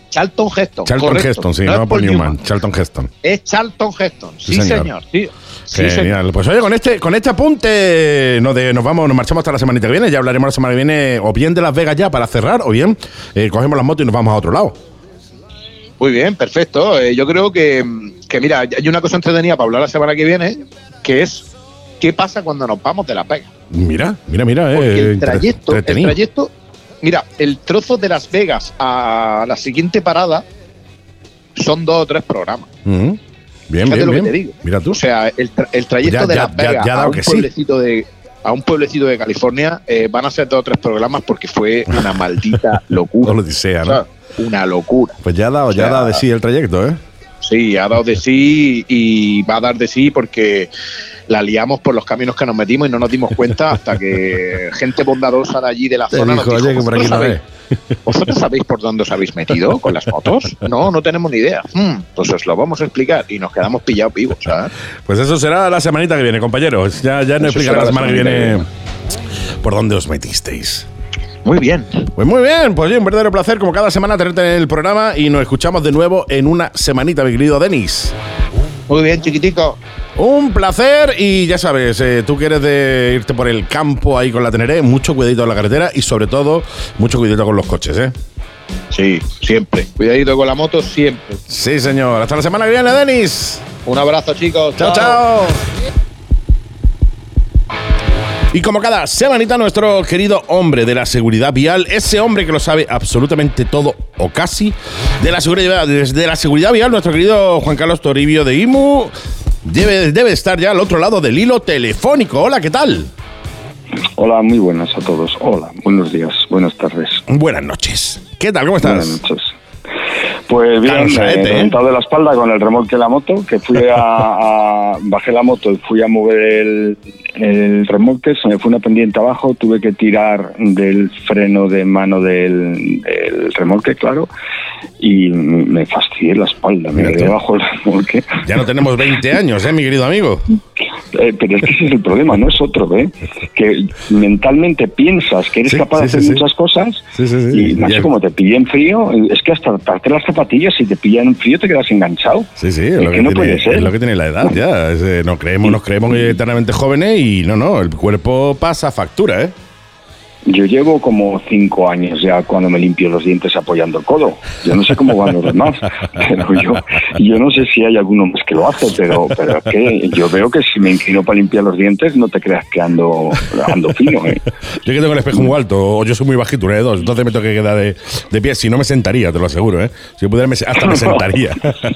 Charlton Heston. Charlton correcto. Heston, sí, No no, Paul Newman, Charlton Heston. Es Charlton Heston. Sí, Sí, señor. señor. Sí, Sí. Genial. Pues oye, con este, con este apunte nos, de- nos vamos, nos marchamos hasta la semanita que viene. Ya hablaremos la semana que viene, o bien de Las Vegas ya para cerrar, o bien eh, cogemos las motos y nos vamos a otro lado. Muy bien, perfecto. Eh, yo creo que, que, mira, hay una cosa entretenida para hablar la semana que viene, que es qué pasa cuando nos vamos de la pega. Mira, mira, mira. Eh, el, trayecto, el trayecto, mira, el trozo de Las Vegas a la siguiente parada son dos o tres programas. Bien, bien, bien. Mira tú. O sea, el, trayecto de Las Vegas a, un pueblecito de, a un pueblecito de California eh, van a ser dos o tres programas porque fue una maldita locura. lo desea, ¿no? Una locura. Pues ya ha dado, ya ha dado de sí el trayecto, ¿eh? Sí, ha dado de sí y va a dar de sí porque la liamos por los caminos que nos metimos y no nos dimos cuenta hasta que gente bondadosa de allí de la zona nos dijo, por aquí sabéis, ¿Vosotros sabéis por dónde os habéis metido con las motos? No, no tenemos ni idea. Hmm, pues os lo vamos a explicar y nos quedamos pillados vivos. ¿sabes? Pues eso será la semanita que viene, compañeros. Ya, ya no explicaré la semana que viene por dónde os metisteis. Muy bien. Pues muy bien, pues un verdadero placer como cada semana tenerte en el programa y nos escuchamos de nuevo en una semanita, mi querido Denis. Muy bien, chiquitico. Un placer y ya sabes, eh, tú quieres de irte por el campo ahí con la Teneré, mucho cuidadito en la carretera y sobre todo mucho cuidadito con los coches, ¿eh? Sí, siempre. Cuidadito con la moto siempre. Sí, señor. Hasta la semana que viene, Denis. Un abrazo, chicos. chao. chao. Y como cada semanita, nuestro querido hombre de la seguridad vial, ese hombre que lo sabe absolutamente todo o casi de la seguridad, de la seguridad vial, nuestro querido Juan Carlos Toribio de IMU, debe, debe estar ya al otro lado del hilo telefónico. Hola, ¿qué tal? Hola, muy buenas a todos. Hola, buenos días, buenas tardes. Buenas noches. ¿Qué tal? ¿Cómo estás? Buenas noches. Pues bien, he ¿eh? de la espalda con el remolque de la moto, que fui a, bajé la moto y fui a mover el, el remolque, se me fue una pendiente abajo, tuve que tirar del freno de mano del, remolque, claro, y me fastidié la espalda, me quedé bajo el remolque. Ya no tenemos 20 años, ¿eh, mi querido amigo? Eh, pero es que ese es el problema, no es otro, ¿eh? Que mentalmente piensas que eres capaz de hacer muchas cosas y más como te pillen frío, es que hasta parte las zapatillas, si te pillan frío te quedas enganchado. Sí, sí, es, lo que, tiene, es lo que tiene la edad ya. Eh, nos creemos, nos creemos eternamente jóvenes y no, no, el cuerpo pasa factura, ¿eh? Yo llevo como cinco años ya cuando me limpio los dientes apoyando el codo. Yo no sé cómo van los demás, pero yo, yo no sé si hay alguno más que lo hace, pero, pero es que yo veo que si me inclino para limpiar los dientes, no te creas que ando, ando fino. ¿eh? Yo que tengo el espejo muy alto, o yo soy muy bajito, una de dos, entonces me tengo que quedar de, de pie. Si no me sentaría, te lo aseguro, ¿eh? Si pudiera, hasta me sentaría.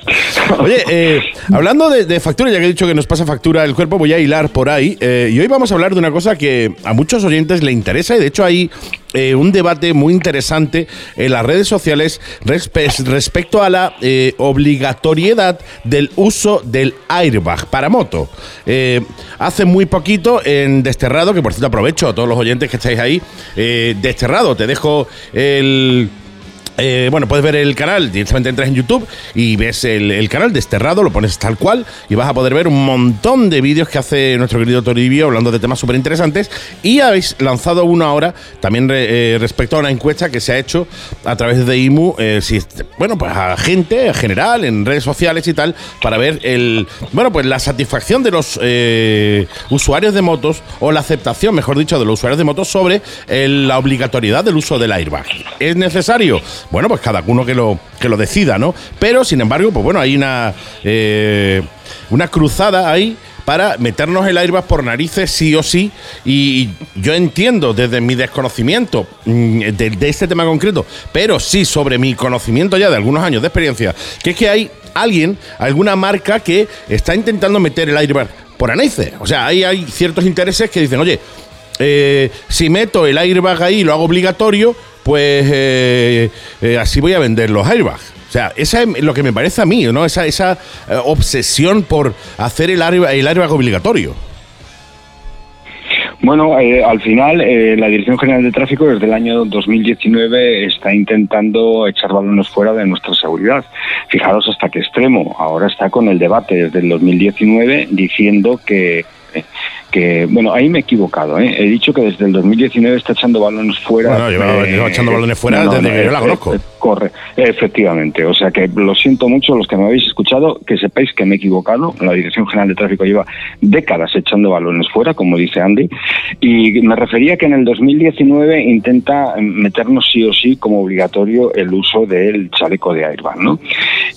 Oye, eh, hablando de, factura, ya que he dicho que nos pasa factura el cuerpo, voy a hilar por ahí. Eh, y hoy vamos a hablar de una cosa que a muchos oyentes le interesa y de hecho hay eh, un debate muy interesante en las redes sociales respecto a la eh, obligatoriedad del uso del airbag para moto. Eh, hace muy poquito en Desterrado, que por cierto aprovecho a todos los oyentes que estáis ahí, Desterrado, te dejo el eh, bueno, puedes ver el canal, directamente entras en YouTube y ves el, canal desterrado, lo pones tal cual y vas a poder ver un montón de vídeos que hace nuestro querido Toribio hablando de temas súper interesantes. Y habéis lanzado uno ahora también eh, respecto a una encuesta que se ha hecho a través de IMU, eh, si, bueno, pues a gente en general, en redes sociales y tal, para ver el, bueno, pues la satisfacción de los usuarios de motos o la aceptación, mejor dicho, de los usuarios de motos sobre la obligatoriedad del uso del airbag. ¿Es necesario? Bueno, pues cada uno que lo, que lo decida, ¿no? Pero, sin embargo, pues bueno, hay una, eh, una cruzada ahí para meternos el airbag por narices sí o sí. Y yo entiendo desde mi desconocimiento mm, de, este tema concreto, pero sí sobre mi conocimiento ya de algunos años de experiencia, que es que hay alguien, alguna marca que está intentando meter el airbag por narices. O sea, ahí hay ciertos intereses que dicen, oye, eh, si meto el airbag ahí y lo hago obligatorio, pues eh, eh, así voy a vender los airbags. O sea, esa es lo que me parece a mí, ¿no? Esa, esa eh, obsesión por hacer el airbag, el airbag obligatorio. Bueno, al final la Dirección General de Tráfico desde el año 2019 está intentando echar balones fuera de nuestra seguridad. Fijaros hasta qué extremo. Ahora está con el debate desde el 2019 diciendo que que, bueno, ahí me he equivocado, ¿eh? he dicho que desde el 2019 está echando balones fuera. Bueno, lleva, echando balones fuera desde que yo la conozco. Corre, efectivamente. O sea que lo siento mucho los que me habéis escuchado, que sepáis que me he equivocado. La Dirección General de Tráfico lleva décadas echando balones fuera, como dice Andy, y me refería que en el 2019 intenta meternos sí o sí como obligatorio el uso del chaleco de airbag, ¿no?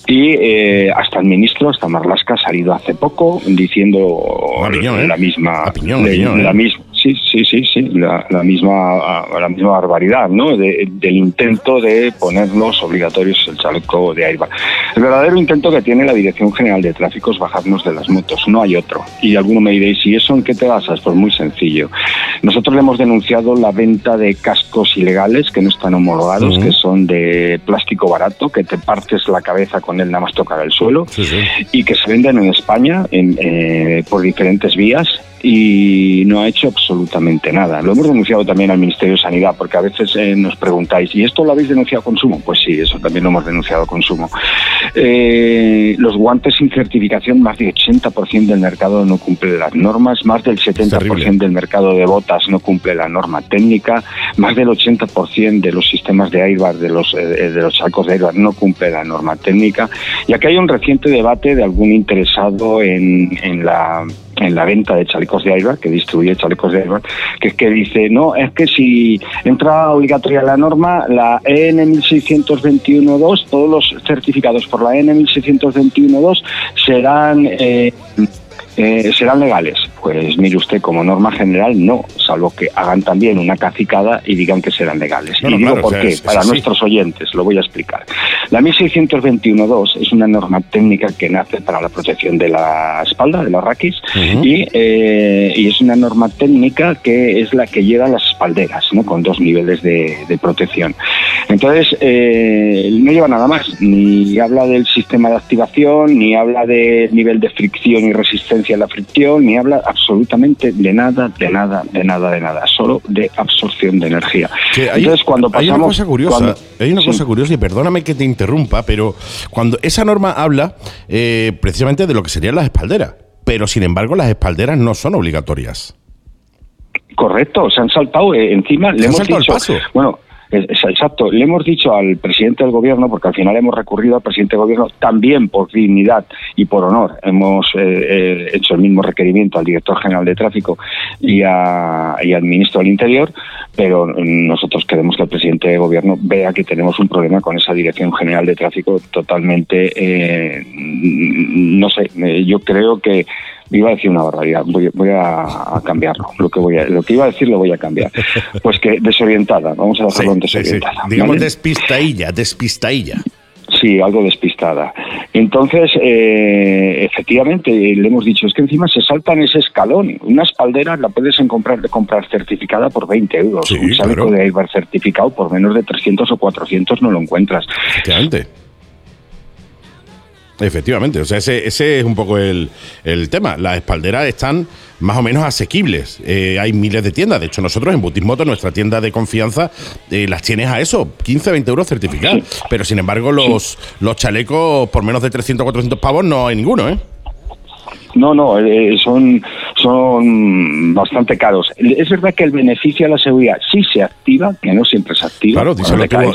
Y eh, hasta el ministro, hasta Marlasca, ha salido hace poco diciendo ¿eh? la misma, la ¿eh? misma Sí, sí, sí, sí, la, misma la misma barbaridad, ¿no? del intento de ponernos obligatorios el chaleco de airbag. El verdadero intento que tiene la Dirección General de Tráfico es bajarnos de las motos, no hay otro. Y alguno me diréis, ¿y eso en qué te basas? Pues muy sencillo. Nosotros le hemos denunciado la venta de cascos ilegales que no están homologados, que son de plástico barato, que te partes la cabeza con él nada más tocar el suelo, y que se venden en España eh, por diferentes vías y no ha hecho absolutamente nada. Lo hemos denunciado también al Ministerio de Sanidad, porque a veces eh, nos preguntáis, ¿y esto lo habéis denunciado a consumo? Pues sí, eso también lo hemos denunciado a consumo. Eh, los guantes sin certificación, más del 80% del mercado no cumple las normas, más del 70% del mercado de botas no cumple la norma técnica, más del 80% de los sistemas de airbag, de los, eh, de los sacos de airbag no cumple la norma técnica. Y aquí hay un reciente debate de algún interesado en, en la en la venta de chalecos de airbag, que distribuye chalecos de airbag, que es que dice, no, es que si entra obligatoria la norma, la EN 1621.2, todos los certificados por la EN 1621.2 serán... Eh, eh, serán legales. Pues mire usted, como norma general, no, salvo que hagan también una cacicada y digan que serán legales. y digo por qué, para nuestros oyentes, lo voy a explicar. La 1621.2 es una norma técnica que nace para la protección de la espalda, de los raquis, eh, y, es una norma técnica que es la que lleva las espalderas, ¿no? con dos niveles de, protección. Entonces, eh, no lleva nada más, ni habla del sistema de activación, ni habla del nivel de fricción y resistencia a la fricción, ni habla absolutamente de nada, de nada, de nada, de nada, solo de absorción de energía. hay, Entonces, cuando pasamos, hay una cosa curiosa, hay una cosa curiosa y perdóname que te interrumpa, pero cuando esa norma habla eh, precisamente de lo que serían las espalderas, pero sin embargo las espalderas no son obligatorias. Correcto, se han saltado eh, encima, le hemos dicho, el paso. bueno, Exacto. Le hemos dicho al presidente del gobierno, porque al final hemos recurrido al presidente del gobierno también por dignidad y por honor. Hemos eh, eh, hecho el mismo requerimiento al director general de tráfico y, al ministro del Interior, pero nosotros queremos que el presidente del gobierno vea que tenemos un problema con esa dirección general de tráfico totalmente, eh, no sé, yo creo que iba a decir una barbaridad, voy, a, cambiarlo. Lo que voy a, lo que iba a decir lo voy a cambiar. Pues que desorientada, vamos a dejarlo en desorientada. Digamos despistadilla, despistadilla. Sí, algo despistada. Entonces, eh, efectivamente, le hemos dicho, es que encima se saltan ese escalón. Una espaldera la puedes comprar, comprar certificada por 20 euros. un chaleco de airbag certificado por menos de 300 o 400 no lo encuentras. Efectivamente. O sea, ese, ese es un poco el, tema. Las espalderas están más o menos asequibles. Eh, hay miles de tiendas. De hecho, nosotros en Butismoto, nuestra tienda de confianza, eh, las tienes a eso, 15, 20 euros certificados. Pero sin embargo, los, los chalecos por menos de 300, 400 pavos no hay ninguno, ¿eh? No, no, eh, son, son bastante caros. Es verdad que el beneficio a la seguridad sí se activa, que no siempre se activa. Claro,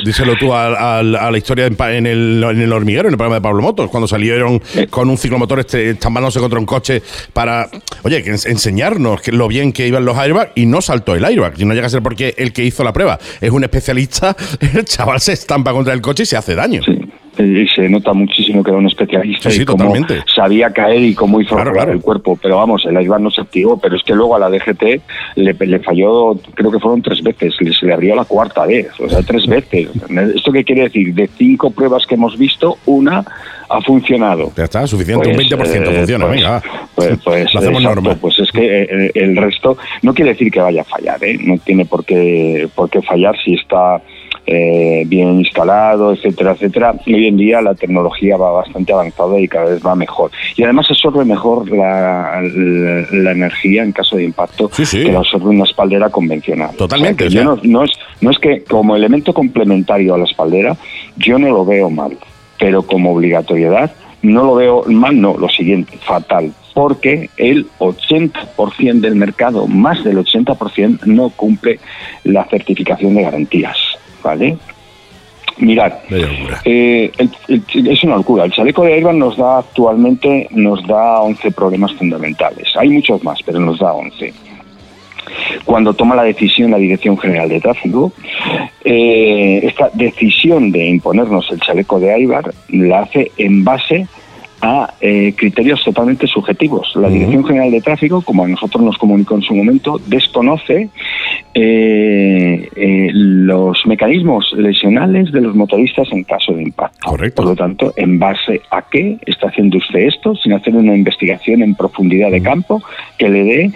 díselo tú, a, la historia en, el, en el hormiguero, en el programa de Pablo Motos, cuando salieron con un ciclomotor este, estambalándose contra un coche para, oye, que enseñarnos que, lo bien que iban los airbags y no saltó el airbag. Y no llega a ser porque el que hizo la prueba es un especialista, el chaval se estampa contra el coche y se hace daño. Sí. Eh, se nota muchísimo que era un especialista y cómo sabía caer y cómo hizo claro, el cuerpo. Pero vamos, el airbag no se activó, pero es que luego a la DGT le, falló, creo que fueron tres veces, se le abrió la cuarta vez, o sea, tres veces. ¿Esto qué quiere decir? De cinco pruebas que hemos visto, una ha funcionado. Ya está, suficiente, un 20% pues, eh, funciona, pues, venga. Pues, pues, Lo hacemos exacto, pues es que eh, el resto no quiere decir que vaya a fallar, ¿eh? no tiene por qué, por qué fallar si está eh, bien instalado, etcétera, etcétera. hoy en día la tecnología va bastante avanzada y cada vez va mejor. Y además absorbe mejor la, la, energía en caso de impacto que la absorbe una espaldera convencional. Totalmente. no, no, es, no es que como elemento complementario a la espaldera, yo no lo veo mal, pero como obligatoriedad no lo veo mal, no, lo siguiente, fatal, porque el 80% del mercado, más del 80%, no cumple la certificación de garantías. ¿Vale? Mirad, eh, es una locura. El chaleco de airbag nos da actualmente nos da 11 problemas fundamentales. Hay muchos más, pero nos da 11 cuando toma la decisión la Dirección General de Tráfico, eh, esta decisión de imponernos el chaleco de airbag la hace en base a eh, criterios totalmente subjetivos. La Dirección General de Tráfico, como a nosotros nos comunicó en su momento, desconoce eh, eh, los mecanismos lesionales de los motoristas en caso de impacto. Por lo tanto, ¿en base a qué está haciendo usted esto sin hacer una investigación en profundidad de campo que le dé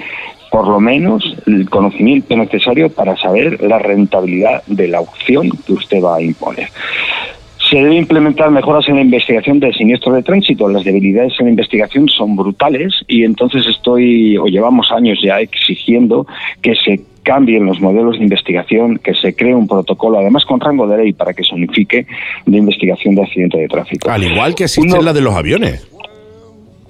por lo menos el conocimiento necesario para saber la rentabilidad de la opción que usted va a imponer? Se debe implementar mejoras en la investigación del siniestro de tránsito. Las debilidades en la investigación son brutales y entonces estoy, o llevamos años ya exigiendo que se cambien los modelos de investigación, que se cree un protocolo, además con rango de ley, para que se unifique de investigación de accidente de tráfico. Al igual que existe la de los aviones.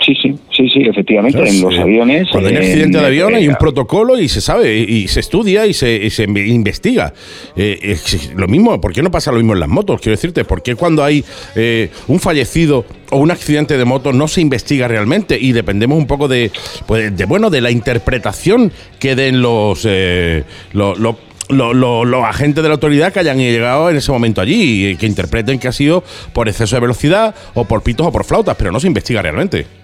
Sí, sí, sí, sí, efectivamente, en los aviones. Cuando hay un accidente de avión hay un protocolo y se sabe, y se estudia y se, investiga. Eh, lo mismo, ¿por qué no pasa lo mismo en las motos? Quiero decirte, ¿por qué cuando hay eh, un fallecido o un accidente de moto no se investiga realmente y dependemos un poco de, pues, de bueno, de la interpretación que den los, eh, los, los agentes de la autoridad que hayan llegado en ese momento allí y que interpreten que ha sido por exceso de velocidad o por pitos o por flautas, pero no se investiga realmente.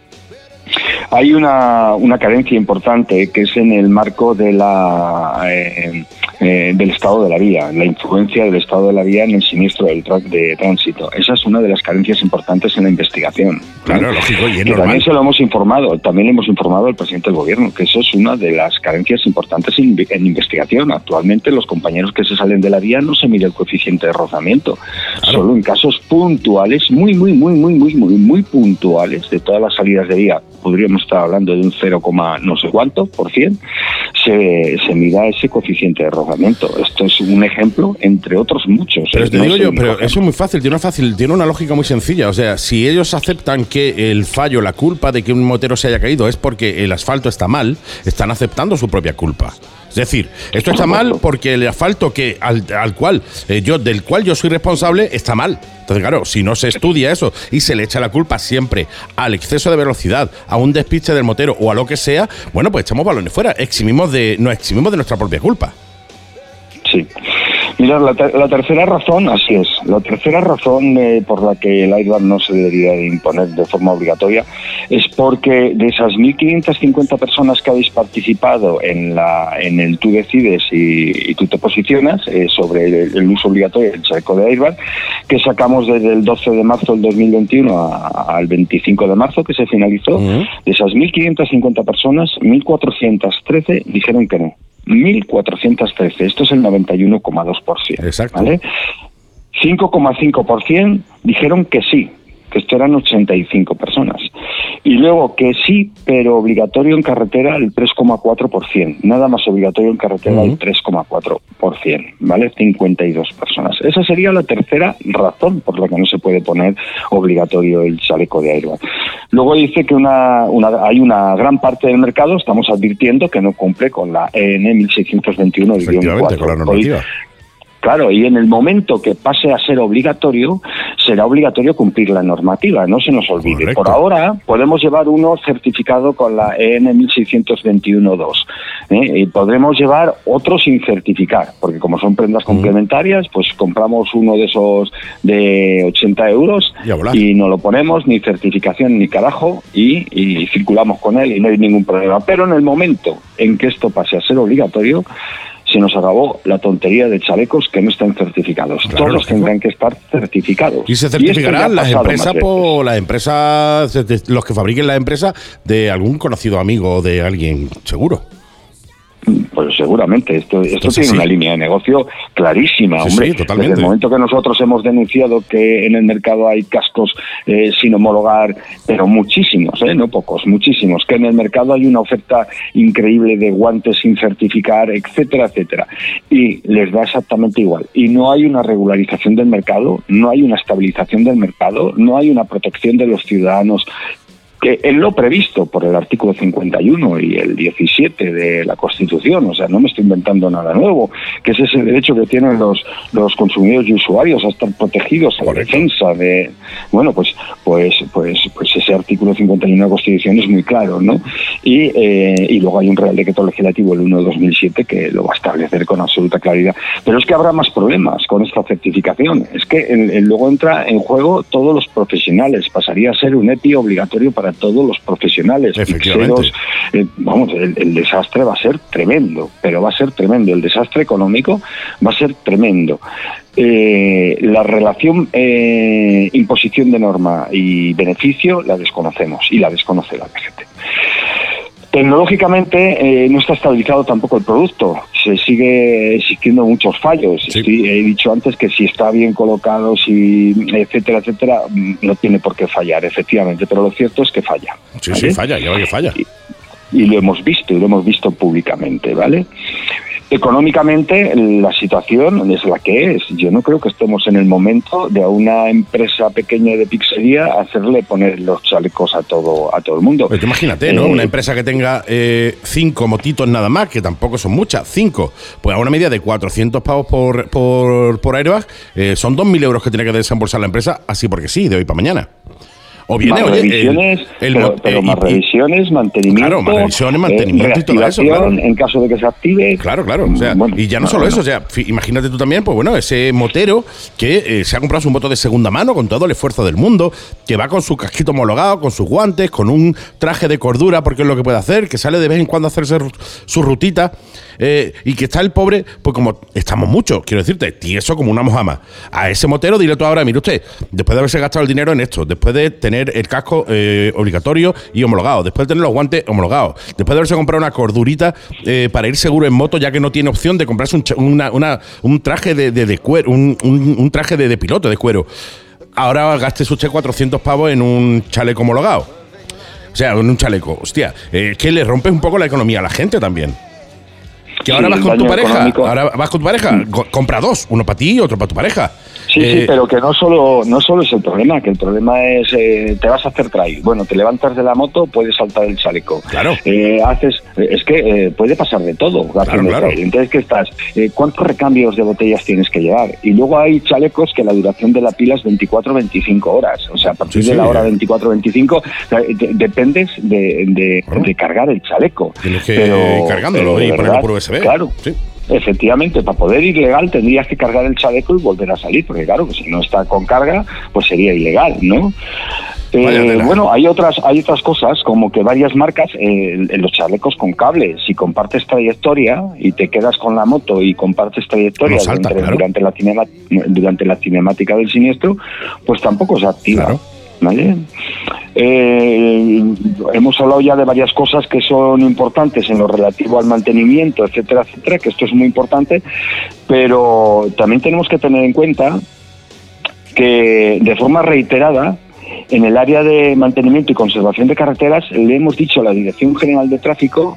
Hay una, una carencia importante que es en el marco de la, eh, eh, del estado de la vía, la influencia del estado de la vía en el siniestro del de tránsito. Esa es una de las carencias importantes en la investigación. Claro, lógico, y también se lo hemos informado, también le hemos informado al presidente del gobierno, que eso es una de las carencias importantes en, investigación. Actualmente los compañeros que se salen de la vía no se mide el coeficiente de rozamiento, solo en casos puntuales, muy, muy, muy, muy, muy, muy, muy puntuales de todas las salidas de vía podríamos estar hablando de un 0, no sé cuánto por cien, se, se mida ese coeficiente de Esto es un ejemplo entre otros muchos. Pero ¿eh? te digo yo, pero eso es muy fácil, tiene una fácil, tiene una lógica muy sencilla. O sea, si ellos aceptan que el fallo, la culpa de que un motero se haya caído es porque el asfalto está mal, están aceptando su propia culpa. Es decir, esto está mal porque el asfalto que al, cual eh, yo del cual yo soy responsable está mal. Entonces, claro, si no se estudia eso y se le echa la culpa siempre al exceso de velocidad, a un despiste del motero o a lo que sea, bueno, pues echamos balones fuera, eximimos de, nos eximimos de nuestra propia culpa. Mira, la, tercera razón, así es, la tercera razón eh, por la que el airbag no se debería imponer de forma obligatoria es porque de esas 1.550 personas que habéis participado en, la, en el tú decides y, tú te posicionas eh, sobre el, uso obligatorio del chaleco de airbag, que sacamos desde el 12 de marzo del 2021 al 25 de marzo, que se finalizó, de esas 1.550 personas, 1.413 dijeron que no. 1.413. Esto es el 91,2%. Exacto. ¿vale? 5,5% dijeron que sí, que esto eran 85 personas. Y luego que sí, pero obligatorio en carretera el 3,4%. Nada más obligatorio en carretera el 3,4%, ¿vale? 52 personas. Esa sería la tercera razón por la que no se puede poner obligatorio el chaleco de airbag. Luego dice que una, hay una gran parte del mercado, estamos advirtiendo, que no cumple con la EN 1621 Efectivamente, con la normativa. Claro, y en el momento que pase a ser obligatorio, será obligatorio cumplir la normativa, no se nos olvide. Por ahora podemos llevar uno certificado con la EN 1621-2 ¿eh? y podremos llevar otro sin certificar, porque como son prendas complementarias, pues compramos uno de esos de 80 euros y no lo ponemos, ni certificación ni carajo, y, y circulamos con él y no hay ningún problema. Pero en el momento en que esto pase a ser obligatorio, se nos acabó la tontería de chalecos que no están certificados. Todos tendrán que estar certificados. Y se certificarán las empresas por las empresas, los que fabriquen la empresa de algún conocido amigo de alguien, seguro. Pues seguramente, esto, esto, tiene una línea de negocio clarísima, hombre. Desde el momento que nosotros hemos denunciado que en el mercado hay cascos eh, sin homologar, pero muchísimos, eh, no pocos, muchísimos, que en el mercado hay una oferta increíble de guantes sin certificar, etcétera, etcétera. Y les da exactamente igual. Y no hay una regularización del mercado, no hay una estabilización del mercado, no hay una protección de los ciudadanos que es lo previsto por el artículo 51 y el 17 de la Constitución, o sea, no me estoy inventando nada nuevo, que es ese derecho que tienen los, los consumidores y usuarios a estar protegidos a la defensa de, bueno, pues, pues, pues, pues ese artículo 51 de la Constitución es muy claro, ¿no? Y, eh, y luego hay un Real Decreto Legislativo, el 1 de 2007, que lo va a establecer con absoluta claridad. Pero es que habrá más problemas con esta certificación. Es que luego entra en juego todos los profesionales, pasaría a ser un EPI obligatorio para todos los profesionales. Efectivamente. Eh, vamos, el, desastre va a ser tremendo, pero va a ser tremendo. El desastre económico va a ser tremendo. Eh, la relación eh, imposición de norma y beneficio la desconocemos y la desconoce la gente. Tecnológicamente eh, no está estabilizado tampoco el producto, se sigue existiendo muchos fallos. he dicho antes que si está bien colocado, si etcétera, etcétera, no tiene por qué fallar, efectivamente, pero lo cierto es que falla. Sí, sí, falla, ya que falla. Y, y, lo hemos visto, y lo hemos visto públicamente, ¿vale? Económicamente la situación es la que es. Yo no creo que estemos en el momento de a una empresa pequeña de pizzería hacerle poner los chalecos a todo a todo el mundo. Pues imagínate, ¿no? una eh, empresa que tenga eh, cinco motitos nada más, que tampoco son muchas, cinco, pues a una media de 400 pavos por, por, por airbag, eh, son 2.000 euros que tiene que desembolsar la empresa, así porque sí, de hoy para mañana. O viene, más revisiones, pero, más revisiones, mantenimiento. Claro, más revisiones, mantenimiento y todo eso. En caso de que se active. Claro, claro. O sea, y ya no solo eso, o sea, imagínate tú también, pues bueno, ese motero que eh, se ha comprado su moto de segunda mano con todo el esfuerzo del mundo, que va con su casquito homologado, con sus guantes, con un traje de cordura, porque es lo que puede hacer, que sale de vez en cuando a hacerse su rutita, eh, y que está el pobre, pues como estamos muchos, quiero decirte, tieso como una mojama. A ese motero dile tú ahora, mire usted, después de haberse gastado el dinero en esto, después de tener el casco eh, obligatorio y homologado, después de tener los guantes homologados, después de haberse comprado una cordurita eh, para ir seguro en moto, ya que no tiene opción de comprarse un, un traje de, cuero, un, traje de, piloto de cuero. Ahora gaste usted 400 pavos en un chaleco homologado. O sea, en un chaleco. Hostia, eh, que le rompe un poco la economía a la gente también. Que ahora vas con tu pareja, ahora vas con tu pareja, compra dos, uno para ti y otro para tu pareja. Sí, sí, eh, pero que no solo, no solo es el problema, que el problema es, eh, te vas a hacer trail. Bueno, te levantas de la moto, puedes saltar el chaleco. Claro. Eh, haces, es que puede pasar de todo. Claro, Entonces, ¿qué estás? ¿Cuántos recambios de botellas tienes que llevar? Y luego hay chalecos que la duración de la pila es 24-25 horas. O sea, a partir de la hora 24-25 dependes de, de, cargar el chaleco. Tienes que cargándolo y ponerlo por Claro. Sí. Efectivamente, para poder ir legal tendrías que cargar el chaleco y volver a salir, porque claro, que si no está con carga, pues sería ilegal, ¿no? Eh, bueno, hay otras hay otras cosas como que varias marcas eh, los chalecos con cable, si compartes trayectoria y te quedas con la moto y compartes trayectoria durante, la durante la cinemática del siniestro, pues tampoco se activa. ¿Vale? Eh, hemos hablado ya de varias cosas que son importantes en lo relativo al mantenimiento, etcétera, etcétera, que esto es muy importante, pero también tenemos que tener en cuenta que de forma reiterada en el área de mantenimiento y conservación de carreteras le hemos dicho a la Dirección General de Tráfico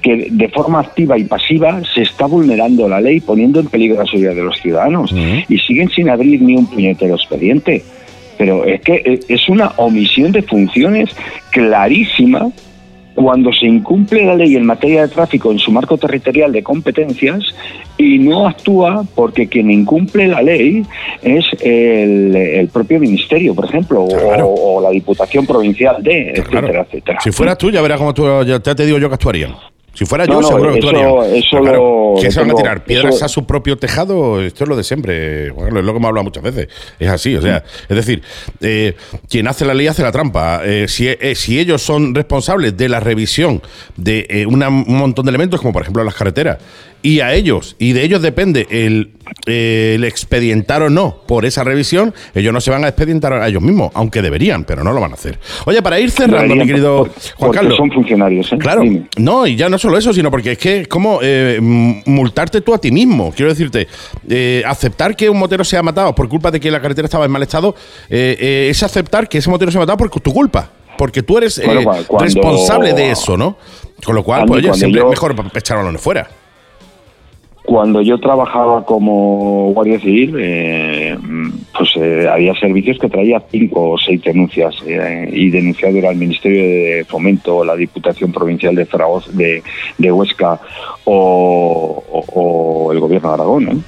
que de forma activa y pasiva se está vulnerando la ley, poniendo en peligro la seguridad de los ciudadanos. Y siguen sin abrir ni un puñetero expediente pero es que eh, es una omisión de funciones clarísima cuando se incumple la ley en materia de tráfico en su marco territorial de competencias y no actúa porque quien incumple la ley es el, propio ministerio, por ejemplo, o, la Diputación Provincial de, etcétera, etcétera. Si fueras tú, ya verás cómo tú, ya te digo yo que actuaría. Si fuera yo, seguro que eso, eso ¿Qué se van a tirar? ¿Piedras a su propio tejado? Esto es lo de siempre. Bueno, es lo que hemos hablado muchas veces. Es así, o sea, es decir, eh, quien hace la ley hace la trampa. Eh, si, eh, si, ellos son responsables de la revisión de un montón de elementos, como por ejemplo las carreteras, y a ellos, y de ellos depende el, el, expedientar o no por esa revisión, ellos no se van a expedientar a ellos mismos, aunque deberían, pero no lo van a hacer. Oye, para ir cerrando, mi querido Juan Carlos. son funcionarios, ¿eh? Claro, no, y ya no solo eso, sino porque es que es como eh, multarte tú a ti mismo. Quiero decirte, eh, aceptar que un motero sea matado por culpa de que la carretera estaba en mal estado, es aceptar que ese motero sea matado por tu culpa porque tú eres responsable de eso, ¿no? Con lo cual, pues oye, siempre es mejor echar balones fuera. Cuando yo trabajaba como guardia civil, eh, pues eh, había servicios que traía cinco o seis denuncias eh, y denunciado era el Ministerio de Fomento, la Diputación Provincial de Zaragoza, de, Huesca o, o, el Gobierno de Aragón.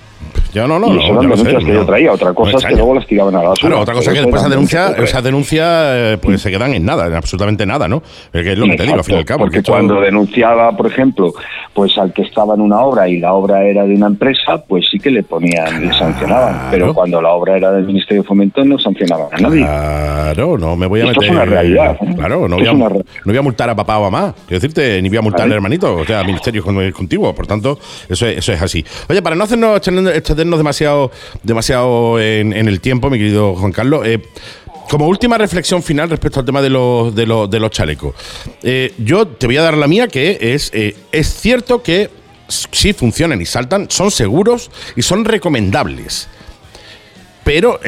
Yo no, no. Y eso eran denuncias que yo traía. Otra cosa es que luego las tiraban a la basura. otra cosa es que después esa denuncia, esa denuncia eh, pues se quedan en nada, en absolutamente nada, ¿no? Es lo que te digo, al fin y al cabo. Porque cuando denunciaba, por ejemplo, pues al que estaba en una obra y la obra era de una empresa, pues sí que le ponían, le sancionaban. Pero cuando la obra era del Ministerio de Fomento, no sancionaban a nadie. Claro, no me voy a Esto meter. es una realidad. ¿eh? Claro, no voy, a, no voy, a, multar a papá o mamá. Quiero decirte, ni voy a multar al hermanito. O sea, ministerio contigo. Por tanto, eso es, eso es así. Oye, para no hacernos demasiado demasiado en, el tiempo, mi querido Juan Carlos. Eh, como última reflexión final respecto al tema de los, de los, de los chalecos, eh, yo te voy a dar la mía, que es, eh, es cierto que sí funcionan y saltan, son seguros y son recomendables. Pero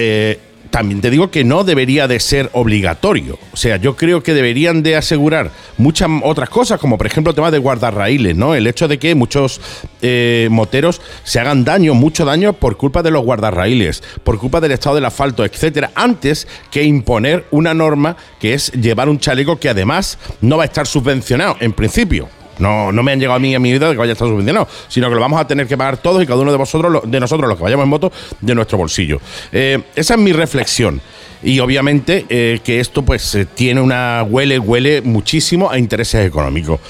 también te digo que no debería de ser obligatorio. O sea, yo creo que deberían de asegurar muchas otras cosas, como por ejemplo el tema de guardarraíles, ¿no? El hecho de que muchos eh, moteros se hagan daño, mucho daño, por culpa de los guardarraíles, por culpa del estado del asfalto, etcétera, antes que imponer una norma que es llevar un chaleco que además no va a estar subvencionado, en principio. No, no me han llegado a mí a mi vida de que vaya a estar subvencionado, sino que lo vamos a tener que pagar todos y cada uno de vosotros, de nosotros, los que vayamos en moto, de nuestro bolsillo. Eh, esa es mi reflexión. Y obviamente eh, que esto pues eh, tiene una huele, huele muchísimo a intereses económicos.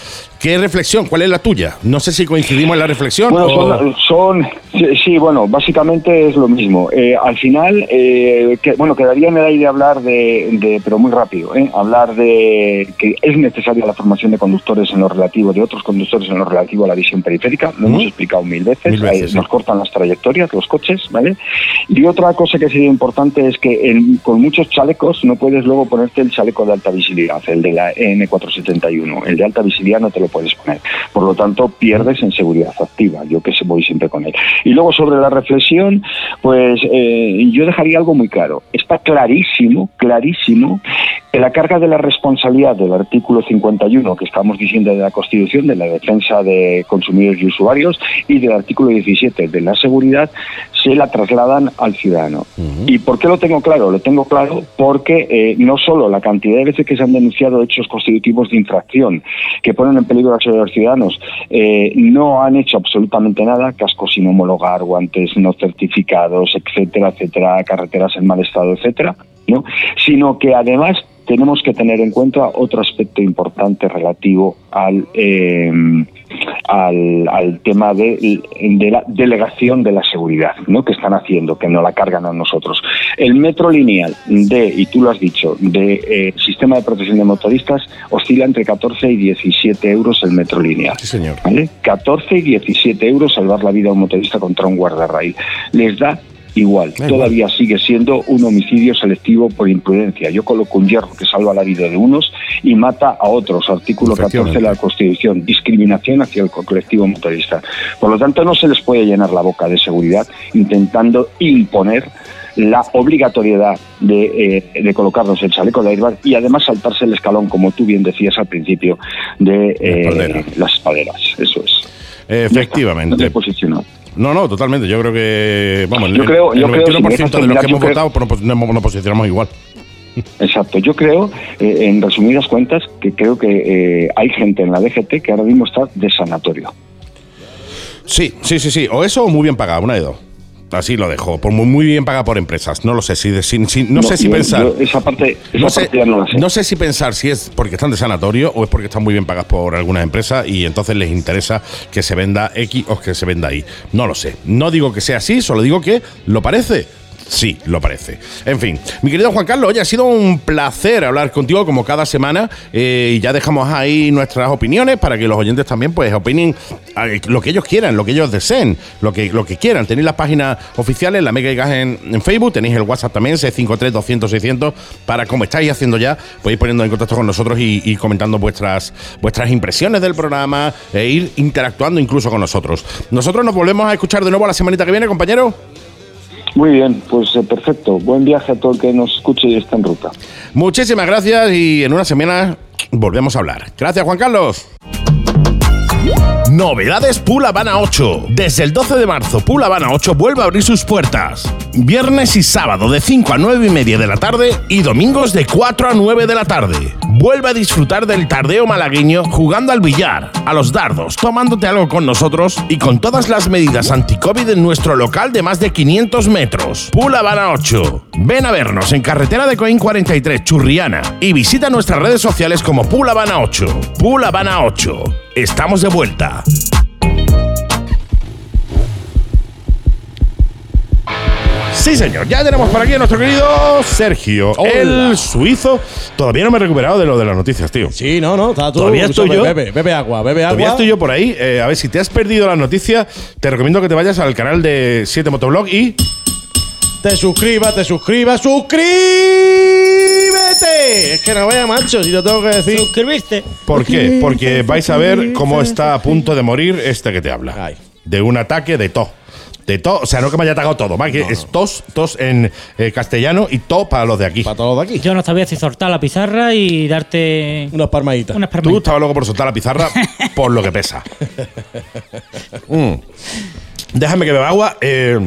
¿Qué reflexión? ¿Cuál es la tuya? No sé si coincidimos en la reflexión. Bueno, son, sí, bueno, básicamente es lo mismo. Eh, al final, eh, que, bueno, quedaría en el aire hablar de, pero muy rápido, ¿eh? hablar de que es necesaria la formación de conductores en lo relativo, de otros conductores en lo relativo a la visión periférica. Lo hemos explicado mil veces. nos cortan las trayectorias, los coches, ¿vale? Y otra cosa que sería importante es que con muchos chalecos no puedes luego ponerte el chaleco de alta visibilidad, el de la N471. El de alta visibilidad no te lo puedes poner. Por lo tanto, pierdes en seguridad activa. Yo que voy siempre con él. Y luego sobre la reflexión, pues eh, yo dejaría algo muy claro. Está clarísimo, clarísimo, que la carga de la responsabilidad del artículo 51 que estamos diciendo de la Constitución, de la defensa de consumidores y usuarios, y del artículo 17 de la seguridad, se la trasladan al ciudadano. ¿Y por qué lo tengo claro? Lo tengo claro porque eh, no solo la cantidad de veces que se han denunciado hechos constitutivos de infracción que ponen en peligro a los ciudadanos eh, no han hecho absolutamente nada, cascos sin homologar, guantes no certificados, etcétera, etcétera, carreteras en mal estado, etcétera, ¿no? sino que además tenemos que tener en cuenta otro aspecto importante relativo al, eh, al, tema de, la delegación de la seguridad ¿no? que están haciendo, que no la cargan a nosotros. El metro lineal de, y tú lo has dicho, de eh, sistema de protección de motoristas oscila entre 14 y 17 euros el metro lineal. Sí, señor. 14 y 17 euros salvar la vida a un motorista contra un guardarraíl. Les da igual. Todavía sigue siendo un homicidio selectivo por imprudencia. Yo coloco un hierro que salva la vida de unos y mata a otros. Artículo 14 de la Constitución. Discriminación hacia el colectivo motorista. Por lo tanto, no se les puede llenar la boca de seguridad intentando imponer la obligatoriedad de, eh, colocarnos el chaleco de airbag y además saltarse el escalón, como tú bien decías al principio, de eh, las espalderas. Eso es. Efectivamente. No, no, totalmente. Yo creo que. Vamos, yo creo, el, 91% de los que hemos votado nos, posicionamos igual. Exacto. Yo creo, eh, en resumidas cuentas, que creo que eh, hay gente en la DGT que ahora mismo está de sanatorio. Sí, sí, sí, sí. O eso o muy bien pagado, una de dos. Así lo dejo. Por muy, bien paga por empresas. No lo sé. Si, no, sé si pensar. esa parte, no, sé, no, sé. si pensar si es porque están de sanatorio o es porque están muy bien pagadas por algunas empresas y entonces les interesa que se venda X o que se venda Y. No lo sé. No digo que sea así, solo digo que lo parece. Sí, lo parece. En fin, mi querido Juan Carlos, oye, ha sido un placer hablar contigo como cada semana eh, y ya dejamos ahí nuestras opiniones para que los oyentes también pues opinen lo que ellos quieran, lo que ellos deseen, lo que, lo que quieran. Tenéis las páginas oficiales, la Mega y Gas en, Facebook, tenéis el WhatsApp también, C53-200-600, para como estáis haciendo ya, podéis poniendo en contacto con nosotros y, comentando vuestras, vuestras impresiones del programa e ir interactuando incluso con nosotros. Nosotros nos volvemos a escuchar de nuevo la semanita que viene, compañero. Muy bien, pues eh, perfecto. Buen viaje a todo el que nos escuche y está en ruta. Muchísimas gracias y en una semana volvemos a hablar. Gracias, Juan Carlos. Novedades Pool Habana 8. Desde el 12 de marzo, Pool Habana 8 vuelve a abrir sus puertas. Viernes y sábado de 5 a 9 y media de la tarde y domingos de 4 a 9 de la tarde. Vuelve a disfrutar del tardeo malagueño jugando al billar, a los dardos, tomándote algo con nosotros y con todas las medidas anti-COVID en nuestro local de más de 500 metros. Pool Habana 8. Ven a vernos en carretera de Coín 43, Churriana y visita nuestras redes sociales como Pool Habana 8. Pool Habana 8. Estamos de vuelta. Sí, señor. Ya tenemos por aquí a nuestro querido Sergio, el suizo. Todavía no me he recuperado de lo de las noticias, tío. Sí, no, no. Está Todavía estoy yo. Bebe, bebe agua, bebe agua. Todavía estoy yo por ahí. Eh, a ver, si te has perdido las noticias, te recomiendo que te vayas al canal de 7 Motoblog y. Te suscribas, te suscribas, suscríbete. Es que no vaya, macho, si te tengo que decir. Suscribirte. ¿Por qué? Porque vais a ver cómo está a punto de morir este que te habla. De un ataque de tos. De tos, o sea, no que me haya atacado todo, es tos, tos en eh, castellano y to para los de aquí. Para todos los de aquí. Yo no sabía si soltar la pizarra y darte Unas palmaditas. unas Tú estabas loco por soltar la pizarra por lo que pesa. Mm. Déjame que beba agua. eh,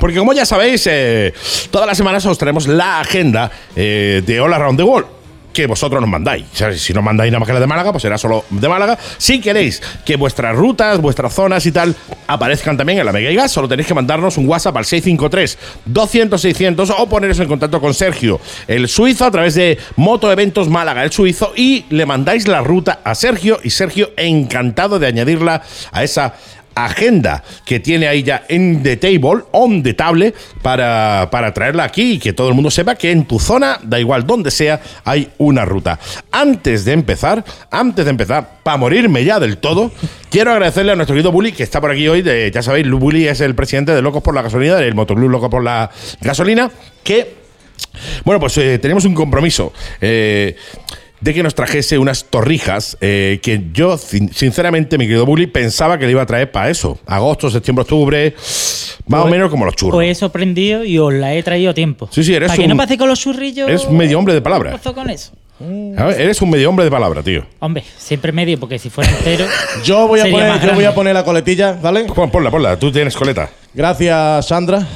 porque como ya sabéis, eh, todas las semanas os traemos la agenda eh, de All Around the World. Que vosotros nos mandáis. Si no mandáis nada más que la de Málaga, pues será solo de Málaga. Si queréis que vuestras rutas, vuestras zonas y tal aparezcan también en la Mega y solo tenéis que mandarnos un WhatsApp al 653-200-600 o poneros en contacto con Sergio, el suizo, a través de Moto Eventos Málaga, el suizo, y le mandáis la ruta a Sergio. Y Sergio, encantado de añadirla a esa agenda que tiene ahí ya en the table, on the table, para, para traerla aquí y que todo el mundo sepa que en tu zona, da igual donde sea, hay una ruta. Antes de empezar, antes de empezar, para morirme ya del todo, quiero agradecerle a nuestro querido Bully, que está por aquí hoy, ya sabéis, Bully es el presidente de Locos por la Gasolina, del Motoclub Locos por la Gasolina, que bueno, pues eh, tenemos un compromiso. eh, de que nos trajese unas torrijas eh, que yo, sin- sinceramente, mi querido Bully, pensaba que le iba a traer para eso. Agosto, septiembre, octubre, más o Pues- menos como los churros. Os he sorprendido y os la he traído a tiempo. Sí, sí, eres Para que un- no pase con los churrillos. eres medio hombre de palabra. ¿Qué pasó con eso? ¿Sabes? Eres un medio hombre de palabra, tío. Hombre, siempre medio, porque si fuera entero. Yo voy a poner, yo voy a poner la coletilla, ¿vale? Pon- Ponla, ponla, tú tienes coleta. Gracias, Sandra.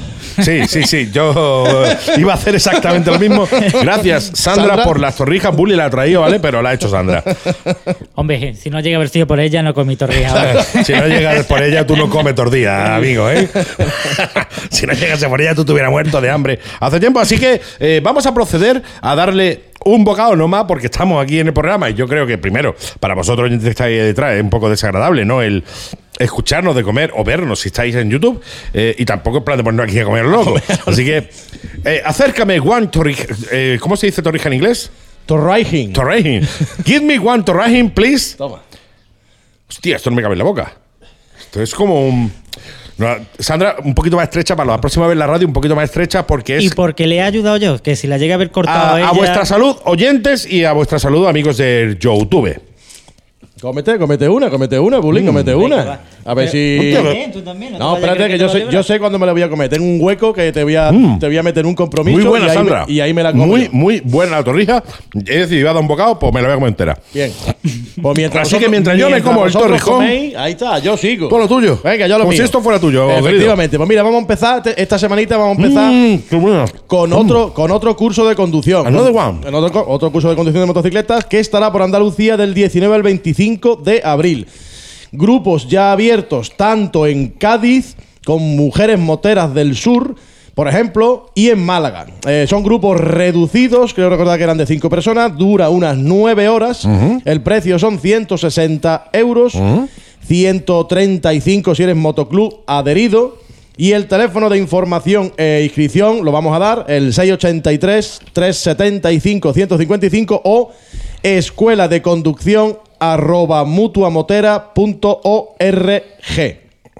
Sí, sí, sí. Yo eh, iba a hacer exactamente lo mismo. Gracias, Sandra, Sandra. por las torrijas. Bully la ha traído, ¿vale? Pero la ha hecho Sandra. Hombre, si no llega a haber sido por ella, no comí torrijas. ahora. Si no llegas por ella, tú no comes tortilla, amigo, ¿eh? si no llegas por ella, tú te hubieras muerto de hambre hace tiempo. Así que eh, vamos a proceder a darle un bocado nomás porque estamos aquí en el programa y yo creo que primero, para vosotros que estáis detrás, es un poco desagradable, ¿no? El escucharnos de comer o vernos si estáis en YouTube eh, y tampoco en plan de ponernos aquí a comer loco. Así que eh, acércame one torrija. eh, ¿Cómo se dice torrija en inglés? Torrejin. Give me one torrejin, please. Toma. Hostia, esto no me cabe en la boca. Esto es como un. Sandra, un poquito más estrecha para la próxima vez la radio, un poquito más estrecha porque y es porque le he ayudado yo, que si la llega a haber cortado a, ella. a vuestra salud, oyentes, y a vuestra salud, amigos del YouTube. Cómete, cómete una, cómete una, Bully, cómete Venga, una. A ver si. Tú también, tú también, no te No, vayas a espérate, creer que yo te sé, lo yo sé cuándo me la voy a comer. Tengo un hueco que te voy a, Mm. te voy a meter un compromiso. Muy buena, y ahí, Sandra. Me, y ahí me la como. Muy, yo. muy buena la torrija. He decidido a dar un bocado, pues me la voy a comer entera. Bien. Pues mientras Así que mientras yo me como el vosotros torrijón- coméis, ahí está, yo sigo. Todo lo tuyo. Venga, yo lo Como mío. si esto fuera tuyo, querido. Efectivamente. Pues mira, vamos a empezar. te- Esta semanita vamos a empezar. Mm, qué con otro, con otro curso de conducción. Another one. En otro, co- otro curso de conducción de motocicletas que estará por Andalucía del 19 al 25 de abril. Grupos ya abiertos tanto en Cádiz con mujeres moteras del sur. Por ejemplo, y en Málaga. Eh, son grupos reducidos, creo recordar que eran de cinco personas, dura unas nueve horas. El precio son 160 euros, 135 si eres motoclub adherido. Y el teléfono de información e inscripción lo vamos a dar, el 683-375-155 o escuela de conducción arroba mutuamotera.org.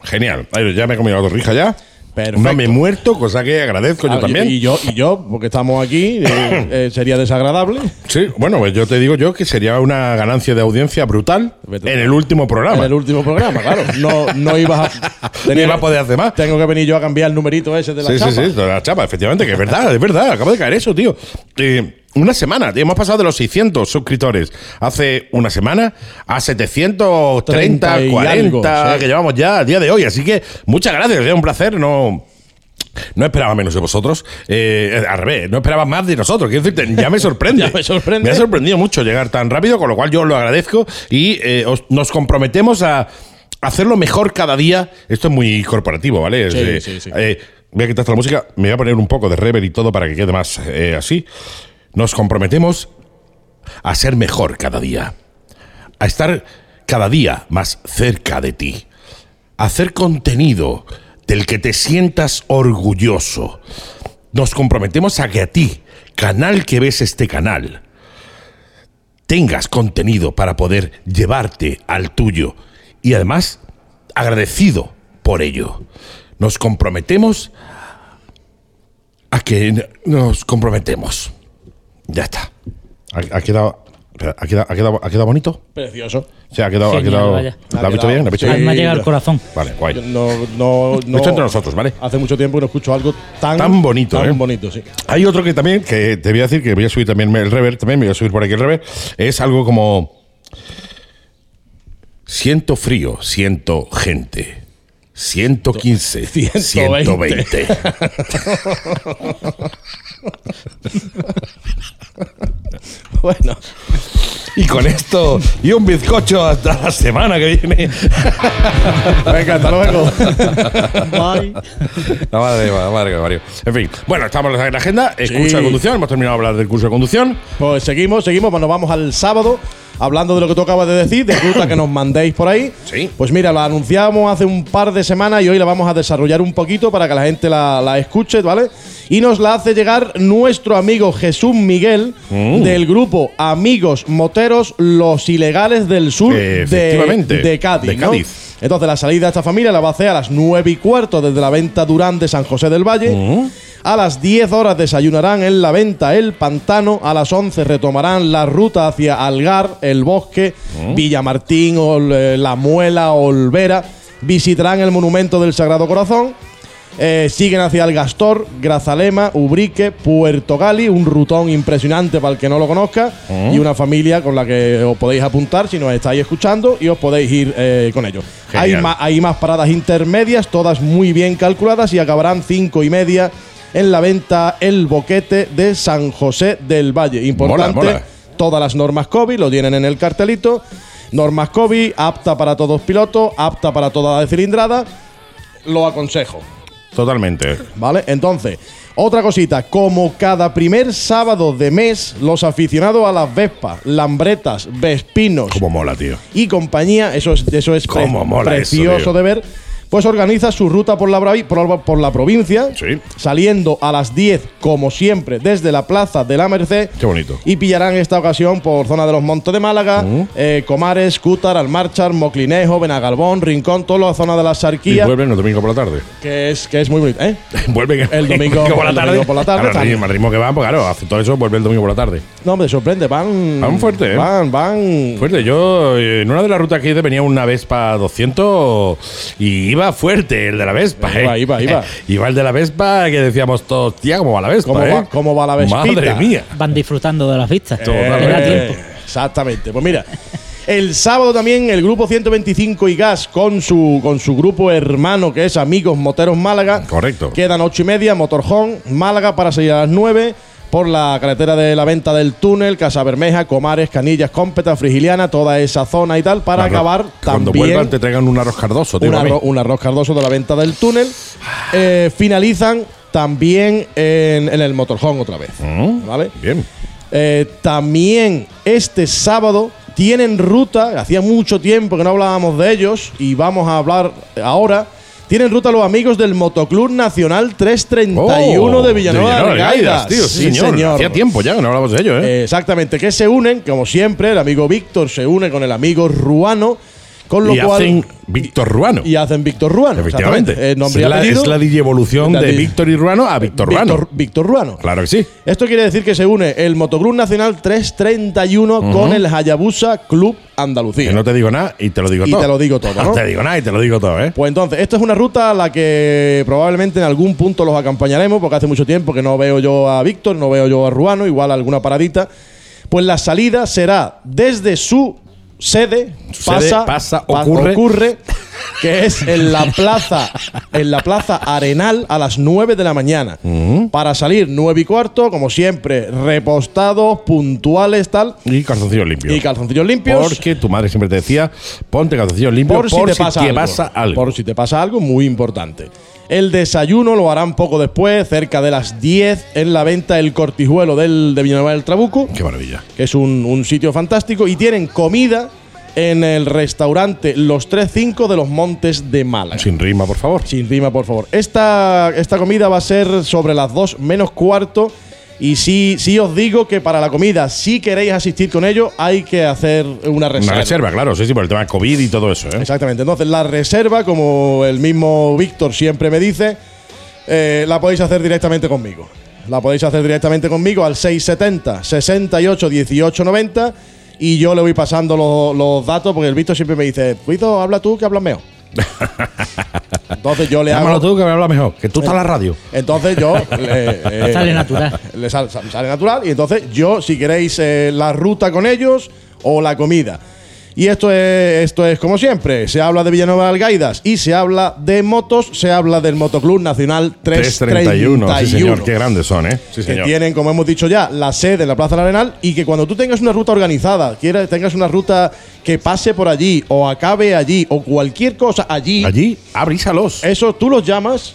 Genial. Ay, ya me he comido la torrija ya. Perfecto. No me he muerto, cosa que agradezco yo Ah, también. Y, yo, y yo, porque estamos aquí, eh, eh, sería desagradable. Sí, bueno, pues yo te digo yo que sería una ganancia de audiencia brutal en el último programa. En el último programa, claro. No, no ibas a. Iba a poder hacer más. Tengo que venir yo a cambiar el numerito ese de la Sí, chapa. sí, sí, de la chapa, efectivamente, que es verdad, es verdad, acaba de caer eso, tío. Eh, una semana. Hemos pasado de los 600 suscriptores hace una semana a 730, 40 que llevamos ya a día de hoy. Así que muchas gracias, es un placer. No, no esperaba menos de vosotros. Eh, al revés, no esperaba más de nosotros. Quiero decirte, ya me sorprende. me sorprende. Me ha sorprendido mucho llegar tan rápido, con lo cual yo lo agradezco y eh, nos comprometemos a hacerlo mejor cada día. Esto es muy corporativo, ¿vale? Sí, sí, sí. voy a quitar la música, me voy a poner un poco de reverb y todo para que quede más así. Nos comprometemos a ser mejor cada día, a estar cada día más cerca de ti, a hacer contenido del que te sientas orgulloso. Nos comprometemos a que a ti, canal que ves este canal, tengas contenido para poder llevarte al tuyo y además agradecido por ello. Nos comprometemos a que nos comprometemos. Ya está. Ha, quedado, ha, quedado, ha, quedado, bonito? Precioso. Sí, ha quedado. ha quedado ¿Lo has visto bien? ¿Lo has visto bien? Me ha llegado al corazón. Vale, guay. No, no, no. Esto entre nosotros, ¿vale? Hace mucho tiempo que no escucho algo tan, tan bonito. Tan ¿eh? bonito, sí. Hay otro que también, que te voy a decir que voy a subir también el rever, también me voy a subir por aquí el rever. Es algo como. Siento frío, siento gente. 115, 120. 120. bueno. Y con esto y un bizcocho hasta la semana que viene. Venga, hasta luego. Bye. La madre, la madre, Mario. En fin, bueno, estamos en la agenda. El curso de conducción. Hemos terminado de hablar del curso de conducción. Pues seguimos, seguimos. Bueno, vamos al sábado hablando de lo que tú acabas de decir, de ruta que nos mandéis por ahí. Sí. Pues mira, la anunciamos hace un par de semanas y hoy la vamos a desarrollar un poquito para que la gente la, escuche, ¿vale? Y nos la hace llegar nuestro amigo Jesús Miguel Mm. del grupo Amigos Moteros Los Ilegales del Sur de, Efectivamente, de Cádiz. de. Entonces la salida de esta familia la va a hacer a las 9 y cuarto desde la venta Durán de San José del Valle. Mm. A las 10 horas desayunarán en la venta El Pantano. A las 11 retomarán la ruta hacia Algar, El Bosque, Mm. Villamartín, Ol- eh, La Muela, Olvera. Visitarán el Monumento del Sagrado Corazón. Eh, siguen hacia el Gastor, Grazalema, Ubrique, Puerto Gali, un rutón impresionante para el que no lo conozca, Mm. y una familia con la que os podéis apuntar si nos estáis escuchando y os podéis ir eh, con ellos. Hay, hay más paradas intermedias, todas muy bien calculadas y acabarán cinco y media en la venta El Boquete de San José del Valle. Importante, Mola, mola. todas las normas COVID lo tienen en el cartelito. Normas COVID, apta para todos pilotos, apta para toda la cilindrada. Lo aconsejo. Totalmente. ¿Vale? Entonces, otra cosita, como cada primer sábado de mes, los aficionados a las Vespas, Lambretas, Vespinos Como mola, tío. y compañía, eso es, eso es pre- mola precioso de ver, pues organiza su ruta por la, bravi- por, la- por la provincia, Sí. saliendo a las 10, como siempre, desde la Plaza de la Merced. Qué bonito. Y pillarán esta ocasión por zona de los Montes de Málaga, Mm. eh, Comares, Cútar, Almarchar, Moclinejo, Benagalbón, Rincón, toda la zona de la Y Sarquía, vuelven el domingo por la tarde. que es, que es muy bonito. ¿eh? vuelven El domingo- por la tarde. por la tarde Claro, el también. ritmo- el ritmo que van, pues claro, hace todo eso, vuelve el domingo por la tarde. No, me sorprende, van. Van fuerte, ¿eh? Van, van. Fuerte, yo eh, en una de las rutas que hice venía una Vespa 200 y iba fuerte el de la Vespa. Iba, ¿eh? iba, iba. iba el de la Vespa que decíamos todos, tía, ¿cómo va la Vespa? ¿Cómo eh? va- cómo va la Vespita? Madre mía. Van disfrutando de las vistas. Eh, tiempo. Exactamente. Pues mira, el sábado también el grupo 125 y Gas con su, con su grupo hermano que es Amigos Moteros Málaga. Correcto. Quedan ocho y media, Motorjón, Málaga para salir a las 9 por la carretera de la venta del túnel, Casa Bermeja, Comares, Canillas, Cómpeta, Frigiliana, toda esa zona y tal, para Arroz- acabar Cuando también vuelvan te traigan un arroz cardoso, tío. un, arroz, un arroz cardoso de la venta del túnel. Eh, finalizan también en, en el Motorhome otra vez. Mm, ¿Vale? Bien. Eh, también este sábado tienen ruta, hacía mucho tiempo que no hablábamos de ellos y vamos a hablar ahora. Tienen ruta los amigos del Motoclub Nacional 331 Oh, de Villanueva de, Gaidas. tío. Sí, señor. Hacía tiempo ya que no hablamos de ello. Eh, Exactamente, que se unen, como siempre, el amigo Víctor se une con el amigo Ruano Con lo y cual, hacen Víctor Ruano. y hacen Víctor Ruano. Efectivamente. Eh, nombre es, y la, es la digievolución de Víctor y Ruano a Víctor Ruano. Víctor, Ruano. Claro que sí. Esto quiere decir que se une el Motoclub Nacional 331 con el Hayabusa Club Andalucía. Que no te digo nada y te lo digo Y todo. te lo digo todo, ¿no? No te digo nada y te lo digo todo, ¿eh? Pues entonces, esta es una ruta a la que probablemente en algún punto los acompañaremos, porque hace mucho tiempo que no veo yo a Víctor, no veo yo a Ruano, igual alguna paradita. Pues la salida será desde su sede, pasa, pasa, pa- ocurre. que es en la plaza, en la plaza Arenal a las 9 de la mañana. Para salir 9 y cuarto, como siempre, repostados, puntuales, tal. Y calzoncillos limpios. Y calzoncillos limpios. Porque tu madre siempre te decía, ponte calzoncillos limpios por, si te, pasa, algo. pasa algo. Por si te pasa algo, muy importante. El desayuno lo harán poco después, cerca de las 10, en la venta El Cortijuelo del, de Villanueva del Trabuco, Qué maravilla. que es un, un sitio fantástico. Y tienen comida en el restaurante Los 3-5 de los Montes de Málaga. Sin rima, por favor. Sin rima, por favor. Esta, esta comida va a ser sobre las 2 menos cuarto. Y sí, sí os digo que para la comida, si queréis asistir con ello, hay que hacer una reserva. Una reserva, claro, sí, sí, por el tema de COVID y todo eso, ¿eh? Exactamente. Entonces, la reserva, como el mismo Víctor siempre me dice, eh, la podéis hacer directamente conmigo. La podéis hacer directamente conmigo al 670 68 18 90 y yo le voy pasando los, los datos porque el Víctor siempre me dice, Víctor, habla tú que hablas mejor. Entonces yo le Llámalo hago. tú que me habla mejor, que tú estás en la radio. Entonces yo. le- eh, Sale natural. Le sal- sal- sale natural. Y entonces yo, si queréis eh, la ruta con ellos o la comida. Y esto es, esto es como siempre. Se habla de Villanueva Algaidas y se habla de motos. Se habla del Motoclub Nacional 331. 331, sí señor, qué grandes son, ¿eh? Sí que señor. tienen, como hemos dicho ya, la sede en la Plaza del Arenal y que cuando tú tengas una ruta organizada, quieras, tengas una ruta que pase por allí o acabe allí o cualquier cosa allí, Allí, abrísalos. eso tú los llamas,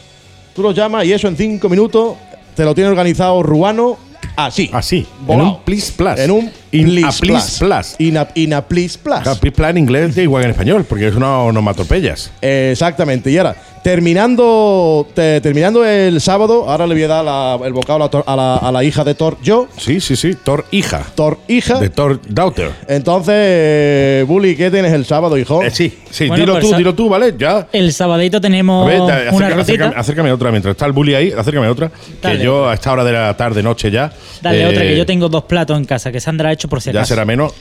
tú los llamas y eso en cinco minutos te lo tiene organizado Ruano así. Así, en un please plus. En un In please a please plus. In a, in a please plus. Claro, please plus en inglés es igual que en español, porque es una onomatopeyas. Exactamente. Y ahora, terminando, te- terminando el sábado, ahora le voy a dar la- el bocado a la, a la- a la hija de Thor, yo, Sí, sí, sí. Thor hija. Thor hija. De Thor Daughter. Entonces, eh, Bully, ¿qué tienes el sábado, hijo? Eh, sí, sí, Bueno, dilo pues tú, dilo tú, ¿vale? Ya. El sabadito A tenemos ver, da- una acércame, rutita. acércame, acércame otra. Mientras está el bully ahí, acércame otra. Dale. Que yo a esta hora de la tarde, noche ya. Dale eh, otra, que yo tengo dos platos en casa que Sandra ha hecho por si Ya será menos.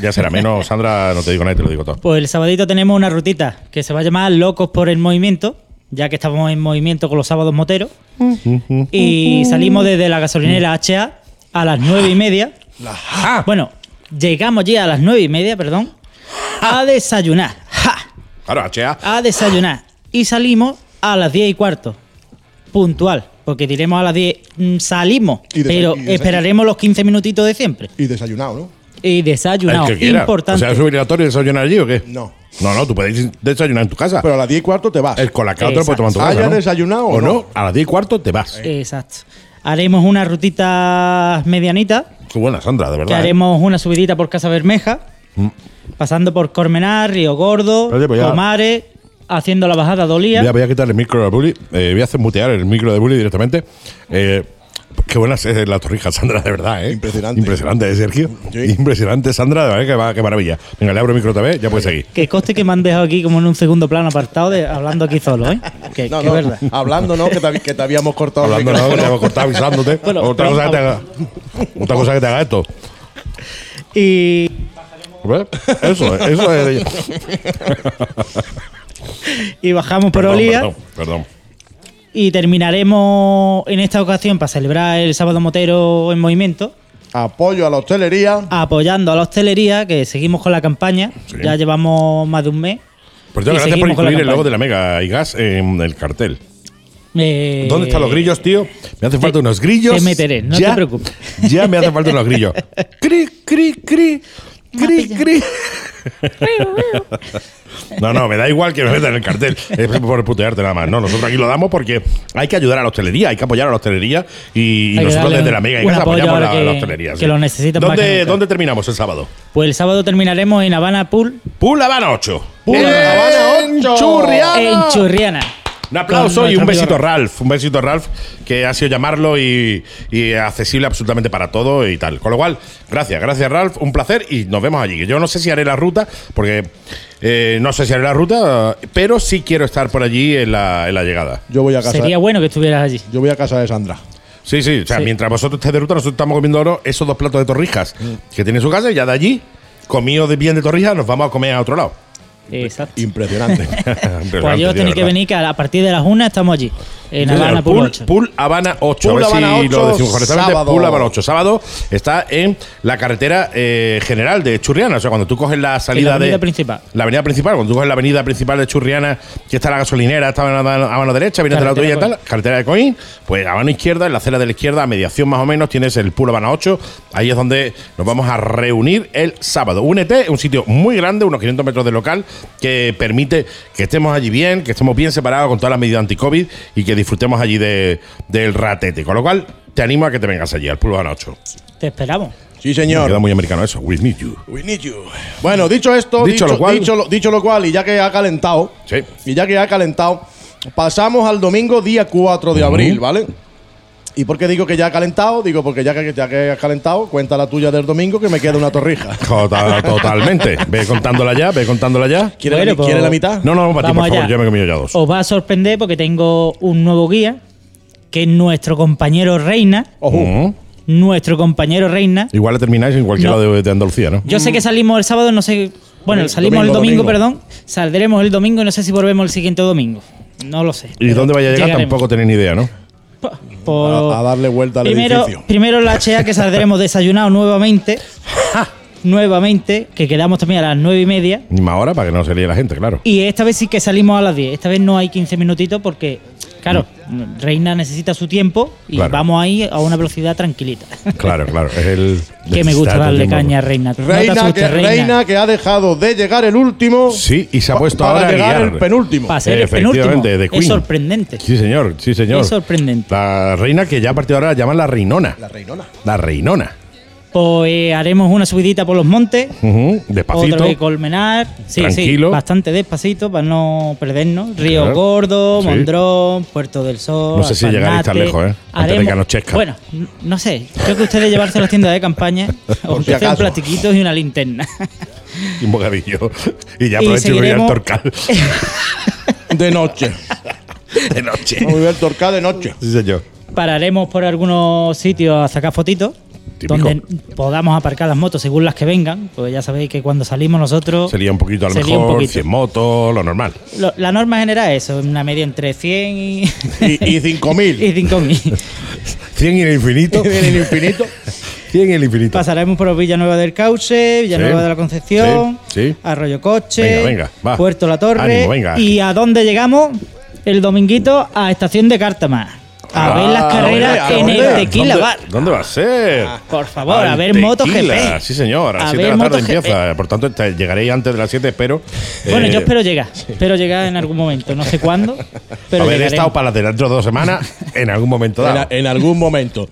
Ya será menos, Sandra. No te digo nada, te lo digo todo. Pues el sabadito tenemos una rutita que se va a llamar Locos por el Movimiento, ya que estamos en movimiento con los sábados moteros. Y salimos desde la gasolinera HA a las nueve y media. Bueno, llegamos ya a las nueve y media, perdón, a desayunar. Claro, HA. A desayunar. Y salimos a las diez y cuarto. Puntual. Porque diremos a las 10, mm, salimos, Y pero y esperaremos los 15 minutitos de siempre. Y desayunado, ¿no? Y desayunado, El que quiera. importante. O sea, ¿es obligatorio desayunar allí o qué? No. No, no, tú puedes desayunar en tu casa. Pero a las 10 y cuarto te vas. el colacao te lo puedes tomar en tu casa. ¿Haya ¿no? desayunado o o no? no? A las 10 y cuarto te vas. Exacto. Haremos una rutita medianita, Qué buena, Sandra, de que verdad. ¿eh? haremos una subidita por Casa Bermeja, pasando por Cormenar, Río Gordo, Oye, pues Comares, haciendo la bajada de Olía. Voy a, a quitar el micro de Bully. eh, voy a hacer mutear el micro de Bully directamente. Eh, qué buena es la torrija, Sandra, de verdad, ¿eh? Impresionante. Impresionante, ¿eh, Sergio? Sí. Impresionante, Sandra, de verdad, qué, va- qué maravilla. Venga, le abro el micro otra vez, ya puedes seguir. Que coste que me han dejado aquí como en un segundo plano apartado, de, hablando aquí solo, ¿eh? Que, No, que no, verdad. hablando, ¿no? Que te, que te habíamos cortado Hablando, no, micrófono. te hemos cortado avisándote. Bueno, otra, cosa que te haga, otra cosa que te haga esto. Y, ¿Ves? Eso, es, eso es. y bajamos por Perdón, Olía. Perdón, perdón. Y terminaremos en esta ocasión para celebrar el sábado motero en movimiento. Apoyo a la hostelería. apoyando a la hostelería, que seguimos con la campaña. Sí. Ya llevamos más de un mes. Por cierto, gracias por incluir el logo de la Mega y Gas en el cartel. Eh, ¿Dónde están los grillos, tío? Me hacen falta unos grillos. te meteré, no Ya- te preocupes. Ya me hacen falta unos grillos. Cri, cri, cri. Cri, cri. No, no, me da igual que me metan en el cartel. Es por putearte nada más. No, nosotros aquí lo damos porque hay que ayudar a la hostelería, hay que apoyar a la hostelería y, y nosotros desde la Mega y apoyamos ahora la, hostelería. que lo necesitan más ¿Dónde. ¿Dónde terminamos el sábado? Pues el sábado terminaremos en Habana Pool, Pool Habana 8. Pool En Habana 8. Churriana. en Churriana. Un aplauso y un besito a Ralph. Un besito a Ralph, que ha sido llamarlo y, y, accesible absolutamente para todo y tal. Con lo cual, gracias, gracias Ralph, un placer y nos vemos allí. Yo no sé si haré la ruta, porque eh, no sé si haré la ruta, pero sí quiero estar por allí en la, en la llegada. Yo voy a casa. Sería bueno que estuvieras allí. Yo voy a casa de Sandra. Sí, sí, o sea, mientras vosotros estéis de ruta, nosotros estamos comiendo ahora esos dos platos de torrijas mm. que tiene su casa y ya de allí, comido de bien de torrijas, nos vamos a comer a otro lado. Exacto. Impresionante. pues yo tenéis que venir que a partir de las 1 estamos allí. En Habana Pool, 8. Pool Habana 8. Pool Habana 8, lo decimos correctamente. Sábado. Pool Habana 8. Sábado está en la carretera eh, general de Churriana. O sea, cuando tú coges la salida de. La avenida principal. La avenida principal. Cuando tú coges la avenida principal de Churriana, que está la gasolinera, está a mano, derecha, vienes de la autovía y tal, carretera de Coín. Pues a mano izquierda, en la acera de la izquierda, a mediación más o menos, tienes el Pool Habana 8. Ahí es donde nos vamos a reunir el sábado. Únete, un sitio muy grande, unos 500 metros de local, que permite que estemos allí bien, que estemos bien separados con todas las medidas anti-COVID y que disfrutemos allí de del ratete. Con lo cual, te animo a que te vengas allí, al Pulvano 8. Te esperamos. Sí, señor. queda muy americano eso. We need you. We need you. Bueno, dicho esto, dicho, lo cual, dicho, lo, cual, y ya que ha calentado, sí. y ya que ha calentado, pasamos al domingo día 4 de abril, ¿vale? ¿Y por qué digo que ya ha calentado? Digo porque ya que, ya que ha calentado, cuenta la tuya del domingo que me queda una torrija. Totalmente. Ve contándola ya, ve contándola ya. ¿Quiere, la, pues, mitad? No, no, para ti, por favor, yo me he comido ya dos. Os va a sorprender porque tengo un nuevo guía que es nuestro compañero Reina. Nuestro compañero Reina. Igual le termináis en cualquier lado de, Andalucía, ¿no? Yo sé que salimos el sábado, no sé. Bueno, salimos el domingo, perdón. Saldremos el domingo y no sé si volvemos el siguiente domingo. No lo sé. ¿Y dónde vaya a llegar? Tampoco tenéis ni idea, ¿no? A, darle vuelta al primero, edificio. Primero la HA que saldremos desayunado nuevamente. nuevamente, que quedamos también a las nueve y media. Misma hora para que no se líe la gente, claro. Y esta vez sí que salimos a las 10. Esta vez no hay 15 minutitos porque Claro, Reina necesita su tiempo y vamos ahí a una velocidad tranquilita. Claro, claro. Es el. que me gusta darle caña a Reina. Reina, que, Reina. que ha dejado de llegar el último. Sí, y se ha puesto ahora a llegar el penúltimo. Para ser el penúltimo. Es sorprendente. Sí, señor, sí, señor. Es sorprendente. La reina que ya a partir de ahora la llaman la reinona. La reinona. La reinona. Pues haremos una subidita por los montes. despacito. Otra vez Colmenar. Sí, Tranquilo. sí, bastante despacito para no perdernos. Río Gordo, Mondrón, Puerto del Sol. No sé si llegaréis tan lejos, ¿eh? Antes de que anochezca. Bueno, no sé. Creo que ustedes llevarse a las tiendas de campaña, o si un platiquitos y una linterna. y un bocadillo. Y ya aprovecho y voy al Torcal. de noche. de noche. Voy al Torcal de noche. Sí, señor. Pararemos por algunos sitios a sacar fotitos donde podamos aparcar las motos según las que vengan, porque ya sabéis que cuando salimos nosotros... Sería un poquito a lo mejor, 100 motos, lo normal. la norma general es eso, una media entre 100 y... y, y 5.000. y 5.000. 100 y el infinito. 100 y el infinito. 100 y el infinito. Pasaremos por Villanueva del Cauce, Villanueva de la Concepción, Arroyo Coche, Puerto La Torre. ¿Y a dónde llegamos? El dominguito a Estación de Cártama. A ver las ah, carreras en el Tequila Bar. ¿Dónde va a ser? Por favor, a ver MotoGP. Sí, señor. A las 7 de la tarde empieza. Por tanto, llegaréis antes de las 7, espero. Bueno, yo eh, espero llegar. Espero llegar en algún momento. No sé cuándo. Pero Haber estado para dentro de dos semanas, en algún momento dado. En, algún momento.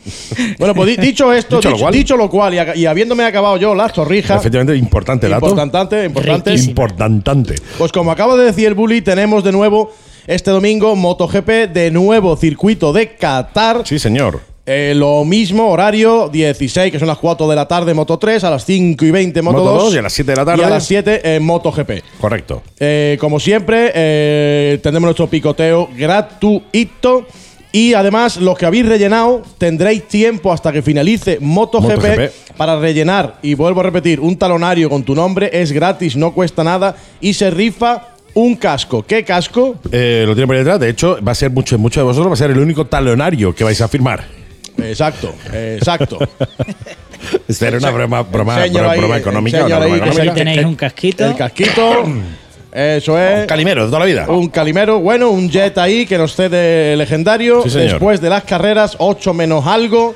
bueno, pues dicho esto, dicho, lo cual, y, habiéndome acabado yo las torrijas. Efectivamente, importante dato. Importante, importante. Importante. Pues como acaba de decir el Bully, tenemos de nuevo este domingo, MotoGP de nuevo circuito de Qatar. Sí, señor. Eh, lo mismo, horario 16, que son las 4 de la tarde, Moto 3, a las 5 y 20, Moto, 2, y a las 7 de la tarde. Y a las 7 en MotoGP. Correcto. Eh, como siempre, eh, tendremos nuestro picoteo gratuito. Y además, los que habéis rellenado, tendréis tiempo hasta que finalice MotoGP, MotoGP, para rellenar. Y vuelvo a repetir, un talonario con tu nombre es gratis, no cuesta nada y se rifa un casco. ¿Qué casco? Eh, lo tiene por detrás. De hecho, va a ser mucho, mucho de vosotros, va a ser el único talonario que vais a firmar. Exacto, exacto. Esta era una broma, broma, broma, económica. Ahí, tenéis un casquito. El casquito. Eso es. Un calimero de toda la vida. Un calimero, bueno, un jet ahí que nos cede legendario. Después de las carreras, 8 menos algo.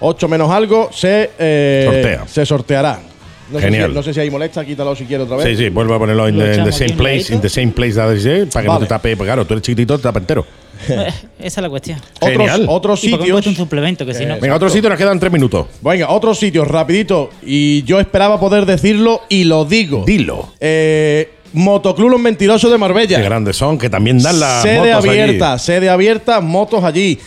8 menos algo se, eh, se sorteará. No Genial. Sé si, no sé si hay molesta, quítalo si quieres otra vez. Sí, sí, vuelve a ponerlo en the, same place, in the same place, para que no te tape, pues claro, tú eres chiquitito, te tapa entero. Esa es la cuestión. Otros, otros sitios. un suplemento que si no. Venga, otros sitios nos quedan tres minutos. Venga, otros sitios, rapidito. Y yo esperaba poder decirlo y lo digo. Dilo. Eh, Motoclub Los Mentirosos de Marbella. Qué grandes son, que también dan la Sede abierta, sede abierta, motos allí.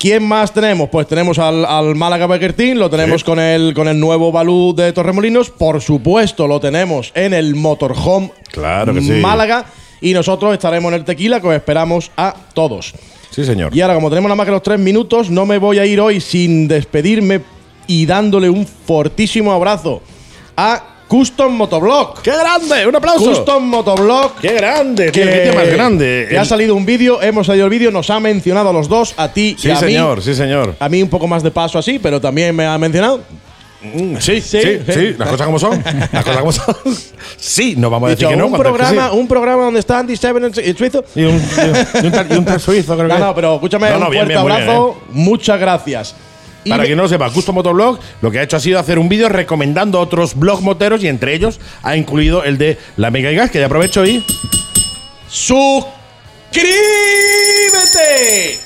¿Quién más tenemos? Pues tenemos al, Málaga Biker Team, lo tenemos con, el, con el nuevo Balú de Torremolinos. Por supuesto, lo tenemos en el Motorhome claro que sí. Málaga. Y nosotros estaremos en el Tequila, que os esperamos a todos. Sí, señor. Y ahora, como tenemos nada más que los tres minutos, no me voy a ir hoy sin despedirme y dándole un fortísimo abrazo a Custom Motoblog. ¡Qué grande! ¡Un aplauso! Custom Motoblog. ¡Qué grande! Que, qué más grande! Que ha salido un vídeo, hemos salido el vídeo, nos ha mencionado a los dos, a ti y a señor, Sí, señor, A mí un poco más de paso así, pero también me ha mencionado. Mm, sí, sí, sí, las cosas como son. Las cosas como son. Sí, no vamos a decir que no. Un programa, un programa donde está Andy Seven y suizo. Y un, y un, suizo, creo no, No, pero escúchame, un fuerte abrazo. ¿eh? Muchas gracias. Para quien no lo sepa, Custom Motoblog lo que ha hecho ha sido hacer un vídeo recomendando otros blogs moteros y entre ellos ha incluido el de la Mega Gas, que ya aprovecho y. ¡Suscríbete!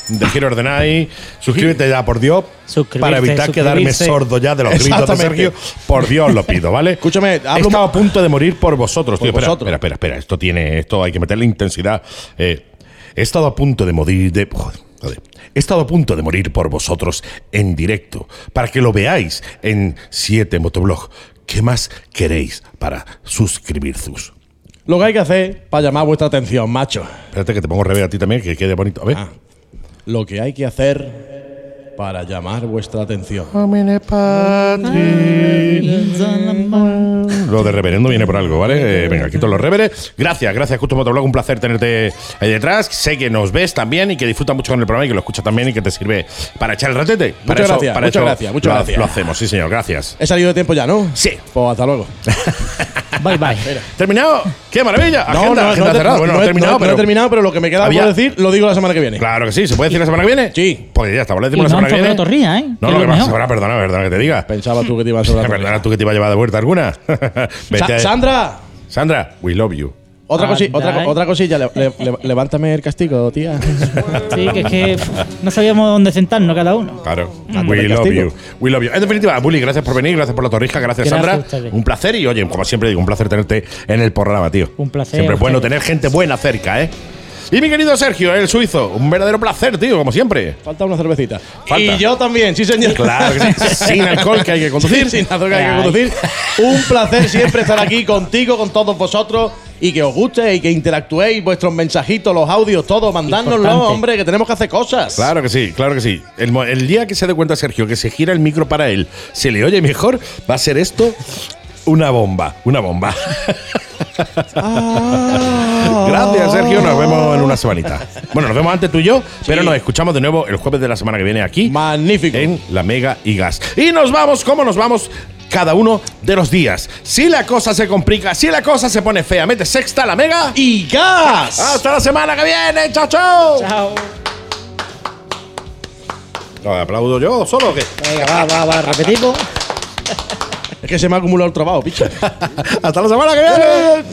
De Giro Ordenai, suscríbete ya, por Dios, para evitar quedarme sordo ya de los gritos de Sergio. Por Dios lo pido, ¿vale? Escúchame, he estado a punto de morir por vosotros, tío. Espera, espera, espera, espera, esto tiene, esto hay que meterle intensidad. Eh, he estado a punto de morir de. Joder, He estado a punto de morir por vosotros en directo, para que lo veáis en 7 Motoblog. ¿Qué más queréis para suscribir sus? Lo que hay que hacer para llamar vuestra atención, macho. Espérate que te pongo revés a ti también, que quede bonito. A ver. Ah, lo que hay que hacer para llamar vuestra atención. Lo de reverendo viene por algo, ¿vale? Eh, venga, quito los reveres. Gracias, gracias, Justo Motoblog. Un placer tenerte ahí detrás. Sé que nos ves también y que disfrutas mucho con el programa y que lo escuchas también y que te sirve para echar el ratete. Muchas gracias, muchas gracias, muchas lo, gracias. Lo hacemos, sí, señor, gracias. He salido de tiempo ya, ¿no? Sí. Pues hasta luego. bye, bye. ¿Terminado? ¡Qué maravilla! No, agenda, no, agenda no, cerrada. Bueno, no, he terminado, pero. No he terminado, pero lo que me queda por decir lo digo la semana que viene. Claro que sí. ¿Se puede decir la semana que viene? Sí. Pues ya está, lo decimos la semana que viene. Torría, ¿eh? No, lo que pasa, ahora, perdona, perdona que te diga. Pensaba tú que te ibas a sobrar. Perdona tú que te iba a llevar de vuelta alguna. Sandra. Sandra, we love you. Otra, otra, otra, cosilla, levántame el castigo, tía. Sí, que es que no sabíamos dónde sentarnos cada uno. Claro. Mm. We love you. We love you. En definitiva, Bully, gracias por venir, gracias por la torrija, gracias, Sandra. Un placer y, oye, como siempre digo, un placer tenerte en el programa, tío. Un placer. Siempre es bueno tener gente buena cerca, ¿eh? Y mi querido Sergio, el suizo, un verdadero placer, tío, como siempre. Falta una cervecita. Y yo también, sí, señor. Claro que sí. Sin alcohol que hay que conducir. Sin alcohol que hay que conducir. Un placer siempre estar aquí contigo, con todos vosotros y que os guste y que interactuéis vuestros mensajitos, los audios, todo, mandárnoslo, hombre, que tenemos que hacer cosas. Claro que sí, claro que sí. El, el, día que se dé cuenta Sergio que se gira el micro para él, se le oye mejor, va a ser esto una bomba, una bomba. Ah. Gracias, Sergio. Nos vemos en una semanita. Bueno, nos vemos antes tú y yo, pero nos escuchamos de nuevo el jueves de la semana que viene aquí. Magnífico. En la Mega y Gas. Y nos vamos, ¿cómo nos vamos? Cada uno de los días. Si la cosa se complica, si la cosa se pone fea, mete sexta, la Mega y Gas. Hasta la semana que viene. Chao, chao. Chao. ¿Aplaudo yo solo o qué? Venga, va, va, va, repetimos. Es que se me ha acumulado el trabajo, picha. Hasta la semana que viene.